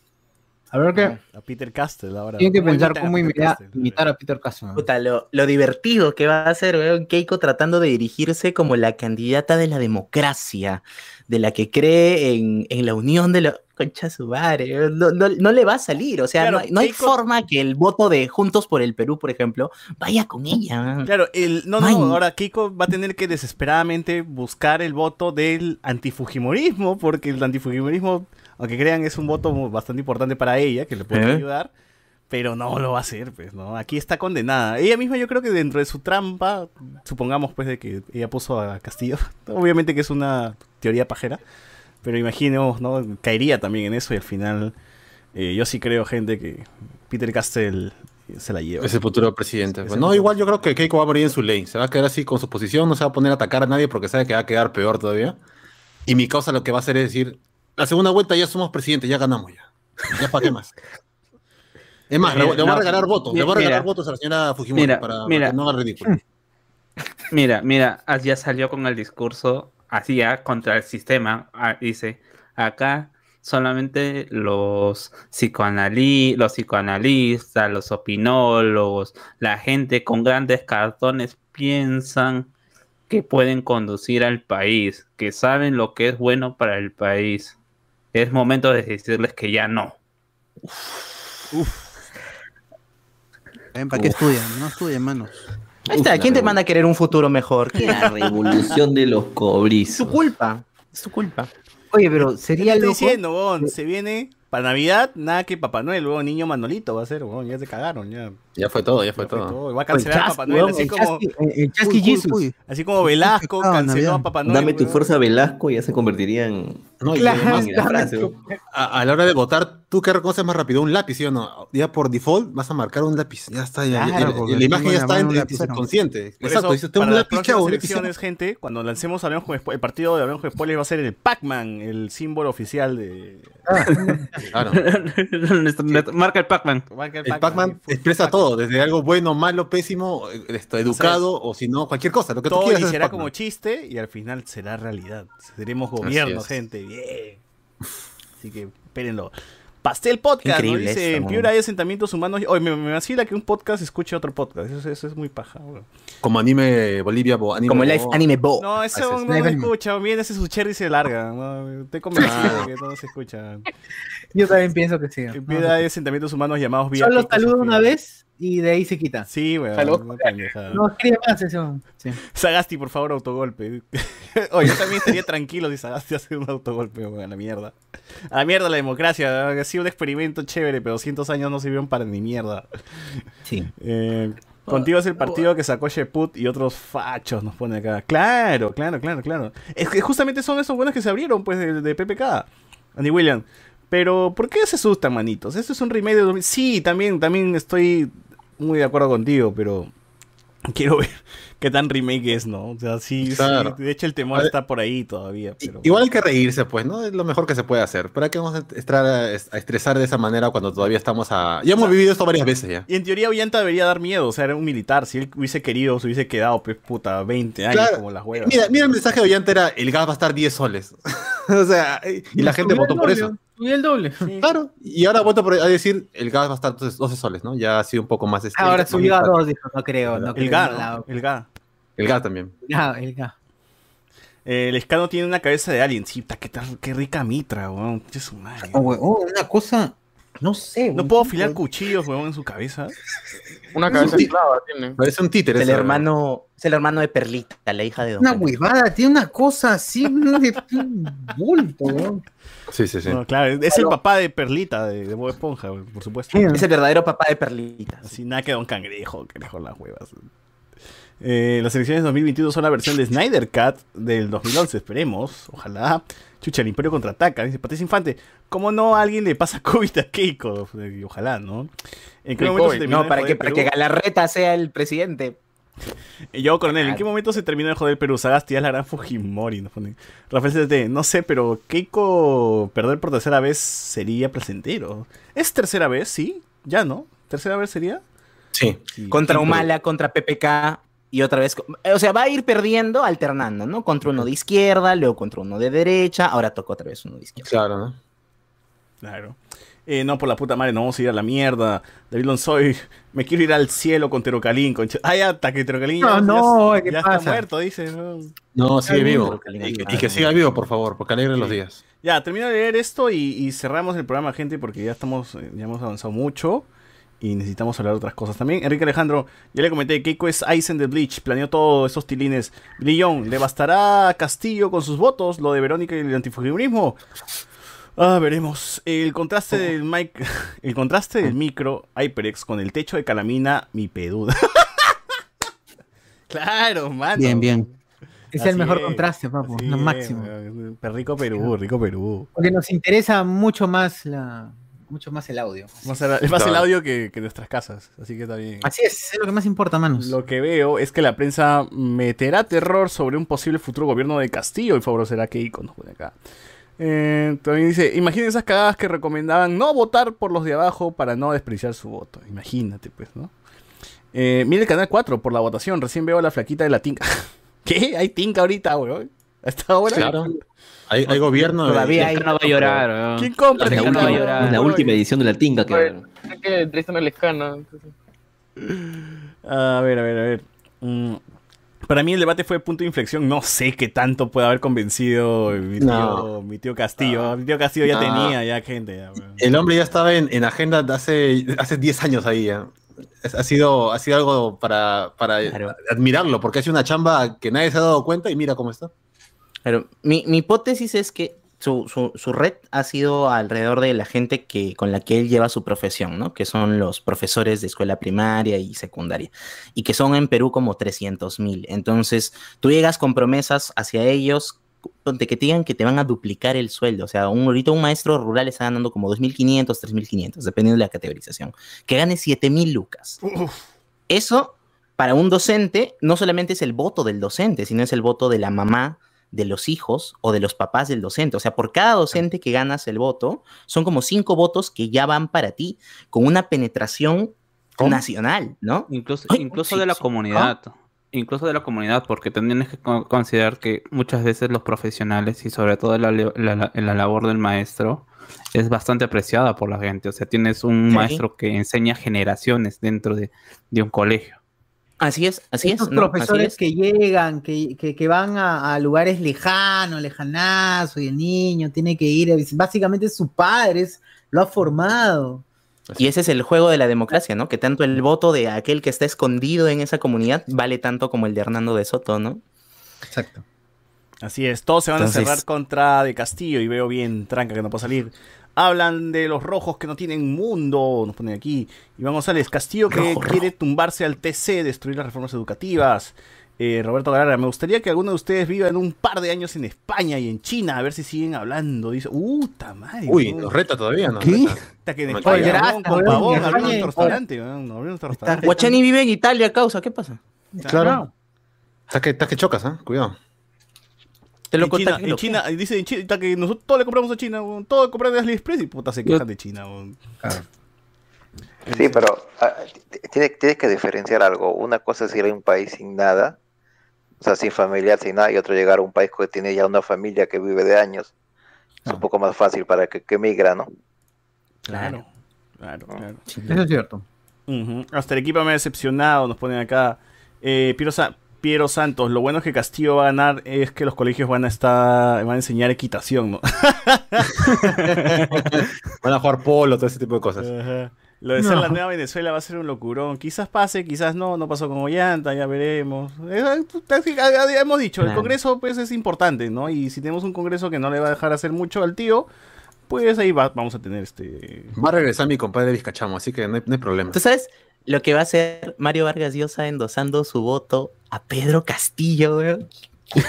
A ver qué. A Peter Castell ahora. Tienen que ¿Cómo pensar cómo imitar, imitar a Peter Castro. Puta, lo, lo divertido que va a ser, weón, Keiko tratando de dirigirse como la candidata de la democracia, de la que cree en, en la unión de la concha su madre. weón, No, no- no le va a salir, o sea, Claro, no, hay- no hay Keiko- forma que el voto de Juntos por el Perú, por ejemplo, vaya con ella. Claro, el, no, no, ahora Keiko va a tener que desesperadamente buscar el voto del antifujimorismo, porque el antifujimorismo, aunque crean, es un voto bastante importante para ella, que le puede ¿Eh? ayudar, pero no lo va a hacer, pues, ¿no? Aquí está condenada. Ella misma yo creo que dentro de su trampa, supongamos pues de que ella puso a Castillo, obviamente que es una teoría pajera, pero imaginemos, ¿no? Caería también en eso y al final eh, yo sí creo, gente, que Peter Castell se la lleva. Es el futuro presidente. Es no, igual yo creo que Keiko va a morir en su ley. Se va a quedar así con su posición, no se va a poner a atacar a nadie porque sabe que va a quedar peor todavía. Y mi causa lo que va a hacer es decir, la segunda vuelta ya somos presidentes, ya ganamos ya. Ya para qué más. Es más, le, le voy a No, regalar votos, le voy a mira, regalar votos a la señora Fujimori mira, para, que no haga ridículo. Mira, mira, ah, ya salió con el discurso así ya contra el sistema. Ah, dice, acá solamente los, psicoanali los psicoanalistas, los opinólogos, la gente con grandes cartones piensan que pueden conducir al país, que saben lo que es bueno para el país. Es momento de decirles que ya no. ¿Para qué Uf. estudian? No estudian, manos. Ahí está, ¿quién te manda a querer un futuro mejor? La revolución de los cobrizos. su culpa, es su culpa. Oye, pero ¿Qué sería loco. diciendo, weón? Se viene para Navidad, nada que Papá Noel, weón, niño Manolito va a ser, weón, ya se cagaron, ya. Ya fue todo, ya fue Ya fue todo. todo. Va a cancelar a Papá Noel, así el como, Chasqui- el- Uy, uy, Jesus. uy. así como Velasco canceló a Papá Noel. Dame tu fuerza, Velasco, ya se convertiría en. No, y Claro, además, en la frase, ¿no? a, a la hora de votar, ¿tú qué reconoces más rápido? ¿Un lápiz, sí o no? Ya por default vas a marcar un lápiz. Ya está, ya, ya- Claro, ya- porque la imagen ya está en, en tu subconsciente. Por Exacto, eso, para un las lápiz, próximas elecciones, gente, cuando lancemos Hablemos con el partido de Hablemos con Spoilers va a ser el Pac-Man, el símbolo oficial de... Claro. Nuestro- nuestro- Marca el Pac-Man. El Pac-Man expresa todo, desde algo bueno, malo, pésimo, esto, educado, o si no, cualquier cosa, lo que tú Todo quieras. es iniciará Pac-Man. como chiste y al final será realidad. Seremos gobierno, gente. Bien. Así que espérenlo. Pastel Podcast, ¿no? Increíble Dice, esto, en. Piura hay asentamientos humanos. Oye, me, me vacila que un podcast escuche otro podcast. Eso, eso es muy paja, weón. Como anime Bolivia, bo- anime Como Bo- Life Anime Bo. No, ese Así no, es. no lo escucha. Viene ese su cherry y se larga. ¿no? Estoy convencido de que no se escucha. Yo también pienso que sí. En Piura hay asentamientos humanos llamados vía. Solo Sofía. una vez y de ahí se quita. Sí, weón. No escribe más eso. Sí. Sagasti, por favor, autogolpe. Oye, yo también estaría tranquilo si Sagasti hace un autogolpe, weón, a la mierda. A la mierda la democracia. Ha sido un experimento chévere, pero cientos años no sirvieron para ni mierda. Sí. Eh, contigo es el partido que sacó Sheput y otros fachos, nos pone acá. Claro, claro, claro, claro. Es que justamente son esos buenos que se abrieron, pues, de, de PPK. Andy William. Pero, ¿por qué se asustan, manitos? Esto es un remake de 2000. Sí, también, también estoy muy de acuerdo contigo, pero Quiero ver qué tan remake es, ¿no? O sea, sí, sí, de hecho el temor está por ahí todavía, pero... Igual hay que reírse, pues, ¿no? Es lo mejor que se puede hacer. ¿Para qué vamos a estar a, estresar de esa manera cuando todavía estamos a... Ya hemos vivido esto varias veces ya. Y en teoría Ollanta debería dar miedo, o sea, era un militar. Si él hubiese querido, se hubiese quedado, pues puta, 20 años Claro. como las huevas. Mira, mira el mensaje de Ollanta era, el gas va a estar 10 soles. o sea, y la gente votó por eso. Subió el doble. Claro, y ahora por a decir, el gas va a estar entonces 12 soles, ¿no? Ya ha sido un poco más... este, Ahora subió a enfático. dos, dijo, no creo, no El creo. gas, no, El gas. El gas también. Ya, el gas. Eh, el escano tiene una cabeza de alien, sí, qué, tal- qué rica mitra, weón. Qué su madre. Oh, weón, una cosa, no sé. No puedo afilar cuchillos, weón, en su cabeza. Una cabeza esclava tiene. Parece un títere. El hermano, es el hermano de Perlita, la hija de Don Una Felipe. huevada, tiene una cosa así, ¿no? de un bulto, weón. Sí, sí, sí. No, claro, es el papá de Perlita, de, de Bob Esponja, por supuesto. Es el verdadero papá de Perlita. Así nada que Don Cangrejo, que dejó las huevas. Eh, las elecciones 2021 son la versión de Snyder Cut del 2011, esperemos. Ojalá. Chucha, el Imperio contraataca. Dice Patricia Infante. ¿Cómo no a alguien le pasa COVID a Keiko? Y Ojalá, ¿no? ¿En qué El momento COVID, se terminó no, de para que, para que Galarreta sea el presidente. Y yo, coronel, ¿en qué momento se terminó de joder Perú? Sagasti es la gran Fujimori. Nos pone. Rafael CT, no sé, pero Keiko perder por tercera vez sería placentero. ¿Es tercera vez? Sí, ya, ¿no? ¿Tercera vez sería? Sí. Contra Sí, Humala, contra PPK y otra vez. co- O sea, va a ir perdiendo, alternando, ¿no? Contra uno de izquierda, luego contra uno de derecha, ahora toca otra vez uno de izquierda. Claro, ¿no? Claro. Eh, no, por la puta madre, no vamos a ir a la mierda. David Lonsoy, me quiero ir al cielo con Terocalín. Con... Ay, hasta que Terocalín ya, No, no, ya- ¿qué ya pasa? está muerto, dice. ¿no? No, sigue vivo. no. Y, que- y que siga vivo, por favor, porque alegre los días. Ya, termino de leer esto y, y cerramos el programa, gente, porque ya estamos, eh, ya hemos avanzado mucho y necesitamos hablar de otras cosas también. Enrique Alejandro, ya le comenté, Keiko es Aizen de Bleach, planeó todos esos tilines. Brillón, ¿le bastará a Castillo con sus votos lo de Verónica y el antifujimorismo? Ah, veremos. El contraste del mic, el contraste del micro HyperX con el techo de Calamina, mi peduda. claro, mano. Bien, bien. Es el mejor es, contraste, papu, así lo es, máximo. weón. Rico Perú, rico Perú. Porque nos interesa mucho más la, mucho más el audio. Más el- es más el audio que, que nuestras casas, así que está bien. Así es, es lo que más importa, manos. Lo que veo es que la prensa meterá terror sobre un posible futuro gobierno de Castillo y favorecerá a Keiko, nos pone acá. Eh, también dice, imaginen esas cagadas que recomendaban no votar por los de abajo para no desperdiciar su voto. Imagínate, pues, ¿no? Eh, mira el canal 4 por la votación, recién veo a la flaquita de la tinca. ¿Qué? ¿Hay tinca ahorita, weón? ¿A esta hora? Claro. Hay, hay gobierno. Todavía hay. no va a llorar, weón. ¿Quién compra La tinca? no va a llorar. Es la última edición de la tinga que Es que Lescano. entonces- A ver, a ver, a ver. Mm, Para mí el debate fue punto de inflexión. No sé qué tanto puede haber convencido mi tío, No. mi tío Castillo. Mi tío Castillo ya No. tenía ya gente. ya. El hombre ya estaba en, en agenda de hace, hace 10 años ahí ya. Ha sido, ha sido algo para, para admirarlo, porque ha sido una chamba que nadie se ha dado cuenta y mira cómo está. Pero mi, mi hipótesis es que su, su- su red ha sido alrededor de la gente que, con la que él lleva su profesión, ¿no? Que son los profesores de escuela primaria y secundaria. Y que son en Perú como 300 mil. Entonces, tú llegas con promesas hacia ellos donde que te digan que te van a duplicar el sueldo. O sea, un, ahorita un maestro rural está ganando como 2.500, 3.500, dependiendo de la categorización. Que gane 7.000 lucas. Eso, para un docente, no solamente es el voto del docente, sino es el voto de la mamá, de los hijos o de los papás del docente. O sea, por cada docente que ganas el voto, son como cinco votos que ya van para ti, con una penetración nacional, ¿no? Incluso, Ay, incluso sí, de la sí. comunidad. Incluso de la comunidad, porque hay que con- considerar que muchas veces los profesionales y sobre todo la, la- la- la labor del maestro es bastante apreciada por la gente. O sea, tienes un Sí. maestro que enseña generaciones dentro de, de un colegio. Así es, así Estos es. Así profesores es. que llegan, que, que, que van a, a lugares lejanos, lejanazo, y el niño tiene que ir, básicamente su padre es- lo ha formado. Y ese es el juego de la democracia, ¿no? Que tanto el voto de aquel que está escondido en esa comunidad vale tanto como el de Hernando de Soto, ¿no? Exacto. Así es, todos se van a cerrar contra de Castillo y veo bien tranca que no puedo salir. Hablan de los rojos que no tienen mundo, nos ponen aquí. Iván González, Castillo que quiere tumbarse al TC, destruir las reformas educativas. Eh, Roberto Galara, me gustaría que alguno de ustedes viva en un par de años en España y en China, a ver si siguen hablando. Dice, uh, madre. Uy, ¿no? nos reta todavía, ¿no? ¿Qué? Hasta que en España, gracias, con pavón, España- un restaurante, abrió un restaurante. Guachani vive en Italia, causa, ¿qué pasa? Claro. Estás que, estás que chocas, ¿ah? Cuidado. Te en China, en China, y dice en China que nosotros todo le compramos a China, weón, todo compramos de AliExpress y puta se quejan de China. weón. Sí, pero ah, tienes, tienes que diferenciar algo. Una cosa es ir a un país sin nada, o sea, sin familiar, sin nada, y otro llegar a un país que tiene ya una familia que vive de años. Es un poco más fácil para que, que migra, ¿no? Claro, claro, claro. Eso es cierto. Ujú. Hasta el equipo me ha decepcionado, nos ponen acá. Eh, Piero, Sa- Piero Santos, lo bueno es que Castillo va a ganar es que los colegios van a estar, van a enseñar equitación, ¿no? Van a jugar polo, todo ese tipo de cosas. Ajá. Lo de ser No. la nueva Venezuela va a ser un locurón. Quizás pase, quizás no, no pasó con Ollanta, ya veremos. Eh, ya Hemos dicho, el. Congreso pues es importante, ¿no? Y si tenemos un Congreso que no le va a dejar hacer mucho al tío, pues ahí va- vamos a tener este... Va a regresar mi compadre Vizcachamo, así que no hay, no hay problema. ¿Tú sabes lo que va a hacer Mario Vargas Llosa endosando su voto a Pedro Castillo, weón? ¿Qué,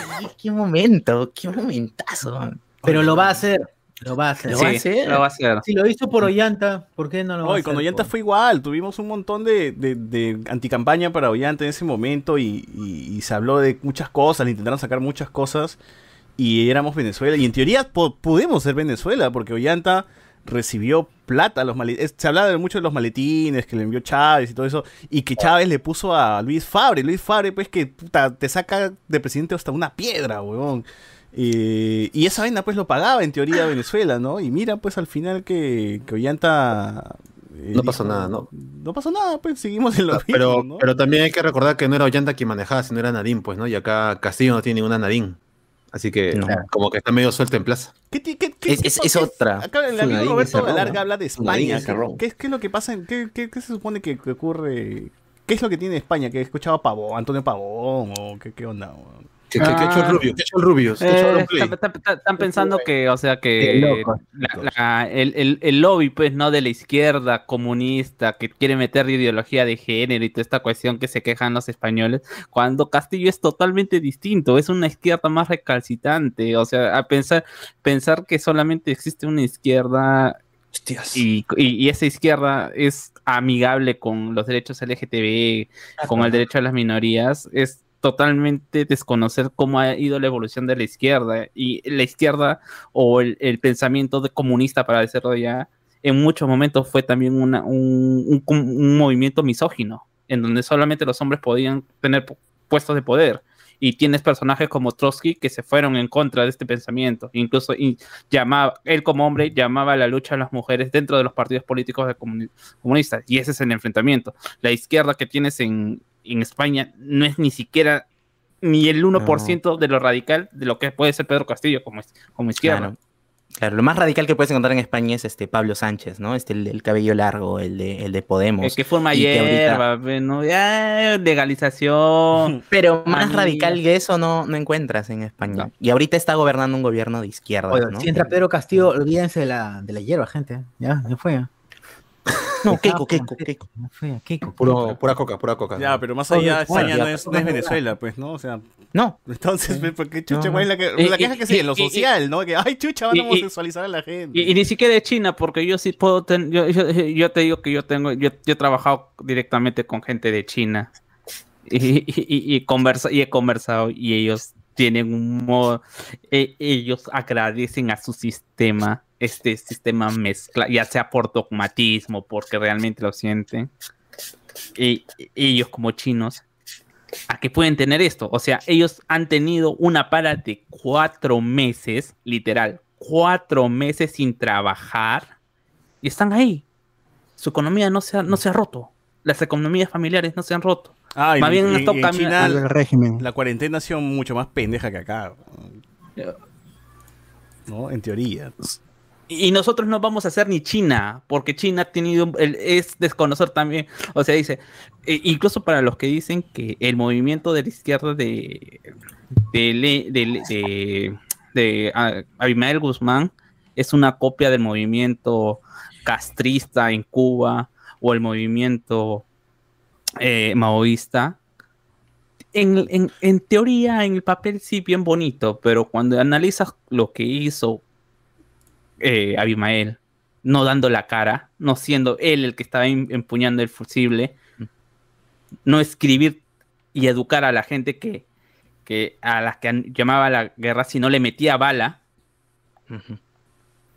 qué momento, qué momentazo. Pero lo va a hacer. Lo va a hacer. ¿Lo va a hacer? lo va a hacer. Si lo hizo por Ollanta, ¿por qué no lo va a Hoy, hacer? con Ollanta fue igual, tuvimos un montón de, de, de anticampaña para Ollanta en ese momento y, y- y se habló de muchas cosas, le intentaron sacar muchas cosas y éramos Venezuela. Y en teoría po- pudimos ser Venezuela porque Ollanta recibió plata a los maletines. Se hablaba de mucho de los maletines que le envió Chávez y todo eso y que Chávez le puso a Luis Fabre. Luis Fabre, pues que puta, te saca de presidente hasta una piedra, huevón. Eh, y esa vaina pues lo pagaba en teoría Venezuela, ¿no? Y mira pues al final que, que Ollanta... eh, No pasó dijo, nada, ¿no? No pasó nada, pues seguimos en lo Pero, mismo, ¿no? pero también hay que recordar que no era Ollanta quien manejaba, sino era Nadine, pues, ¿no? Y acá Castillo no tiene ninguna Nadine. Así que como que está medio suelto en plaza. ¿Qué, qué- qué- Es, es- es otra. Acá el amigo Roberto es cerrón, Larga ¿no? habla de España. es ¿Qué, es, qué es lo que pasa? en- ¿Qué, qué- qué se supone que, que ocurre? ¿Qué es lo que tiene España? ¿Que he escuchado a Pavón, Antonio Pavón? ¿O qué, qué onda? weón? ¿Qué, qué- qué hecho Rubio? ¿Qué ha hecho el Rubio? ¿Qué ha hecho Eh, Auronplay? están, pensando que, o sea, que loco. la- la- el, el- el lobby, pues, ¿no? De la izquierda comunista que quiere meter ideología de género y toda esta cuestión que se quejan los españoles, cuando Castillo es totalmente distinto, es una izquierda más recalcitrante, o sea, a pensar, pensar que solamente existe una izquierda y, y- y esa izquierda es amigable con los derechos LGTB, con el derecho a las minorías, es totalmente desconocer cómo ha ido la evolución de la izquierda y la izquierda o el, pensamiento de comunista, para decirlo ya, en muchos momentos fue también una- un, un- movimiento misógino, en donde solamente los hombres podían tener pu- puestos de poder. Y tienes personajes como Trotsky que se fueron en contra de este pensamiento. Incluso y llamaba, él como hombre llamaba a la lucha a las mujeres dentro de los partidos políticos de comuni- comunistas. Y ese es el enfrentamiento. La izquierda que tienes en, en España no es ni siquiera ni el 1% de lo radical de lo que puede ser Pedro Castillo como, como izquierda. Claro. Claro, lo más radical que puedes encontrar en España es este Pablo Sánchez, ¿no? Este el, del cabello largo, el de, el de Podemos. El que forma ahorita- hierba, ¿no? Ya, legalización. Pero más Manía. radical que eso no, no encuentras en España. Y ahorita está gobernando un gobierno de izquierda, Oye, ¿no? Si entra Pedro Castillo, olvídense de la, de la hierba, gente. Ya, ya fue. No, Keiko, Keiko, Keiko. Puro, pura coca, pura coca. Ya, pero más allá, oye, España ya, no es, no es Venezuela, pues, ¿no? O sea. No. Entonces, pues, ¿por qué chucha, güey, no. la, que, Y- la y- queja que sí, en lo social, ¿no? Que, ay, chucha, van a homosexualizar a la gente. Y, y ni siquiera de China, porque yo sí puedo ten- yo, yo, yo te digo que yo tengo, yo, yo he trabajado directamente con gente de China y, y, y- y conversa, y he conversado y ellos tienen un modo, e- ellos agradecen a su sistema, este sistema mezcla, ya sea por dogmatismo, porque realmente lo sienten, y, y ellos como chinos, a que pueden tener esto, o sea, ellos han tenido una para de cuatro meses, literal, cuatro meses sin trabajar y están ahí. Su economía no se ha, no se ha roto. Las economías familiares no se han roto. Ah, y- Más bien y- y en China, El régimen. la cuarentena ha sido mucho más pendeja que acá. ¿No? En teoría. Y nosotros no vamos a ser ni China, porque China ha tenido, es desconocer también, o sea, dice, e- incluso para los que dicen que el movimiento de la izquierda de, de, de, Abimael Guzmán es una copia del movimiento castrista en Cuba o el movimiento eh, maoísta. En, en- en teoría, en el papel sí, bien bonito, pero cuando analizas lo que hizo eh, Abimael, no dando la cara, no siendo él el que estaba em- empuñando el fusible, no escribir y educar a la gente que, que a las que llamaba la guerra si no le metía bala,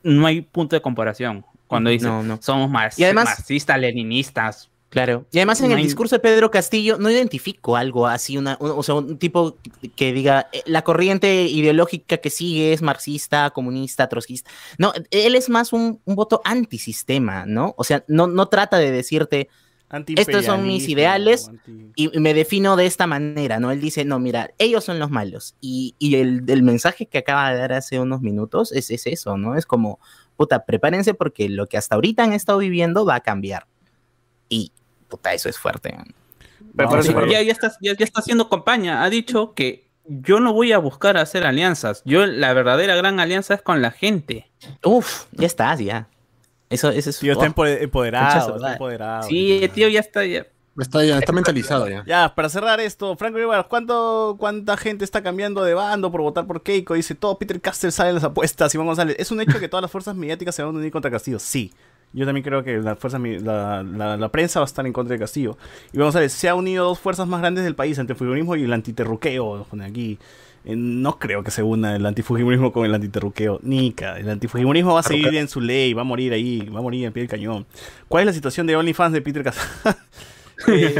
no hay punto de comparación. Cuando dice No, no. somos mar- Y además- marxistas, leninistas. Claro. Y además en No el hay- discurso de Pedro Castillo no identifico algo así, una, un- o sea, un tipo que diga eh, la corriente ideológica que sigue es marxista, comunista, trotskista. No, él es más un, un voto antisistema, ¿no? O sea, no, no trata de decirte estos son mis ideales anti- y me defino de esta manera, ¿no? Él dice, no, mira, ellos son los malos. Y, y el, el mensaje que acaba de dar hace unos minutos es, es eso, ¿no? Es como, puta, prepárense porque lo que hasta ahorita han estado viviendo va a cambiar. Y, puta, eso es fuerte. Pero sí, ya, ya está, ya, ya está haciendo campaña. Ha dicho que yo no voy a buscar hacer alianzas. Yo, la verdadera gran alianza es con la gente. Uf, ya estás, ya. Eso, eso es. Tío, está oh, empoder- empoderado, está empoderado. Sí, tío, ya está. Ya. Está, ya, está mentalizado ya. Ya, para cerrar esto, Franco ¿cuánto, ¿cuánta gente está cambiando de bando por votar por Keiko? Dice, todo Peter Castell sale en las apuestas, Iván González. ¿Es un hecho que todas las fuerzas mediáticas se van a unir contra Castillo? Sí. Yo también creo que la, fuerza, la, la- prensa va a estar en contra de Castillo. Iván González, se han unido dos fuerzas más grandes del país, el fujimorismo y el antiterruqueo. aquí. Eh, no creo que se una el antifujimorismo con el antiterruqueo. Nica. El antifujimorismo va a seguir en su ley, va a morir ahí, va a morir en pie del cañón. ¿Cuál es la situación de OnlyFans de Peter Castillo? Eh,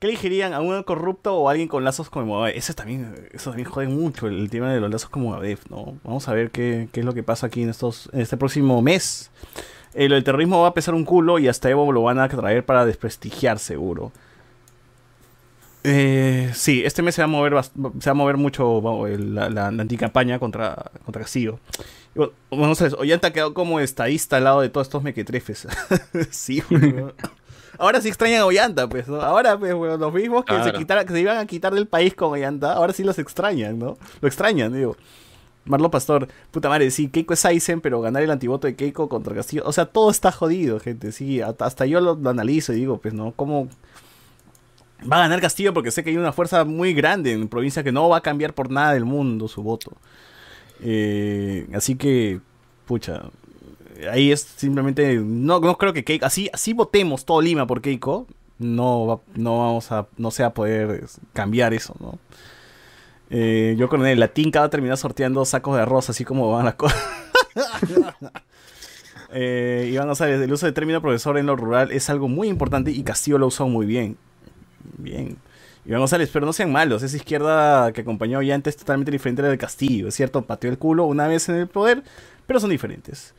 ¿Qué elegirían? ¿A un corrupto o a alguien con lazos con Movadef? Eso también, eso también jode mucho el, tema de los lazos con Movadef, ¿no? Vamos a ver qué, qué es lo que pasa aquí en estos en este próximo mes. Eh, del terrorismo va a pesar un culo y hasta Evo lo van a traer para desprestigiar, seguro. Eh, sí, este mes se va a mover, bast- se va a mover mucho el- la, la, la anticampaña contra, contra Castillo. Bueno, Vamos a ver, Ollanta ha quedado como estadista al lado de todos estos mequetrefes. sí, weón. Ahora sí extrañan a Ollanta, pues, ¿no? Ahora, pues, weón, los mismos que, se que se iban a quitar del país con Ollanta, ahora sí los extrañan, ¿no? Lo extrañan, digo. Marlo Pastor, puta madre, sí, Keiko es Aizen, pero ganar el antivoto de Keiko contra Castillo. O sea, todo está jodido, gente, sí. hasta- yo lo, analizo y digo, pues, ¿no? ¿Cómo, Va a ganar Castillo porque sé que hay una fuerza muy grande en provincia que no va a cambiar por nada del mundo su voto. Eh, así que, pucha, ahí es simplemente, no, no creo que Keiko, así, así votemos todo Lima por Keiko, no, no vamos a, no se a poder cambiar eso, ¿no? Eh, yo con el latín va a terminar sorteando sacos de arroz, así como van las cosas. Eh, Iván González, el uso del término profesor en lo rural es algo muy importante y Castillo lo ha usado muy bien. Bien. Iván González, pero no sean malos. Esa izquierda que acompañó ya antes es totalmente diferente a la de Castillo. Es cierto, pateó el culo una vez en el poder, pero son diferentes.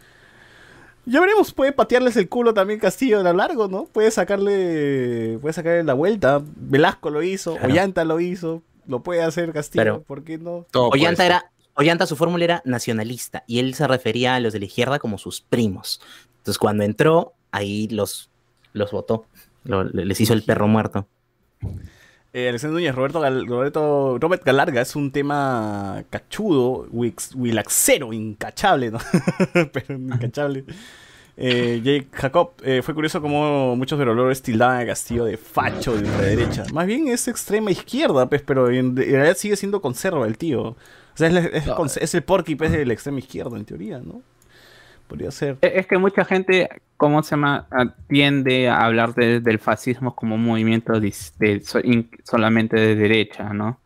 Ya veremos, puede patearles el culo también Castillo a lo largo, ¿no? Puede sacarle, puede sacarle la vuelta. Velasco lo hizo, Claro. Ollanta lo hizo, lo puede hacer Castillo, Pero- ¿por qué no? Ollanta era, Ollanta su fórmula era nacionalista y él se refería a los de la izquierda como sus primos. Entonces cuando entró, ahí los, los votó, Lo- les hizo el perro muerto. Eh, Alexander Núñez, Roberto, Gal- Roberto Robert Galarga es un tema cachudo, wilaxero, incachable, ¿no? Pero incachable. Eh, Jake Jacob, eh, fue curioso como muchos verolores tildaban a Castillo de facho de ultraderecha. Más bien es extrema izquierda, pues, pero en, en realidad sigue siendo conserva el tío. O sea, es, la- es, cons- es el porky pues, de la extrema izquierda, en teoría, ¿no? Podría ser. Es es que mucha gente, ¿cómo se llama? Ah, Tiende a hablar de- del fascismo como un movimiento de solamente de derecha, ¿no?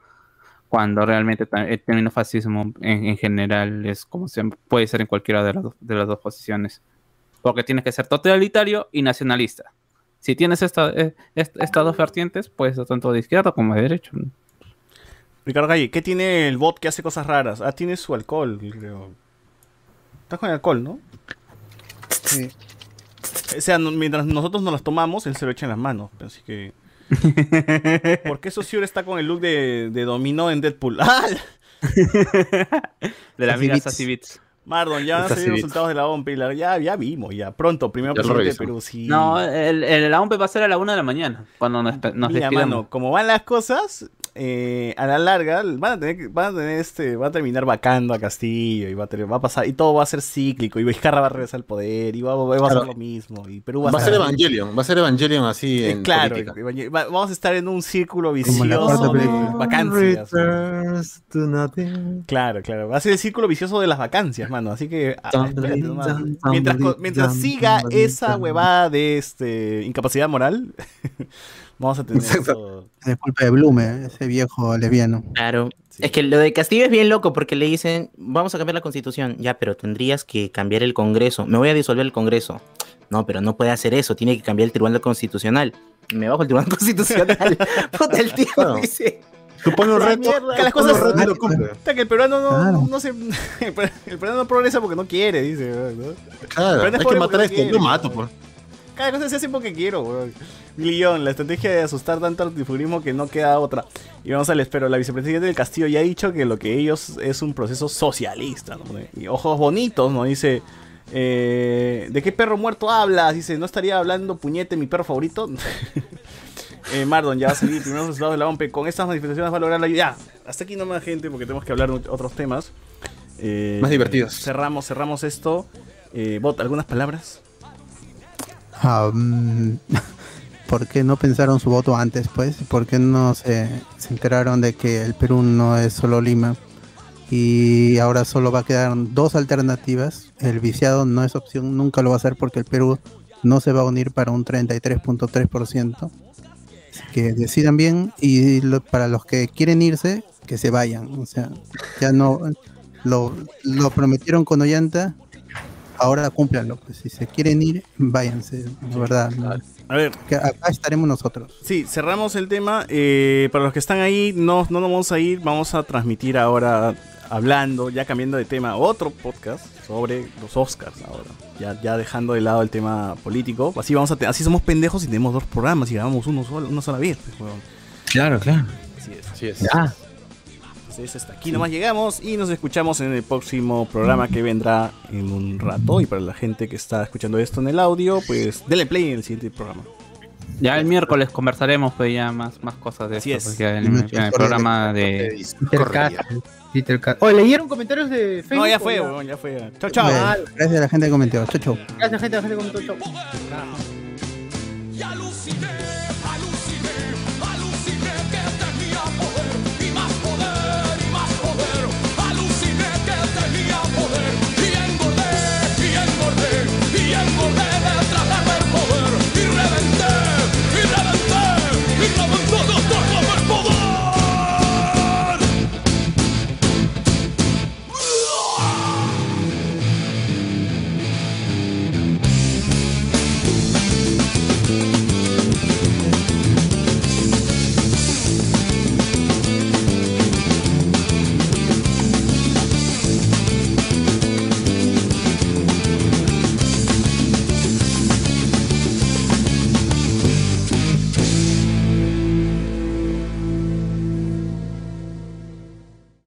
Cuando realmente el término fascismo en, en general es como se puede ser en cualquiera de las, de las dos posiciones. Porque tienes que ser totalitario y nacionalista. Si tienes esta- eh, est- estas dos vertientes, puedes ser tanto de izquierda como de derecha. Ricardo Galle, ¿qué tiene el bot que hace cosas raras? Ah, tiene su alcohol, creo. Estás con alcohol, ¿no? Sí. O sea, no- mientras nosotros nos las tomamos, él se lo echa en las manos. Así que. ¿Por qué Saussure está con el look de, de dominó en Deadpool? ¡Ah! De la amiga Sassy Sassy Beats. Mardon, ya van a salir los resultados de la OMP. Ya, ya vimos, ya. Pronto, primero presidente de. Perú, sí. No, el, el, la OMP va a ser a la una de la mañana, cuando nos, nos Mira, mano, como van las cosas, eh, a la larga van a tener, que- van a tener este, va a terminar vacando a Castillo y va a, tener- va a pasar y todo va a ser cíclico y Vizcarra va a regresar al poder y va, va a Claro. ser lo mismo y Perú va, Va a ser Evangelion, va a ser Evangelion así Eh, en claro, va- vamos a estar en un círculo vicioso de vacancias. Claro, claro. Va a ser el círculo vicioso de las vacancias, mano. Así que ah, espérate mientras, mientras siga esa huevada de este incapacidad moral, Vamos a tener eso. Es culpa de Blume, ese viejo lesbiano. Claro. Es que lo de Castillo es bien loco porque le dicen, vamos a cambiar la constitución. Ya, pero tendrías que cambiar el Congreso. Me voy a disolver el Congreso. No, pero no puede hacer eso. Tiene que cambiar el Tribunal Constitucional. Me bajo el Tribunal Constitucional. Puta, el tío dice... Supone un "La reto, mierda". Que las cosas. reto cumple. Que el peruano no, Claro. no se. El peruano no progresa porque no quiere, dice. ¿no? Claro, hay es que matar a este, quiere. yo mato, Cada cosa se hace porque quiero, weón. La estrategia de asustar tanto al antifurismo que no queda otra. Y vamos al espero. La vicepresidenta del Castillo ya ha dicho que lo que ellos es un proceso socialista. ¿no? Y ojos bonitos, ¿no? Dice. eh, ¿De qué perro muerto hablas? Dice, ¿no estaría hablando puñete mi perro favorito? eh, Mardon ya va a salir primeros resultados de la OMP. Con estas manifestaciones va a lograr la ayuda. Ya, hasta aquí nomás, gente, porque tenemos que hablar de otros temas. Eh, Más divertidos. Cerramos, cerramos esto. Eh, Bot, ¿algunas palabras? Mm, ¿Por qué no pensaron su voto antes, pues? ¿Por qué no se, se enteraron de que el Perú no es solo Lima? Y ahora solo va a quedar dos alternativas. El viciado no es opción, nunca lo va a hacer porque el Perú no se va a unir para un 33.3%. Así que decidan bien y lo- para los que quieren irse, que se vayan. O sea, ya no lo, lo prometieron con Ollanta, ahora cúmplanlo. Pues si se quieren ir, váyanse, de verdad. ¿no? A ver. Que acá estaremos nosotros. Sí, cerramos el tema. Eh, para los que están ahí, no, no nos vamos a ir. Vamos a transmitir ahora, hablando, ya cambiando de tema, otro podcast sobre los Oscars ahora. Ya, ya dejando de lado el tema político. Así vamos a te- así somos pendejos y tenemos dos programas y grabamos uno solo, una sola vez. pues. Claro, claro. Así es. Así es. Ya. Entonces hasta aquí nomás llegamos y nos escuchamos en el próximo programa que vendrá en un rato. Y para la gente que está escuchando esto en el audio, pues denle play en el siguiente programa. Ya el miércoles conversaremos pues ya más, más cosas de Así esto. es. porque en, el- en el programa de... Oye, ¿leyeron comentarios de Facebook? No, ya fue, huevón, ya fue. Chao, chao. Gracias a la gente que comentó. Chau, chau. Gracias, gente. La gente comentó. Chau.